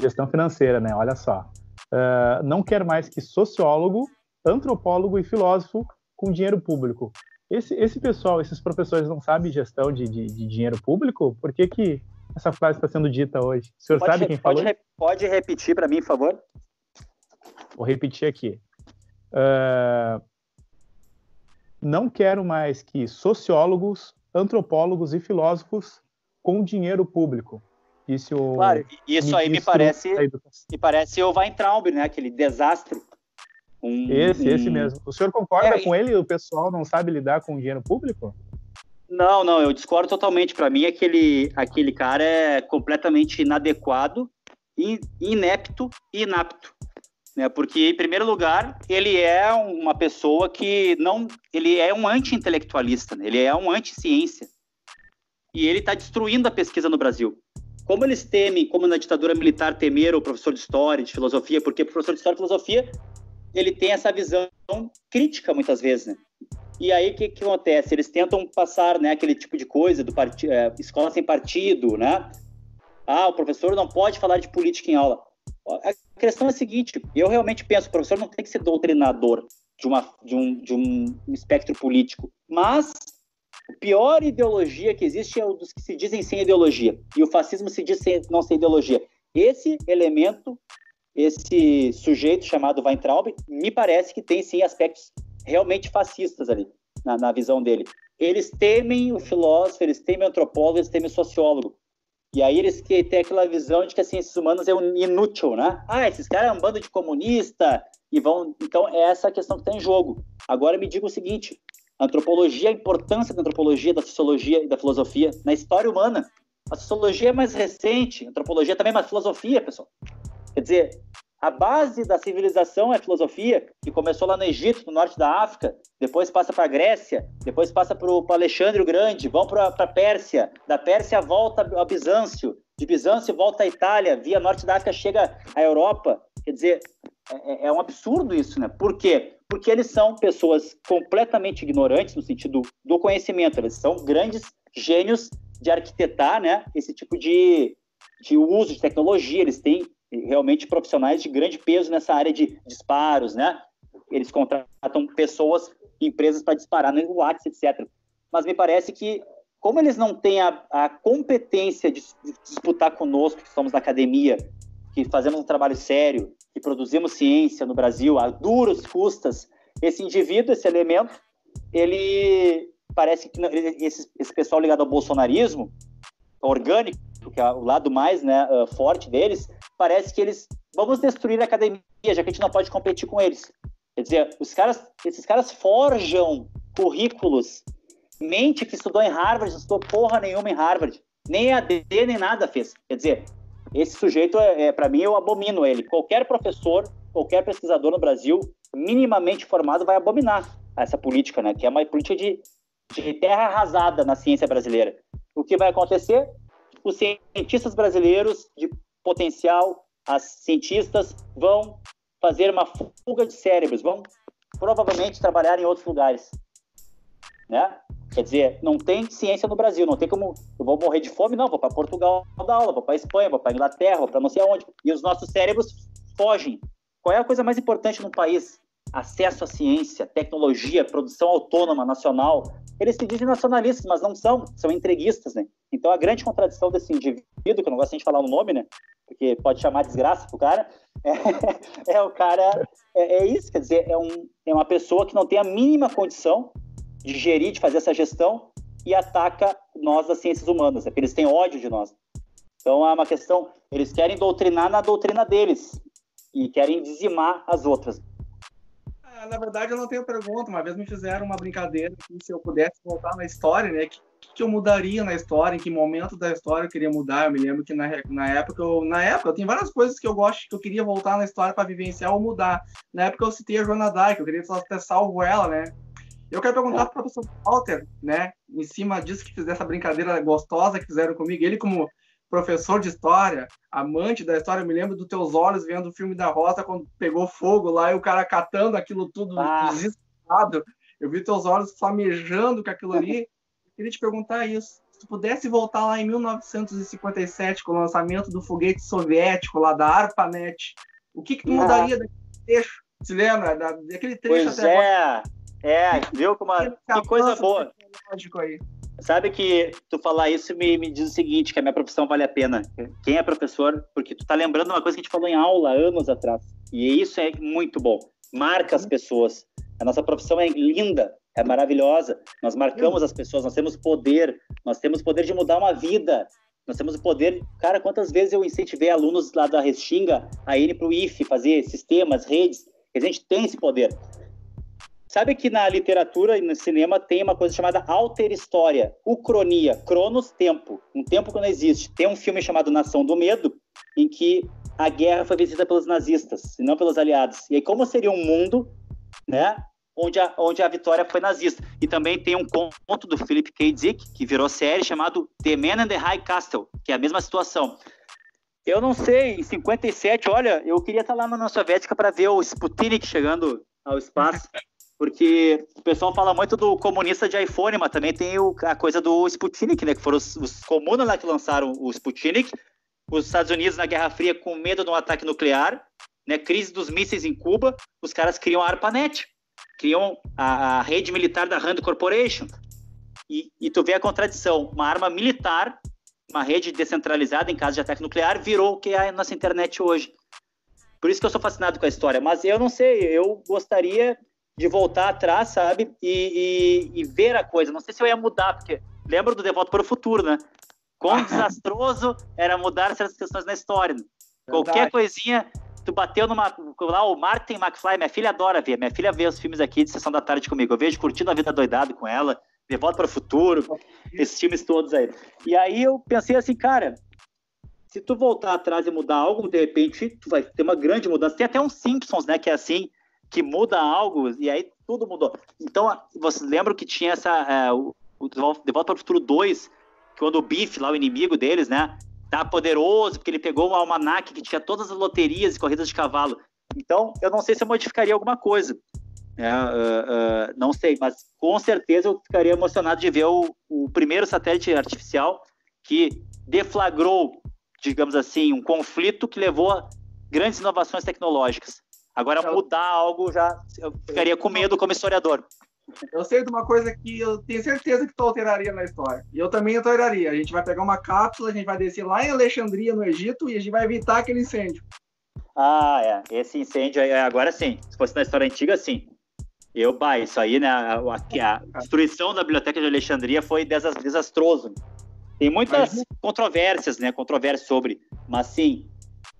gestão financeira, né? Olha só. Uh, não quer mais que sociólogo, antropólogo e filósofo com dinheiro público. Esse, esse pessoal, esses professores não sabem gestão de, de, de dinheiro público? Por que, que essa frase está sendo dita hoje? O senhor
pode,
sabe quem
pode,
falou?
Pode repetir para mim, por favor?
Vou repetir aqui. Uh, não quero mais que sociólogos, antropólogos e filósofos com dinheiro público. Disse o
claro, isso aí me parece, me parece o Weintraub, né? Aquele desastre
um, esse, um... esse mesmo. O senhor concorda é, com ele? O pessoal não sabe lidar com dinheiro público?
Não, não, eu discordo totalmente. Para mim, aquele, aquele cara é completamente inadequado, inepto e inapto. Né? Porque, em primeiro lugar, ele é uma pessoa que não. Ele é um anti-intelectualista, né? ele é um anti-ciência. E ele está destruindo a pesquisa no Brasil. Como eles temem, como na ditadura militar temeram o professor de história, de filosofia, porque o professor de história e filosofia ele tem essa visão crítica muitas vezes, né? E aí o que, que acontece? Eles tentam passar, né, aquele tipo de coisa do partido, é, escola sem partido, né? Ah, o professor não pode falar de política em aula. A questão é a seguinte: eu realmente penso, o professor não tem que ser doutrinador de, uma, de, um, de um espectro político, mas a pior ideologia que existe é o dos que se dizem sem ideologia, e o fascismo se diz sem, não sem ideologia. Esse elemento esse sujeito chamado Weintraub, me parece que tem sim aspectos realmente fascistas ali, na, na visão dele. Eles temem o filósofo, eles temem o antropólogo, eles temem o sociólogo. E aí eles que têm aquela visão de que as ciências humanas é um inútil, né? Ah, esses caras é um bando de comunista e vão. Então é essa a questão que está em jogo. Agora me diga o seguinte: a antropologia, a importância da antropologia, da sociologia e da filosofia na história humana. A sociologia é mais recente, a antropologia também é mais filosofia, pessoal. Quer dizer, a base da civilização é a filosofia, que começou lá no Egito, no norte da África, depois passa para a Grécia, depois passa para o Alexandre o Grande, vão para a Pérsia, da Pérsia volta ao Bizâncio, de Bizâncio volta à Itália, via norte da África chega à Europa. Quer dizer, é, é um absurdo isso, né? Por quê? Porque eles são pessoas completamente ignorantes no sentido do conhecimento, eles são grandes gênios de arquitetar, né? Esse tipo de, de uso de tecnologia, eles têm realmente profissionais de grande peso nessa área de disparos, né? Eles contratam pessoas, empresas para disparar no WhatsApp, etc. Mas me parece que, como eles não têm a, a competência de, de disputar conosco, que somos da academia, que fazemos um trabalho sério, que produzimos ciência no Brasil a duras custas, esse indivíduo, esse elemento, ele parece que esse, esse pessoal ligado ao bolsonarismo, orgânico, que é o lado mais né, uh, forte deles, parece que eles vamos destruir a academia, já que a gente não pode competir com eles. Quer dizer, os caras, esses caras forjam currículos. Mente que estudou em Harvard, não estudou porra nenhuma em Harvard. Nem AD, nem nada fez. Quer dizer, esse sujeito, é, é para mim, eu abomino ele. Qualquer professor, qualquer pesquisador no Brasil, minimamente formado, vai abominar essa política, né? Que é uma política de, de terra arrasada na ciência brasileira. O que vai acontecer? Os cientistas brasileiros de potencial, as cientistas vão fazer uma fuga de cérebros, vão provavelmente trabalhar em outros lugares, né? Quer dizer, não tem ciência no Brasil, não tem como eu vou morrer de fome, não, vou para Portugal dar aula, vou para Espanha, vou para Inglaterra, vou para não sei aonde. E os nossos cérebros fogem. Qual é a coisa mais importante num país? Acesso à ciência, tecnologia, produção autônoma nacional. Eles se dizem nacionalistas, mas não são, são entreguistas, né? Então a grande contradição desse indivíduo, que eu não gosto de falar o nome, né? Porque pode chamar desgraça pro cara, é, é o cara, é, é, isso, quer dizer, é, um, é uma pessoa que não tem a mínima condição de gerir, de fazer essa gestão e ataca nós das ciências humanas, é porque eles têm ódio de nós. Então é uma questão, eles querem doutrinar na doutrina deles e querem dizimar as outras.
Na verdade, eu não tenho pergunta. Uma vez me fizeram uma brincadeira se eu pudesse voltar na história, né? Que, que eu mudaria na história, em que momento da história eu queria mudar. Eu me lembro que na, na época, eu, na época, tem várias coisas que eu gosto, que eu queria voltar na história para vivenciar ou mudar. Na época eu citei a Joana Dark, eu queria ter salvo ela, né? Eu quero perguntar para o professor Walter, né, em cima disso que fizeram essa brincadeira gostosa que fizeram comigo, ele como professor de história, amante da história, eu me lembro dos teus olhos vendo o filme da Rosa quando pegou fogo lá e o cara catando aquilo tudo ah. desesperado. Eu vi teus olhos flamejando com aquilo ali. Eu queria te perguntar isso. Se tu pudesse voltar lá em 1957 com o lançamento do foguete soviético lá da ARPANET, o que que tu mudaria ah. daquele trecho? Se lembra? daquele trecho
pois até é. agora? É, viu como uma, que coisa boa. Sabe que tu falar isso me, me diz o seguinte, que a minha profissão vale a pena. Quem é professor, porque tu tá lembrando uma coisa que a gente falou em aula anos atrás. E isso é muito bom. Marca as pessoas. A nossa profissão é linda, é maravilhosa. Nós marcamos as pessoas, nós temos poder, nós temos poder de mudar uma vida. Nós temos o poder. Cara, quantas vezes eu incentivei alunos lá da Restinga a irem para o IFE, fazer sistemas, redes. A gente tem esse poder. Sabe que na literatura e no cinema tem uma coisa chamada alter história, ucronia, cronos, tempo, um tempo que não existe. Tem um filme chamado Nação do Medo, em que a guerra foi vencida pelos nazistas e não pelos aliados. E aí como seria um mundo, né, onde a, onde a vitória foi nazista? E também tem um conto do Philip K. Dick, que virou série, chamado The Man in the High Castle, que é a mesma situação. Eu não sei, em 57, olha, eu queria estar lá na União Soviética para ver o Sputnik chegando ao espaço porque o pessoal fala muito do comunista de iPhone, mas também tem o, a coisa do Sputnik, né? Que foram os, os comunas lá que lançaram o Sputnik. Os Estados Unidos na Guerra Fria com medo de um ataque nuclear, né? Crise dos mísseis em Cuba, os caras criam a ARPANET, criam a, a rede militar da Rand Corporation. E, e tu vê a contradição, uma arma militar, uma rede descentralizada em caso de ataque nuclear, virou o que é a nossa internet hoje. Por isso que eu sou fascinado com a história. Mas eu não sei, eu gostaria de voltar atrás, sabe? E, e, e, ver a coisa. Não sei se eu ia mudar, porque lembro do Devoto para o Futuro, né? Quão desastroso era mudar certas questões na história. Né? Qualquer coisinha, tu bateu numa. Lá, o Martin McFly, minha filha adora ver. Minha filha vê os filmes aqui de sessão da tarde comigo. Eu vejo curtindo a vida doidado com ela, Devoto para o Futuro, esses filmes todos aí. E aí eu pensei assim, cara. Se tu voltar atrás e mudar algo, de repente, tu vai ter uma grande mudança. Tem até uns Simpsons, né? Que é assim, que muda algo e aí tudo mudou. Então, vocês lembram que tinha essa. É, o, De Volta para o Futuro 2, quando o Biff, lá o inimigo deles, né? Tá poderoso, porque ele pegou um almanac que tinha todas as loterias e corridas de cavalo. Então, eu não sei se eu modificaria alguma coisa. Uh, uh, não sei, mas com certeza eu ficaria emocionado de ver o, o primeiro satélite artificial que deflagrou, digamos assim, um conflito que levou a grandes inovações tecnológicas. Agora, mudar algo já eu ficaria com medo como historiador.
Eu sei de uma coisa que eu tenho certeza que tu alteraria na história. E eu também alteraria. A gente vai pegar uma cápsula, a gente vai descer lá em Alexandria, no Egito, e a gente vai evitar aquele incêndio.
Ah, é. Esse incêndio, agora sim. Se fosse na história antiga, sim. Eu, bah, isso aí, né? A, a, a destruição da biblioteca de Alexandria foi desastroso. Tem muitas Mas... controvérsias, né? Controvérsias sobre. Mas sim,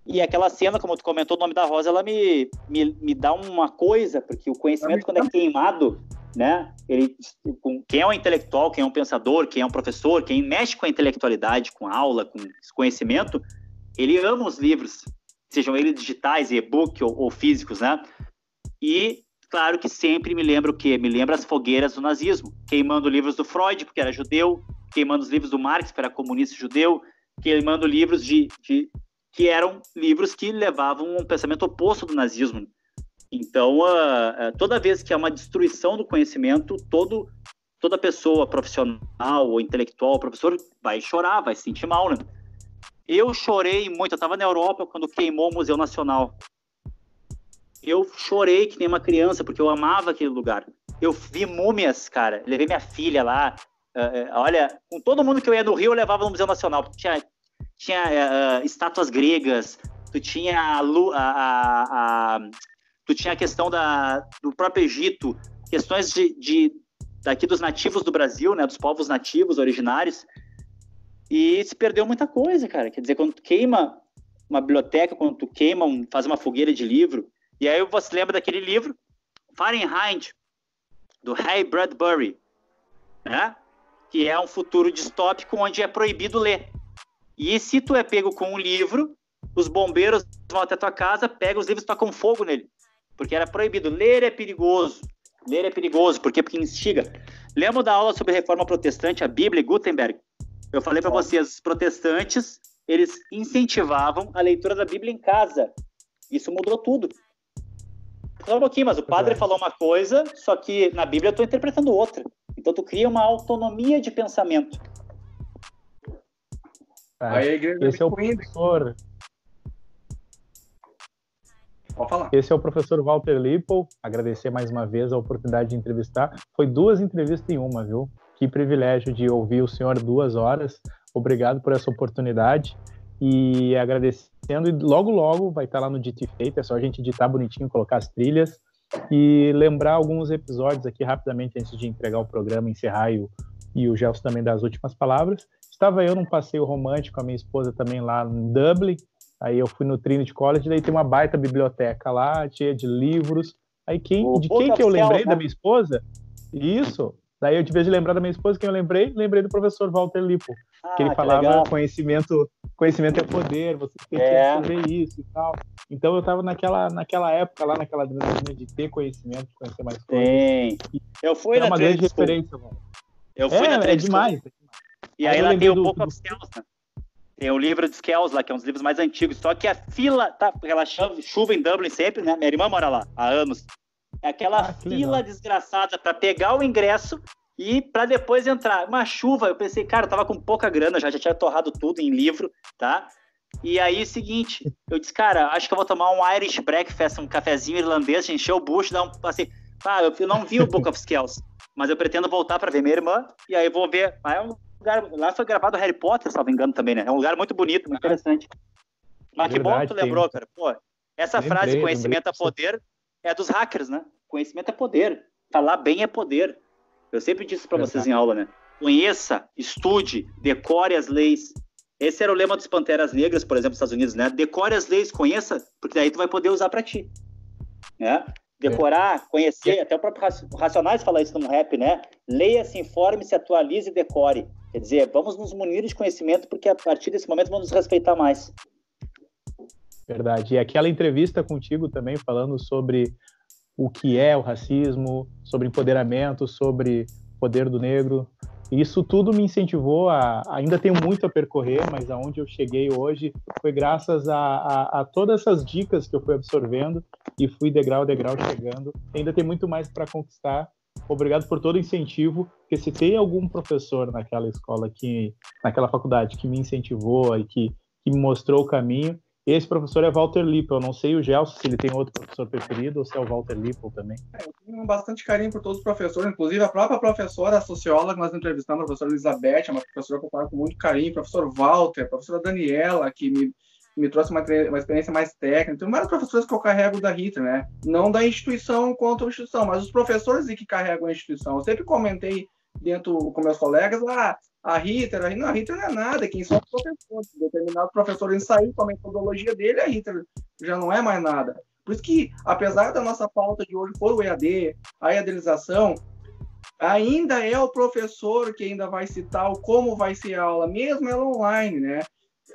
e aquela cena, como tu comentou, o nome da Rosa, ela me, me, me dá uma coisa, porque o conhecimento, quando é queimado, né? Ele, quem é um intelectual, quem é um pensador, quem é um professor, quem mexe com a intelectualidade, com a aula, com conhecimento, ele ama os livros, sejam eles digitais, e-book ou, ou físicos, né? E claro que sempre me lembra o quê? Me lembra as fogueiras do nazismo, queimando livros do Freud, porque era judeu, queimando os livros do Marx, que era comunista judeu, queimando livros de, de que eram livros que levavam um pensamento oposto do nazismo. Então, toda vez que há uma destruição do conhecimento, todo, toda pessoa profissional ou intelectual, professor vai chorar, vai se sentir mal, né? Eu chorei muito, eu estava na Europa quando queimou o Museu Nacional. Eu chorei que nem uma criança, porque eu amava aquele lugar. Eu vi múmias, cara. Levei minha filha lá. Uh, olha, com todo mundo que eu ia no Rio, eu levava no Museu Nacional. Tinha, tinha uh, estátuas gregas, tu tinha a, a, a, tu tinha a questão da, do próprio Egito, questões de, de daqui dos nativos do Brasil, né, dos povos nativos originários. E se perdeu muita coisa, cara. Quer dizer, quando tu queima uma biblioteca, quando tu queima, um, faz uma fogueira de livro, e aí você lembra daquele livro, Fahrenheit, do Ray Bradbury, né? Que é um futuro distópico onde é proibido ler. E se tu é pego com um livro, os bombeiros vão até tua casa, pegam os livros e tocam fogo nele. Porque era proibido. Ler é perigoso. Ler é perigoso, porque, porque instiga. Lembra da aula sobre reforma protestante, a Bíblia e Gutenberg? Eu falei para vocês, os protestantes, eles incentivavam a leitura da Bíblia em casa. Isso mudou tudo. Só um pouquinho, mas o padre é. falou uma coisa, só que na Bíblia eu estou interpretando outra. Então tu cria uma autonomia de pensamento.
É, esse é o professor. Pode falar. Esse é o professor Walter Lippel. Agradecer mais uma vez a oportunidade de entrevistar. Foi duas entrevistas em uma, viu? Que privilégio de ouvir o senhor duas horas. Obrigado por essa oportunidade. E agradecendo, e logo, logo vai estar lá no Dito e Feito. É só a gente editar bonitinho, colocar as trilhas. E lembrar alguns episódios aqui rapidamente antes de entregar o programa, encerrar e o, e o Gelson também das últimas palavras. Estava eu num passeio romântico com a minha esposa também lá em Dublin. Aí eu fui no Trinity College, daí tem uma baita biblioteca lá, cheia de livros. Aí quem, de quem que eu lembrei né? da minha esposa? Isso. Daí eu, vez de lembrar da minha esposa, quem eu lembrei? Lembrei do professor Walter Lipo, ah, que ele que falava legal. conhecimento, conhecimento é poder, você tem que é. fazer isso e tal. Então eu estava naquela, naquela época lá, naquela adrenalina de ter conhecimento, de conhecer mais coisas.
Sim. Eu fui é na
uma grande referência, mano.
Eu fui é, na é demais. E aí, aí lá tem o Book do... of Skells, né? Tem o livro de Skells lá, que é um dos livros mais antigos. Só que a fila, tá, aquela chuva em Dublin sempre, né? Minha irmã mora lá há anos. É aquela ah, fila legal. desgraçada para pegar o ingresso e para depois entrar. Uma chuva, eu pensei, cara, eu tava com pouca grana já, já tinha torrado tudo em livro, tá? E aí, seguinte, eu disse, cara, acho que eu vou tomar um Irish breakfast, um cafezinho irlandês, encher o bucho, dar um assim, ah, eu não vi o Book of Skells, mas eu pretendo voltar para ver minha irmã e aí vou ver. Ah, é um lugar, lá foi gravado Harry Potter, se não me engano também, né? É um lugar muito bonito, muito interessante. Mas que bom que tu lembrou, tem... cara. Pô, essa lembrei, frase, conhecimento é poder, é dos hackers, né? Conhecimento é poder. Falar bem é poder. Eu sempre disse para vocês em aula, né? Conheça, estude, decore as leis. Esse era o lema dos Panteras Negras, por exemplo, nos Estados Unidos, né? Decore as leis, conheça, porque daí tu vai poder usar para ti. Né? Decorar, é. conhecer, até o próprio Racionais fala isso no rap, né? Leia, se informe, se atualize e decore. Quer dizer, vamos nos munir de conhecimento, porque a partir desse momento vamos nos respeitar mais.
Verdade. E aquela entrevista contigo também, falando sobre o que é o racismo, sobre empoderamento, sobre poder do negro. Isso tudo me incentivou a. Ainda tenho muito a percorrer, mas aonde eu cheguei hoje foi graças a, a, a todas essas dicas que eu fui absorvendo e fui degrau a degrau chegando. Ainda tem muito mais para conquistar. Obrigado por todo o incentivo, porque se tem algum professor naquela escola, que, naquela faculdade, que me incentivou e que, que me mostrou o caminho, esse professor é Walter Lippel. Eu não sei o Gelson se ele tem outro professor preferido ou se é o Walter Lippel também.
É, eu tenho bastante carinho por todos os professores, inclusive a própria professora, a socióloga que nós entrevistamos, a professora Elizabeth, é uma professora que eu falo com muito carinho, professor Walter, professora Daniela, que me, me trouxe uma, uma experiência mais técnica. Tem vários professores que eu carrego da Rita, né? Não da instituição quanto a instituição, mas os professores que carregam a instituição. Eu sempre comentei dentro com meus colegas, ah, a Rita, a, não, a Rita não é nada, quem são os professores. Determinado professor ele saiu com a metodologia dele, a Rita já não é mais nada. Por isso que, apesar da nossa pauta de hoje for o EAD, a EADização, ainda é o professor que ainda vai citar o como vai ser a aula, mesmo ela online, né?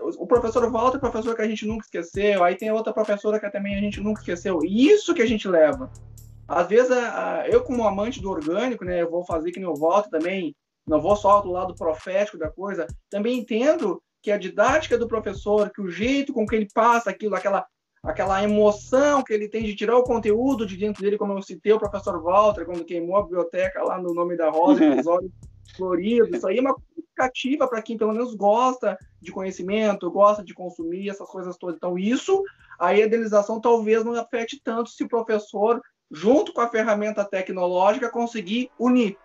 O professor Walter é o professor que a gente nunca esqueceu, aí tem outra professora que também a gente nunca esqueceu. Isso que a gente leva. Às vezes, a, a, eu, como amante do orgânico, né, eu vou fazer que nem o Walter também, não vou só do lado profético da coisa, também entendo que a didática do professor, que o jeito com que ele passa aquilo, aquela aquela emoção que ele tem de tirar o conteúdo de dentro dele, como eu citei o professor Walter, quando queimou a biblioteca lá no nome da Rosa, com floridos. Isso aí é uma comunicativa para quem pelo menos gosta de conhecimento, gosta de consumir essas coisas todas. Então, isso, a idealização talvez não afete tanto se o professor, junto com a ferramenta tecnológica, conseguir unir.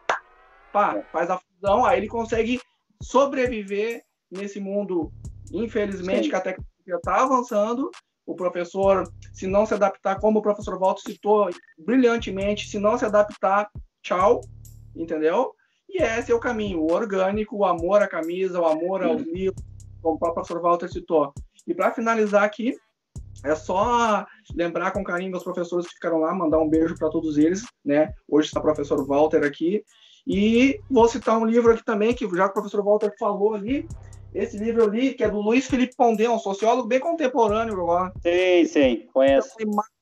Pá, faz a fusão, aí ele consegue sobreviver nesse mundo, infelizmente, Sim. que a tecnologia está avançando. O professor, se não se adaptar, como o professor Walter citou brilhantemente, se não se adaptar, tchau, entendeu? E esse é o caminho, o orgânico, o amor à camisa, o amor aos livros, como o professor Walter citou. E para finalizar aqui, é só lembrar com carinho meus professores que ficaram lá, mandar um beijo para todos eles, né? Hoje está o professor Walter aqui. E vou citar um livro aqui também, que já o professor Walter falou ali, esse livro eu li, que é do Luiz Felipe Pondé, um sociólogo bem contemporâneo agora.
Sim, sim, conheço.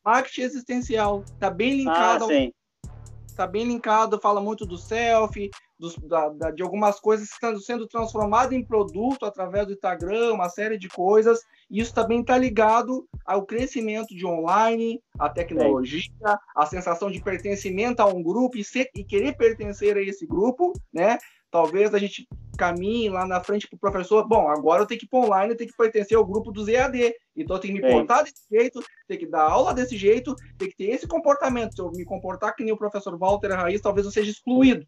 Marketing existencial. Está bem linkado. Ah, sim. Está bem linkado, fala muito do self, dos, da, da, de algumas coisas que estão sendo transformadas em produto através do Instagram, uma série de coisas. E isso também está ligado ao crescimento de online, à tecnologia, a sensação de pertencimento a um grupo e, ser, e querer pertencer a esse grupo, né? Talvez a gente caminhe lá na frente para o professor, bom, agora eu tenho que ir para online, eu tenho que pertencer ao grupo dos EAD, então eu tenho que me portar desse jeito, tenho que dar aula desse jeito, tenho que ter esse comportamento. Se eu me comportar que nem o professor Walter Raiz, talvez eu seja excluído.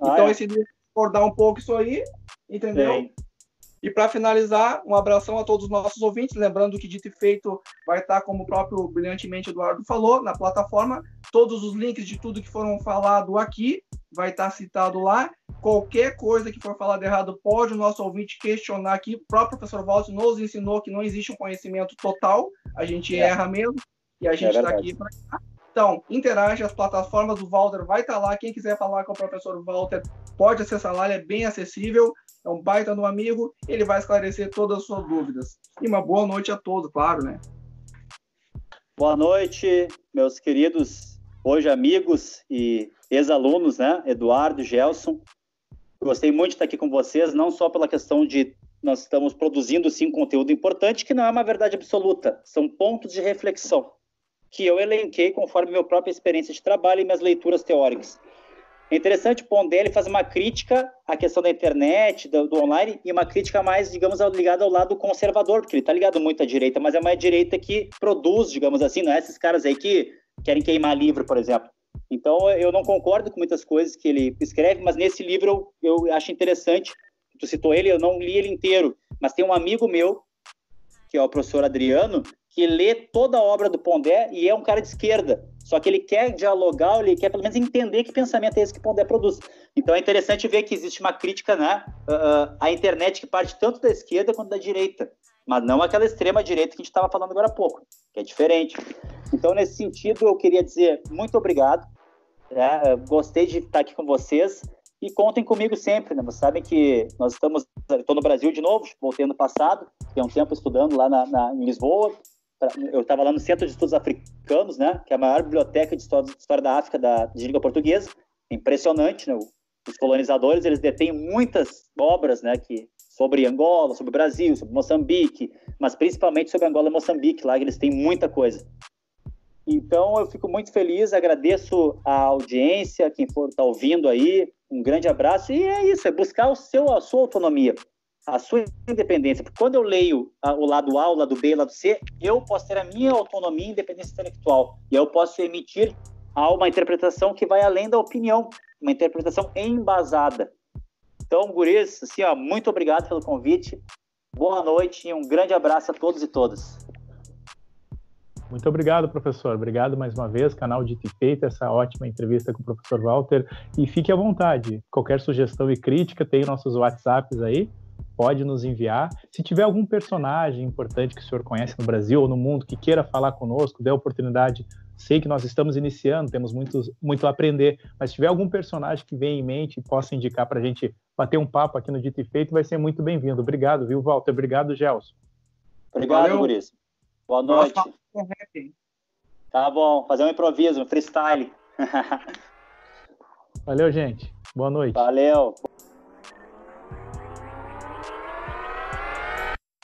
Ah, então, é? esse livro recordar um pouco isso aí, entendeu? Sim. E para finalizar, um abração a todos os nossos ouvintes, lembrando que Dito e Feito vai estar, como o próprio brilhantemente Eduardo falou, na plataforma. Todos os links de tudo que foram falado aqui vai estar citado lá. Qualquer coisa que for falado errado, pode o nosso ouvinte questionar aqui. O próprio professor Walter nos ensinou que não existe um conhecimento total, a gente é. erra mesmo, e a gente está é aqui para então, interage, as plataformas do Walter vai estar tá lá. Quem quiser falar com o professor Walter pode acessar lá, ele é bem acessível. É um baita no amigo, ele vai esclarecer todas as suas dúvidas. E uma boa noite a todos, claro, né?
Boa noite, meus queridos hoje amigos e ex-alunos, né? Eduardo, Gelson. Gostei muito de estar aqui com vocês, não só pela questão de nós estamos produzindo sim conteúdo importante, que não é uma verdade absoluta, são pontos de reflexão que eu elenquei conforme minha própria experiência de trabalho e minhas leituras teóricas. É interessante, o Pondé faz uma crítica à questão da internet, do, do, online, e uma crítica mais, digamos, ligada ao lado conservador, porque ele está ligado muito à direita, mas é uma direita que produz, digamos assim, não é esses caras aí que querem queimar livro, por exemplo. Então, eu não concordo com muitas coisas que ele escreve, mas nesse livro eu, eu acho interessante. Tu citou ele, eu não li ele inteiro, mas tem um amigo meu, que é o professor Adriano, que lê toda a obra do Pondé e é um cara de esquerda. Só que ele quer dialogar, ele quer pelo menos entender que pensamento é esse que Pondé produz. Então é interessante ver que existe uma crítica né, uh, à internet que parte tanto da esquerda quanto da direita, mas não aquela extrema direita que a gente estava falando agora há pouco, que é diferente. Então, nesse sentido, eu queria dizer muito obrigado. Né? Gostei de estar aqui com vocês e contem comigo sempre. Né? Vocês sabem que nós estamos, estou no Brasil de novo, voltei ano passado, tem um tempo estudando lá na, na em Lisboa, eu estava lá no Centro de Estudos Africanos, né, que é a maior biblioteca de história, de história da África da, de língua portuguesa. Impressionante, né? Os colonizadores eles detêm muitas obras, né, que sobre Angola, sobre o Brasil, sobre Moçambique, mas principalmente sobre Angola e Moçambique, lá eles têm muita coisa. Então eu fico muito feliz, agradeço a audiência, quem for tá ouvindo aí, um grande abraço e é isso, é buscar o seu, a sua autonomia a sua independência. Porque quando eu leio a, o lado A, o lado B, o lado C, eu posso ter a minha autonomia e independência intelectual. E eu posso emitir uma interpretação que vai além da opinião, uma interpretação embasada. Então, guris, assim, ó, muito obrigado pelo convite. Boa noite e um grande abraço a todos e todas.
Muito obrigado, professor. Obrigado mais uma vez, canal de Feita, essa ótima entrevista com o professor Walter. E fique à vontade. Qualquer sugestão e crítica, tem nossos WhatsApps aí pode nos enviar. Se tiver algum personagem importante que o senhor conhece no Brasil ou no mundo que queira falar conosco, dê a oportunidade. Sei que nós estamos iniciando, temos muito, muito a aprender, mas se tiver algum personagem que venha em mente e possa indicar para a gente bater um papo aqui no Dito e Feito, vai ser muito bem-vindo. Obrigado, viu, Walter? Obrigado, Gelson.
Obrigado, Guris. Boa noite. Tá bom, fazer um improviso, um freestyle.
Valeu, gente. Boa noite.
Valeu.